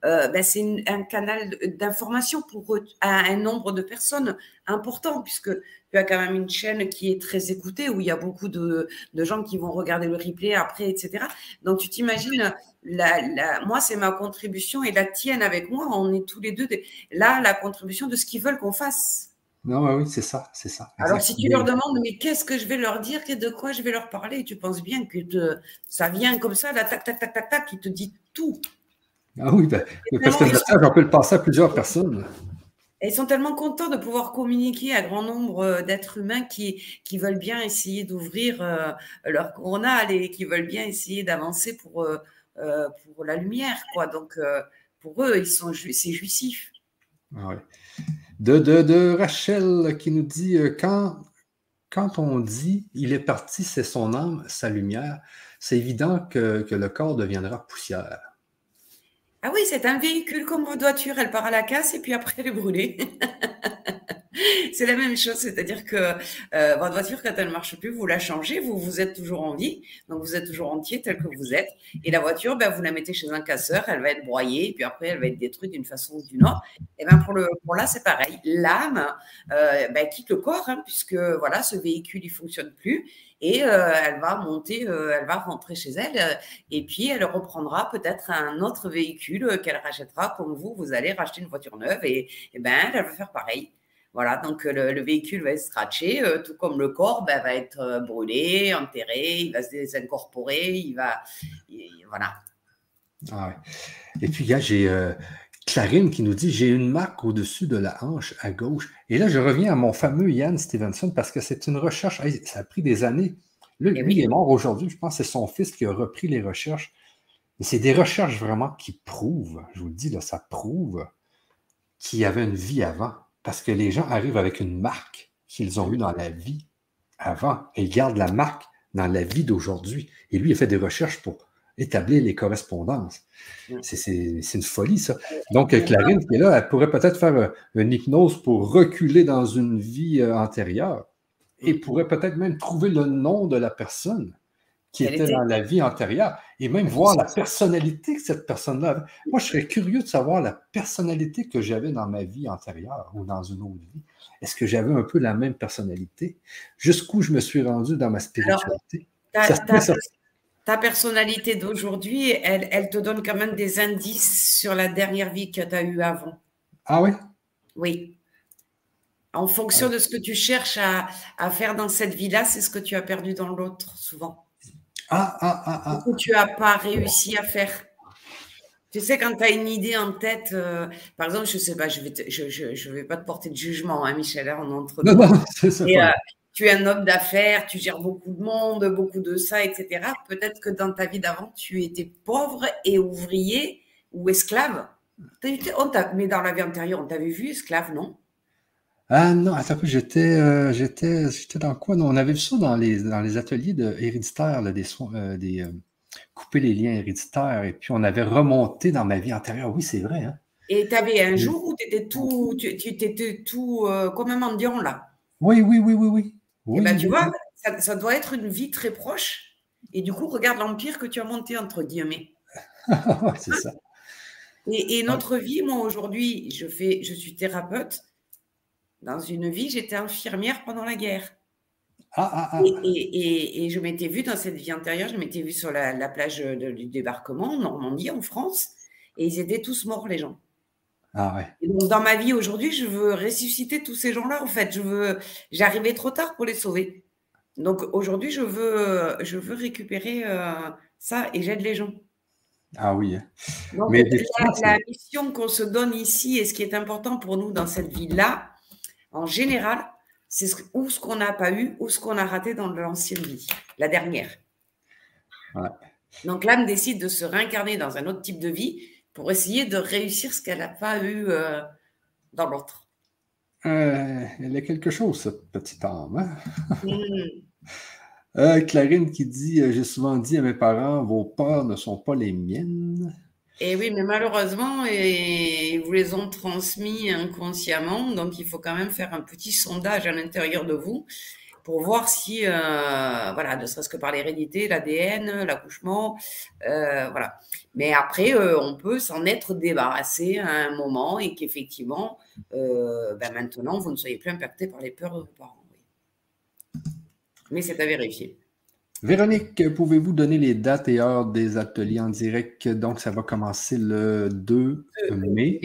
ben, c'est un canal d'information pour eux, un nombre de personnes important, puisque tu as quand même une chaîne qui est très écoutée, où il y a beaucoup de, gens qui vont regarder le replay après, etc. Donc, tu t'imagines, la, moi, c'est ma contribution et la tienne avec moi, on est tous les deux là, la contribution de ce qu'ils veulent qu'on fasse. Non, oui, c'est ça, c'est ça. Alors, si tu leur demandes, mais qu'est-ce que je vais leur dire, de quoi je vais leur parler, tu penses bien que ça vient comme ça, là, tac, tac, tac, tac, tac, qui te dit tout. Ah oui, ben, parce que le message, on peut le passer à plusieurs personnes ils sont tellement contents de pouvoir communiquer à grand nombre euh, d'êtres humains qui, qui veulent bien essayer d'ouvrir euh, leur coronal et qui veulent bien essayer d'avancer pour, euh, pour la lumière. Quoi. Donc, pour eux, ils sont c'est jouissif. Ah de, de, de, Rachel qui nous dit quand, quand on dit il est parti, c'est son âme, sa lumière, c'est évident que, que le corps deviendra poussière. Ah oui, c'est un véhicule comme votre voiture, elle part à la casse et puis après elle est brûlée. c'est la même chose, c'est-à-dire que euh, votre voiture, quand elle ne marche plus, vous la changez, vous, vous êtes toujours en vie, donc vous êtes toujours entier tel que vous êtes. Et la voiture, ben, vous la mettez chez un casseur, elle va être broyée, et puis après, elle va être détruite d'une façon ou d'une autre. Et ben pour, le, pour là, c'est pareil. L'âme euh, ben, quitte le corps, hein, puisque voilà, ce véhicule, il fonctionne plus et euh, elle va monter, euh, elle va rentrer chez elle euh, et puis elle reprendra peut-être un autre véhicule qu'elle rachètera comme vous, vous allez racheter une voiture neuve et, ben elle va faire pareil. Voilà, donc le, véhicule va être scratché, tout comme le corps ben, va être brûlé, enterré, il va se désincorporer, il va. voilà. Ah et puis, là, j'ai Clarine qui nous dit J'ai une marque au-dessus de la hanche à gauche. Et là, je reviens à mon fameux Ian Stevenson parce que c'est une recherche. ça a pris des années. Eh lui, il est mort aujourd'hui. Je pense que c'est son fils qui a repris les recherches. Et c'est des recherches vraiment qui prouvent, je vous le dis, là, ça prouve qu'il y avait une vie avant. Parce que les gens arrivent avec une marque qu'ils ont eue dans la vie avant et ils gardent la marque dans la vie d'aujourd'hui. Et lui, il a fait des recherches pour établir les correspondances. C'est une folie, ça. Donc, Clarine, qui est là, elle pourrait peut-être faire euh, une hypnose pour reculer dans une vie euh, antérieure et pourrait peut-être même trouver le nom de la personne qui était, dans la vie antérieure et même voir la personnalité que cette personne-là avait. Moi, je serais curieux de savoir la personnalité que j'avais dans ma vie antérieure ou dans une autre vie. Est-ce que j'avais un peu la même personnalité? Jusqu'où je me suis rendu dans ma spiritualité? Ta personnalité d'aujourd'hui, elle, elle, te donne quand même des indices sur la dernière vie que tu as eue avant. Ah oui? Oui. En fonction de ce que tu cherches à, à faire dans cette vie-là, c'est ce que tu as perdu dans l'autre, souvent. Ah, ah, ah, ah. Ou tu n'as pas réussi à faire. Tu sais, quand tu as une idée en tête, euh, par exemple, je ne sais pas, je ne vais, je, je, vais pas te porter de jugement, hein, Michel, hein, on entre Non, non, c'est ça tu es un homme d'affaires, tu gères beaucoup de monde, beaucoup de ça, etc. Peut-être que dans ta vie d'avant, tu étais pauvre et ouvrier ou esclave. On mais dans la vie antérieure, on t'avait vu esclave, non? Ah non, attends, j'étais, euh, j'étais, j'étais dans quoi? Non, On avait vu ça dans les, dans les ateliers de héréditaires, des soins, euh, des euh, couper les liens héréditaires, et puis on avait remonté dans ma vie antérieure. Oui, c'est vrai. Hein? Et tu avais un jour où étais tout, tu, tu étais tout comme un mendiant là? Oui, oui, oui, oui, oui. Eh ben, tu vois, ça, doit être une vie très proche. Et du coup, regarde l'empire que tu as monté, entre guillemets. c'est ça. Et, notre vie, moi aujourd'hui, je, fais, je suis thérapeute. Dans une vie, j'étais infirmière pendant la guerre. Ah, ah, ah. Et, je m'étais vue dans cette vie antérieure, je m'étais vue sur la, plage du débarquement en Normandie, en France. et ils étaient tous morts, les gens. Ah ouais. Et donc, dans ma vie aujourd'hui, je veux ressusciter tous ces gens-là, en fait. Je veux, j'arrivais trop tard pour les sauver. Donc, aujourd'hui, je veux, je veux récupérer euh, ça et j'aide les gens. Ah oui. Hein. Donc, Mais la, mission qu'on se donne ici et ce qui est important pour nous dans cette vie-là, en général, c'est ce, ou ce qu'on n'a pas eu ou ce qu'on a raté dans l'ancienne vie, la dernière. Ouais. Donc l'âme décide de se réincarner dans un autre type de vie pour essayer de réussir ce qu'elle n'a pas eu euh, dans l'autre. euh, elle a quelque chose, cette petite âme. hein? Hmm. Euh, Clarine qui dit J'ai souvent dit à mes parents, vos peurs ne sont pas les miennes. Et oui, mais malheureusement, et, ils vous les ont transmis inconsciemment, donc il faut quand même faire un petit sondage à l'intérieur de vous pour voir si, euh, voilà, ne serait-ce que par l'hérédité, l'ADN, l'accouchement, euh, voilà. Mais après, euh, on peut s'en être débarrassé à un moment et qu'effectivement, ben maintenant, vous ne soyez plus impacté par les peurs de vos parents. oui. Mais c'est à vérifier. Véronique, pouvez-vous donner les dates et heures des ateliers en direct? Donc, ça va commencer le 2 mai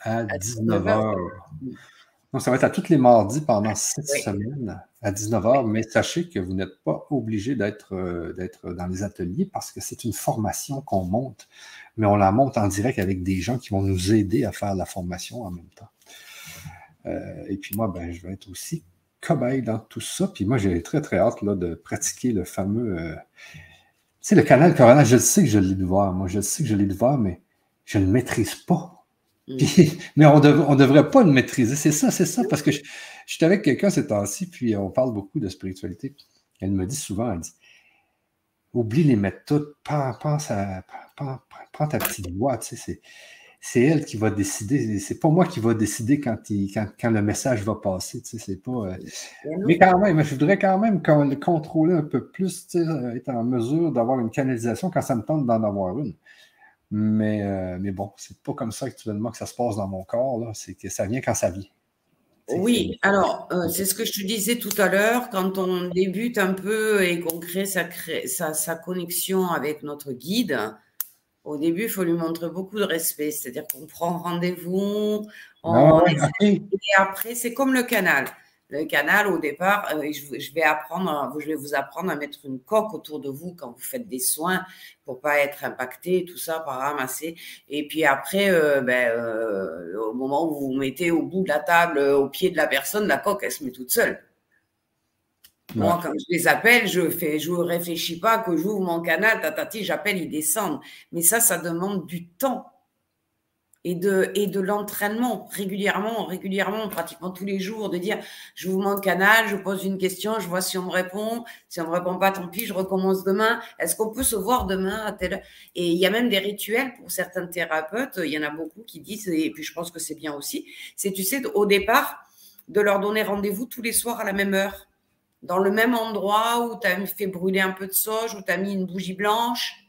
à 19h. 19h. Donc, ça va être à tous les mardis pendant six Oui. semaines à 19h, mais sachez que vous n'êtes pas obligé d'être euh, d'être dans les ateliers parce que c'est une formation qu'on monte, mais on la monte en direct avec des gens qui vont nous aider à faire la formation en même temps. Euh, et puis moi, ben, je vais être aussi cobaye dans tout ça. Puis moi, j'ai très, très hâte là, de pratiquer le fameux. euh, tu sais, le canal Corona, je le sais que je l'ai voir. Moi, je le sais que je l'ai voir, mais je ne maîtrise pas. Mm. Puis- mais on ne devrait pas le maîtriser. C'est ça, c'est ça. Parce que je- j'étais avec quelqu'un ces temps-ci, puis on parle beaucoup de spiritualité. Elle me dit souvent, elle dit Oublie les méthodes, pense, à, prends, prends ta petite voix. Tu sais, c'est, elle qui va décider. C'est pas moi qui va décider quand, il, quand, quand le message va passer. Tu sais, c'est pas, euh, mais quand même, je voudrais quand même qu'on le contrôler un peu plus, tu sais, être en mesure d'avoir une canalisation quand ça me tente d'en avoir une. Mais, euh, mais bon, c'est pas comme ça actuellement que ça se passe dans mon corps. là. C'est que ça vient quand ça vient. Oui, alors euh, c'est ce que je te disais tout à l'heure, quand on débute un peu et qu'on crée sa, cré- sa, sa connexion avec notre guide, au début, il faut lui montrer beaucoup de respect, c'est-à-dire qu'on prend rendez-vous, on, Ah ouais, ok. et après, c'est comme le canal. Le canal, au départ, euh, je, je vais apprendre, je vais vous apprendre à mettre une coque autour de vous quand vous faites des soins pour pas être impacté, tout ça, par ramasser. Et puis après, euh, ben, euh, au moment où vous vous mettez au bout de la table, au pied de la personne, la coque, elle se met toute seule. Moi, quand je les appelle, je fais, je réfléchis pas que j'ouvre mon canal, tatati, j'appelle, ils descendent. Mais ça, ça demande du temps et de, et de l'entraînement régulièrement, régulièrement, pratiquement tous les jours, de dire, je vous mon canal, je pose une question, je vois si on me répond. Si on me répond pas, tant pis, je recommence demain. Est-ce qu'on peut se voir demain à telle Et il y a même des rituels pour certains thérapeutes. Il y en a beaucoup qui disent, et puis je pense que c'est bien aussi, c'est, tu sais, au départ, de leur donner rendez-vous tous les soirs à la même heure, dans le même endroit où tu as fait brûler un peu de sauge, où tu as mis une bougie blanche.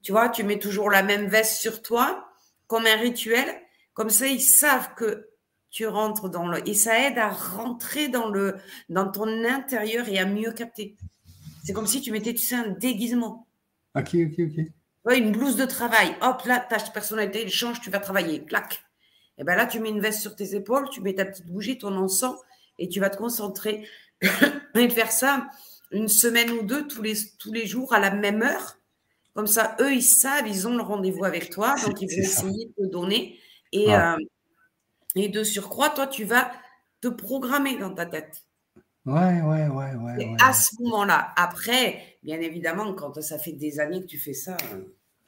Tu vois, tu mets toujours la même veste sur toi, comme un rituel. Comme ça, ils savent que tu rentres dans le. Et ça aide à rentrer dans, le, dans ton intérieur et à mieux capter. C'est comme si tu mettais, tu sais, un déguisement. Ok, ok, ok. Ouais, une blouse de travail. Hop, là, ta personnalité, change, tu vas travailler. Clac. Et bien là, tu mets une veste sur tes épaules, tu mets ta petite bougie, ton encens, et tu vas te concentrer. et faire ça une semaine ou deux, tous les, tous les jours, à la même heure. Comme ça, eux, ils savent, ils ont le rendez-vous avec toi, donc ils vont essayer de te donner. Et, Ouais. euh, et de surcroît, toi, tu vas te programmer dans ta tête. Ouais, ouais, ouais, ouais. Et ouais. à ce moment-là, après, bien évidemment, quand ça fait des années que tu fais ça, euh,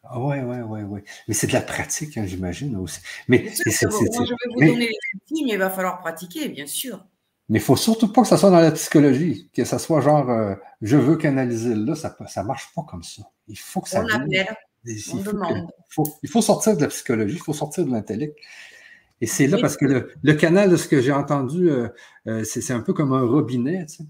Ah ouais, ouais, ouais, ouais. Mais c'est de la pratique, hein, j'imagine aussi. Mais sûr, c'est- moi, je vais vous mais- donner les outils, mais il va falloir pratiquer, bien sûr. Mais il faut surtout pas que ça soit dans la psychologie, que ça soit genre euh, je veux canaliser là, ça ne marche pas comme ça. Il faut que ça On appelle, Il on faut, que- demande. faut- il faut sortir de la psychologie, il faut sortir de l'intellect. Et c'est là parce que le, le canal, de ce que j'ai entendu, euh, euh, c'est c'est un peu comme un robinet. tu sais.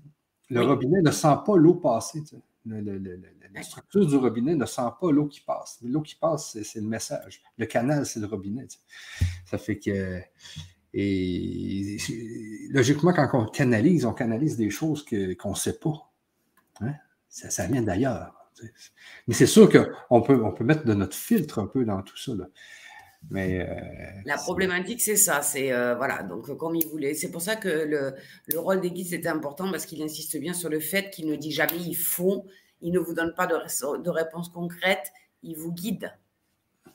Le Oui. robinet ne sent pas l'eau passer. tu sais. Le- le- la structure du robinet ne sent pas l'eau qui passe. Mais L'eau qui passe, c'est- c'est le message. Le canal, c'est le robinet. tu sais. Ça fait que. Et logiquement, quand on canalise, on canalise des choses qu'on ne sait pas. Hein? Ça, ça vient d'ailleurs. Mais c'est sûr qu'on peut, on peut mettre de notre filtre un peu dans tout ça. là. Mais euh, la problématique, c'est ça. C'est euh, voilà. Donc, comme il voulait, c'est pour ça que le, le rôle des guides c'était important parce qu'il insiste bien sur le fait qu'il ne dit jamais il faut. Il ne vous donne pas de, de réponse concrète. Il vous guide.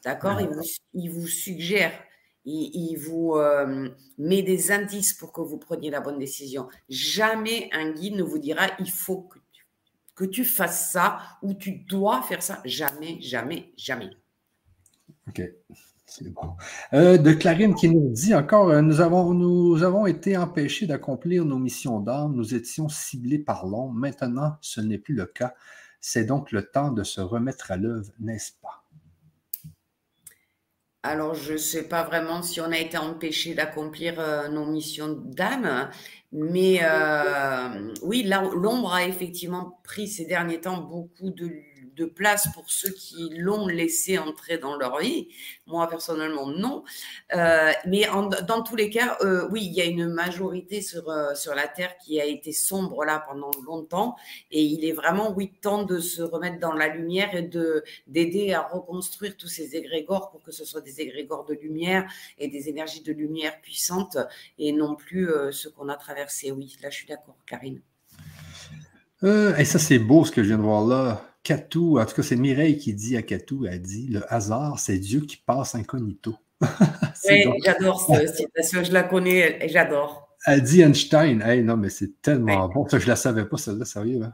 D'accord? Il, vous, il vous suggère il, vous euh, met des indices pour que vous preniez la bonne décision. Jamais un guide ne vous dira il faut que tu, que tu fasses ça ou tu dois faire ça. Jamais, jamais, jamais. OK. C'est bon. Euh, de Clarine qui nous dit encore euh, nous, avons, nous avons été empêchés d'accomplir nos missions d'âme. Nous étions ciblés par l'ombre. Maintenant, ce n'est plus le cas. C'est donc le temps de se remettre à l'œuvre, n'est-ce pas? Alors, je ne sais pas vraiment si on a été empêché d'accomplir euh, nos missions d'âme, mais euh, oui, l'ombre a effectivement pris ces derniers temps beaucoup de de place pour ceux qui l'ont laissé entrer dans leur vie. Moi, personnellement, non. Euh, mais dans tous les cas, euh, oui, il y a une majorité sur, euh, sur la Terre qui a été sombre là pendant longtemps. Et il est vraiment, oui, temps de se remettre dans la lumière et de d'aider à reconstruire tous ces égrégores pour que ce soit des égrégores de lumière et des énergies de lumière puissantes et non plus ce qu'on a traversé. Oui, là, je suis d'accord, Karine. et ça, c'est beau ce que je viens de voir là. Catou, en tout cas, c'est Mireille qui dit à Catou, elle dit Le hasard, c'est Dieu qui passe incognito. oui, j'adore cette citation, je la connais, j'adore. Elle dit Einstein. Hey, non, mais c'est tellement bon. Ça, je ne la savais pas, celle-là, sérieux. Hein.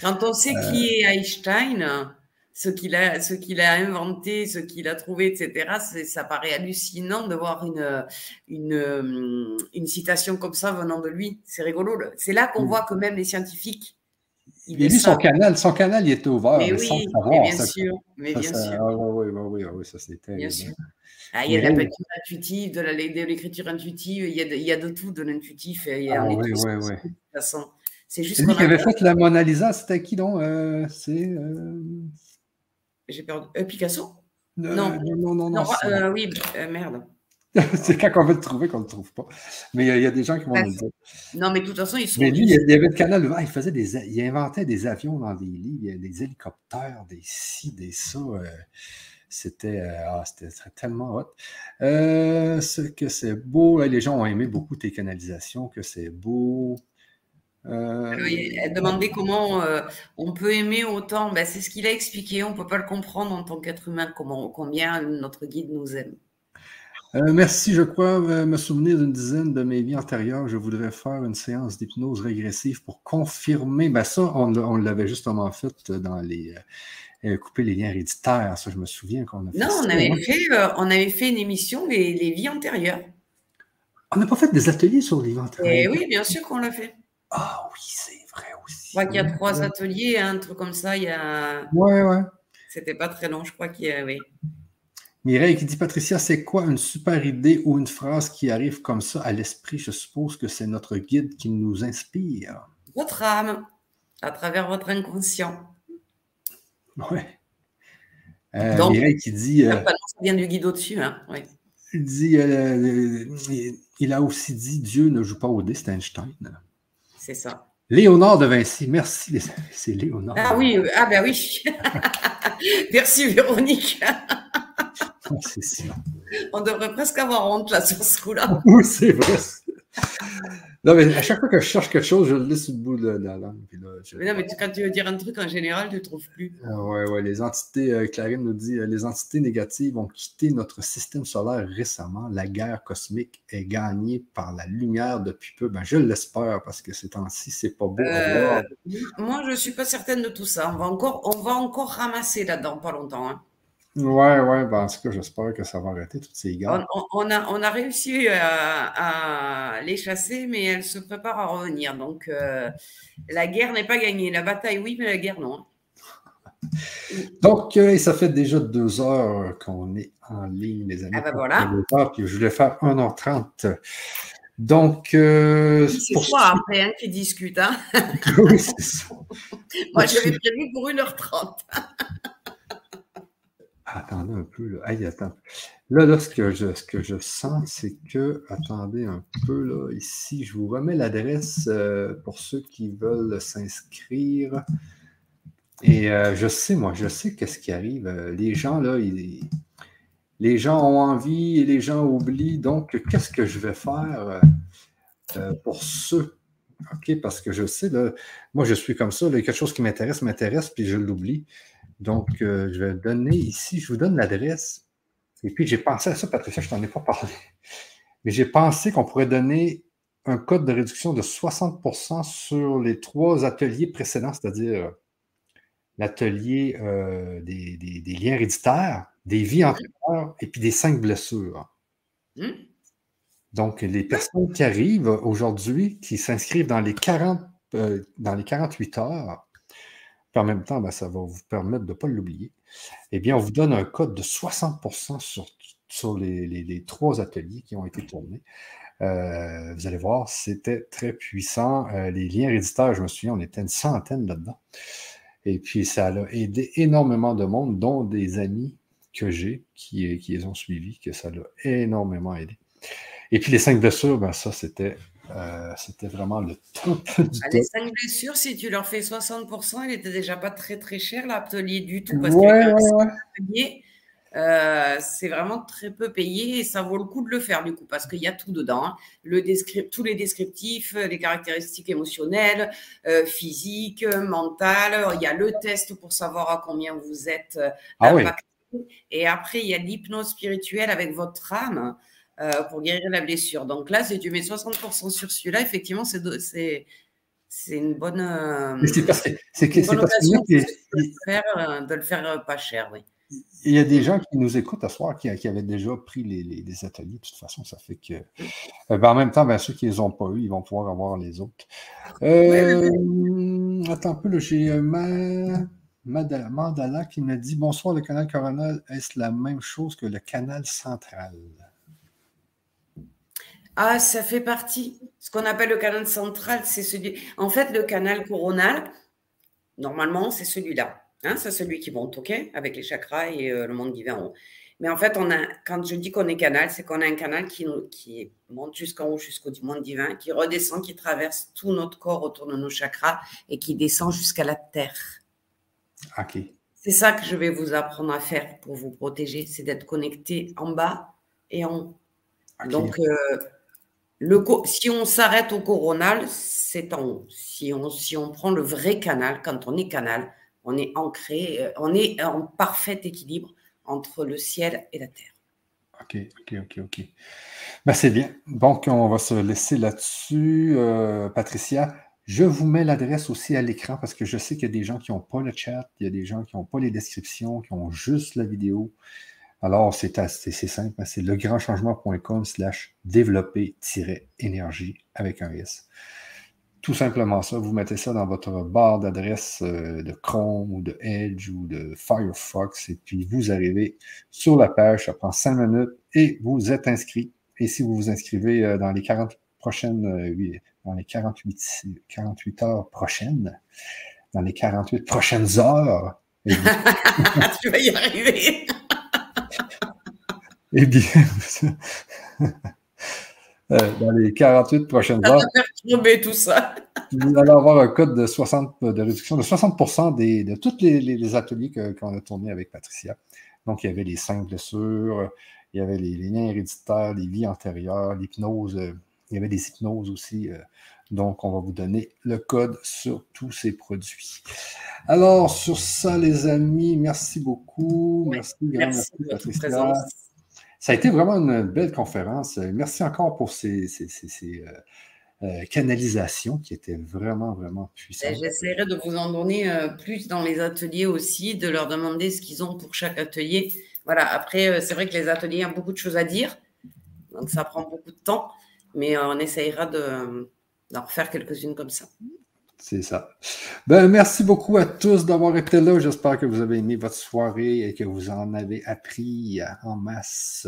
Quand on sait qui euh. est Einstein, ce qu'il a, ce qu'il a inventé, ce qu'il a trouvé, etc., ça paraît hallucinant de voir une, une, une citation comme ça venant de lui. C'est rigolo. C'est là qu'on mm. voit que même les scientifiques il lui, son canal, son canal, il était ouvert. Mais oui, mais bien sûr. Mais bien sûr. Ah, oui, oui, oui, ça c'était. Bien sûr. Ah, il y a de la peinture intuitive, de l'écriture intuitive, il y, a de, il y a de tout, de l'intuitif. Ah, oui, oui, oui. De toute façon. C'est juste qu'on qui avait fait la Mona Lisa, c'était qui donc euh, C'est. Euh... J'ai perdu. Euh, Picasso? Non, non, non, non. non euh, oui, merde. c'est quand on veut le trouver qu'on ne le trouve pas. Mais il y, a des gens qui vont le dire. Non, mais de toute façon, ils sont. Mais lui, il y avait le canal il faisait des. Il inventait des avions dans des lits, des hélicoptères, des ci, des ça. Euh, c'était euh, ah, tellement hot. Euh, ce que c'est beau. Les gens ont aimé beaucoup tes canalisations, que c'est beau. elle demandait comment on peut aimer autant. Ben, c'est ce qu'il a expliqué. On ne peut pas le comprendre en tant qu'être humain, comment, combien notre guide nous aime. Euh, merci, je crois euh, me souvenir d'une dizaine de mes vies antérieures. Je voudrais faire une séance d'hypnose régressive pour confirmer. Ben ça, on, l'avait justement fait dans les euh, couper les liens héréditaires. Ça, je me souviens qu'on a fait. Non, on avait, fait, on avait fait une émission les, les vies antérieures. On n'a pas fait des ateliers sur les vies antérieures. Eh oui, bien sûr qu'on l'a fait. Ah oui, c'est vrai aussi. Je crois qu'il y a trois ateliers, un truc comme ça. Il y a. Ouais, ouais. C'était pas très long, je crois qu'il y a. Oui. Mireille qui dit Patricia, c'est quoi une super idée ou une phrase qui arrive comme ça à l'esprit? Je suppose que c'est notre guide qui nous inspire. Votre âme, à travers votre inconscient. Oui. Euh, Mireille qui dit. Euh, ça vient du guide au-dessus. Hein? Il dit euh, il a aussi dit Dieu ne joue pas au dé, c'est Einstein. C'est ça. Léonard de Vinci, merci. C'est Léonard. Ah oui, ah ben oui. merci Véronique. On devrait presque avoir honte là sur ce coup-là. oui, c'est vrai. Non, mais à chaque fois que je cherche quelque chose, je le laisse au bout de la langue. mais non, mais quand tu veux dire un truc en général, tu ne trouves plus. Ah, ouais, ouais. Les entités, euh, Clarine nous dit, euh, les entités négatives ont quitté notre système solaire récemment. La guerre cosmique est gagnée par la lumière depuis peu. Ben, je l'espère parce que ces temps-ci, c'est pas beau. Euh, moi, je ne suis pas certaine de tout ça. On va encore, on va encore ramasser là-dedans pas longtemps. Hein. Ouais, ouais, ben, en tout cas, j'espère que ça va arrêter toutes ces guerres. On, a, on a réussi à, les chasser, mais elles se préparent à revenir. Donc, euh, la guerre n'est pas gagnée. La bataille, oui, mais la guerre, non. Donc, euh, ça fait déjà deux heures qu'on est en ligne, les amis. Ah ben voilà. Puis je voulais faire 1h30. Donc, euh, c'est quoi après hein, qui discute, hein? oui, c'est ça. Moi, j'avais prévu pour 1h30. Attendez un peu. Là, là, là ce, que je, ce que je sens, c'est que, attendez un peu, là, ici, je vous remets l'adresse euh, pour ceux qui veulent s'inscrire. Et euh, je sais, moi, je sais qu'est-ce qui arrive. Euh, les gens, là, ils, les gens ont envie et les gens oublient. Donc, qu'est-ce que je vais faire pour ceux? OK, parce que je sais, là, moi, je suis comme ça. Là, quelque chose qui m'intéresse, m'intéresse, puis je l'oublie. Donc, je vais donner ici, je vous donne l'adresse. Et puis, j'ai pensé à ça, Patricia, je t'en ai pas parlé. Mais j'ai pensé qu'on pourrait donner un code de réduction de 60% sur les trois ateliers précédents, c'est-à-dire l'atelier euh, des, liens héréditaires, des vies antérieures et puis des cinq blessures. Mmh. Donc, les personnes qui arrivent aujourd'hui, qui s'inscrivent dans, les euh, dans les 48 heures, puis en même temps, ben, ça va vous permettre de ne pas l'oublier, eh bien, on vous donne un code de 60 sur, sur les, trois ateliers qui ont été tournés. Euh, vous allez voir, c'était très puissant. les liens héréditaires, je me souviens, on était une centaine là-dedans. Et puis, ça a aidé énormément de monde, dont des amis que j'ai qui, les ont suivis, que ça l'a énormément aidé. Et puis, les cinq blessures, ben ça, c'était euh, c'était vraiment le top du ah, Les cinq blessures, si tu leur fais 60%, il n'était déjà pas très très cher l'atelier du tout. Parce ouais, que euh, c'est vraiment très peu payé et ça vaut le coup de le faire du coup parce qu'il y a tout dedans. Hein. Le tous les descriptifs, les caractéristiques émotionnelles, euh, physiques, mentales. Il y a le test pour savoir à combien vous êtes euh, ah impacté. Et après, il y a l'hypnose spirituelle avec votre âme pour guérir la blessure. Donc là, si tu mets 60% sur celui-là, effectivement, c'est une bonne. c'est parce que c'est de, le faire pas cher, oui. Il y a des gens qui nous écoutent à soir qui, avaient déjà pris les, ateliers. De toute façon, ça fait que. Euh, ben, en même temps, ben, ceux qui ne les ont pas eu, ils vont pouvoir avoir les autres. Euh, attends un peu, j'ai euh, Mandala qui me dit Bonsoir, le canal coronal, est-ce la même chose que le canal central Ah, ça fait partie. Ce qu'on appelle le canal central, c'est celui. En fait, le canal coronal, normalement, c'est celui-là. Hein, c'est celui qui monte, OK, avec les chakras et euh, le monde divin en haut. Mais en fait, on a, quand je dis qu'on est canal, c'est qu'on a un canal qui, qui monte jusqu'en haut, jusqu'au monde divin, qui redescend, qui traverse tout notre corps autour de nos chakras et qui descend jusqu'à la terre. OK. C'est ça que je vais vous apprendre à faire pour vous protéger, c'est d'être connecté en bas et en haut. Donc, euh, si on s'arrête au coronal, c'est en haut. Si on, si on prend le vrai canal, quand on est canal, on est ancré, euh, on est en parfait équilibre entre le ciel et la terre. OK, OK, OK, OK. Ben, c'est bien. Donc, on va se laisser là-dessus. Euh, Patricia, je vous mets l'adresse aussi à l'écran parce que je sais qu'il y a des gens qui n'ont pas le chat, il y a des gens qui n'ont pas les descriptions, qui ont juste la vidéo. Alors, c'est assez simple, hein. c'est legrandchangement.com slash développer-énergie avec un S. Tout simplement ça, vous mettez ça dans votre barre d'adresse euh, de Chrome ou de Edge ou de Firefox et puis vous arrivez sur la page, ça prend cinq minutes et vous êtes inscrit. Et si vous vous inscrivez euh, dans les 40 prochaines, euh, dans les 48, 48 heures prochaines, dans les 48 prochaines heures, tu vas y arriver. Eh bien, Euh, dans les 48 prochaines heures. tout ça. vous allez avoir un code de, 60, de réduction de 60 des, de tous les, ateliers qu'on a tournés avec Patricia. Donc, il y avait les cinq blessures, il y avait les, liens héréditaires, les vies antérieures, l'hypnose, euh, il y avait des hypnoses aussi. Euh. donc, on va vous donner le code sur tous ces produits. Alors, sur ça, les amis, merci beaucoup. merci, merci, merci Patricia. Ça a été vraiment une belle conférence. Merci encore pour ces, euh, euh, canalisations qui étaient vraiment, vraiment puissantes. J'essaierai de vous en donner euh, plus dans les ateliers aussi, de leur demander ce qu'ils ont pour chaque atelier. Voilà, après, c'est vrai que les ateliers ont beaucoup de choses à dire, donc ça prend beaucoup de temps, mais on essaiera d'en refaire quelques-unes comme ça. C'est ça. Ben, merci beaucoup à tous d'avoir été là. J'espère que vous avez aimé votre soirée et que vous en avez appris en masse.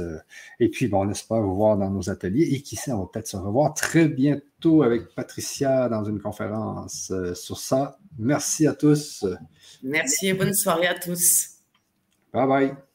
Et puis, bon, on espère vous voir dans nos ateliers. Et qui sait, on va peut-être se revoir très bientôt avec Patricia dans une conférence sur ça. Merci à tous. Merci et bonne soirée à tous. Bye bye.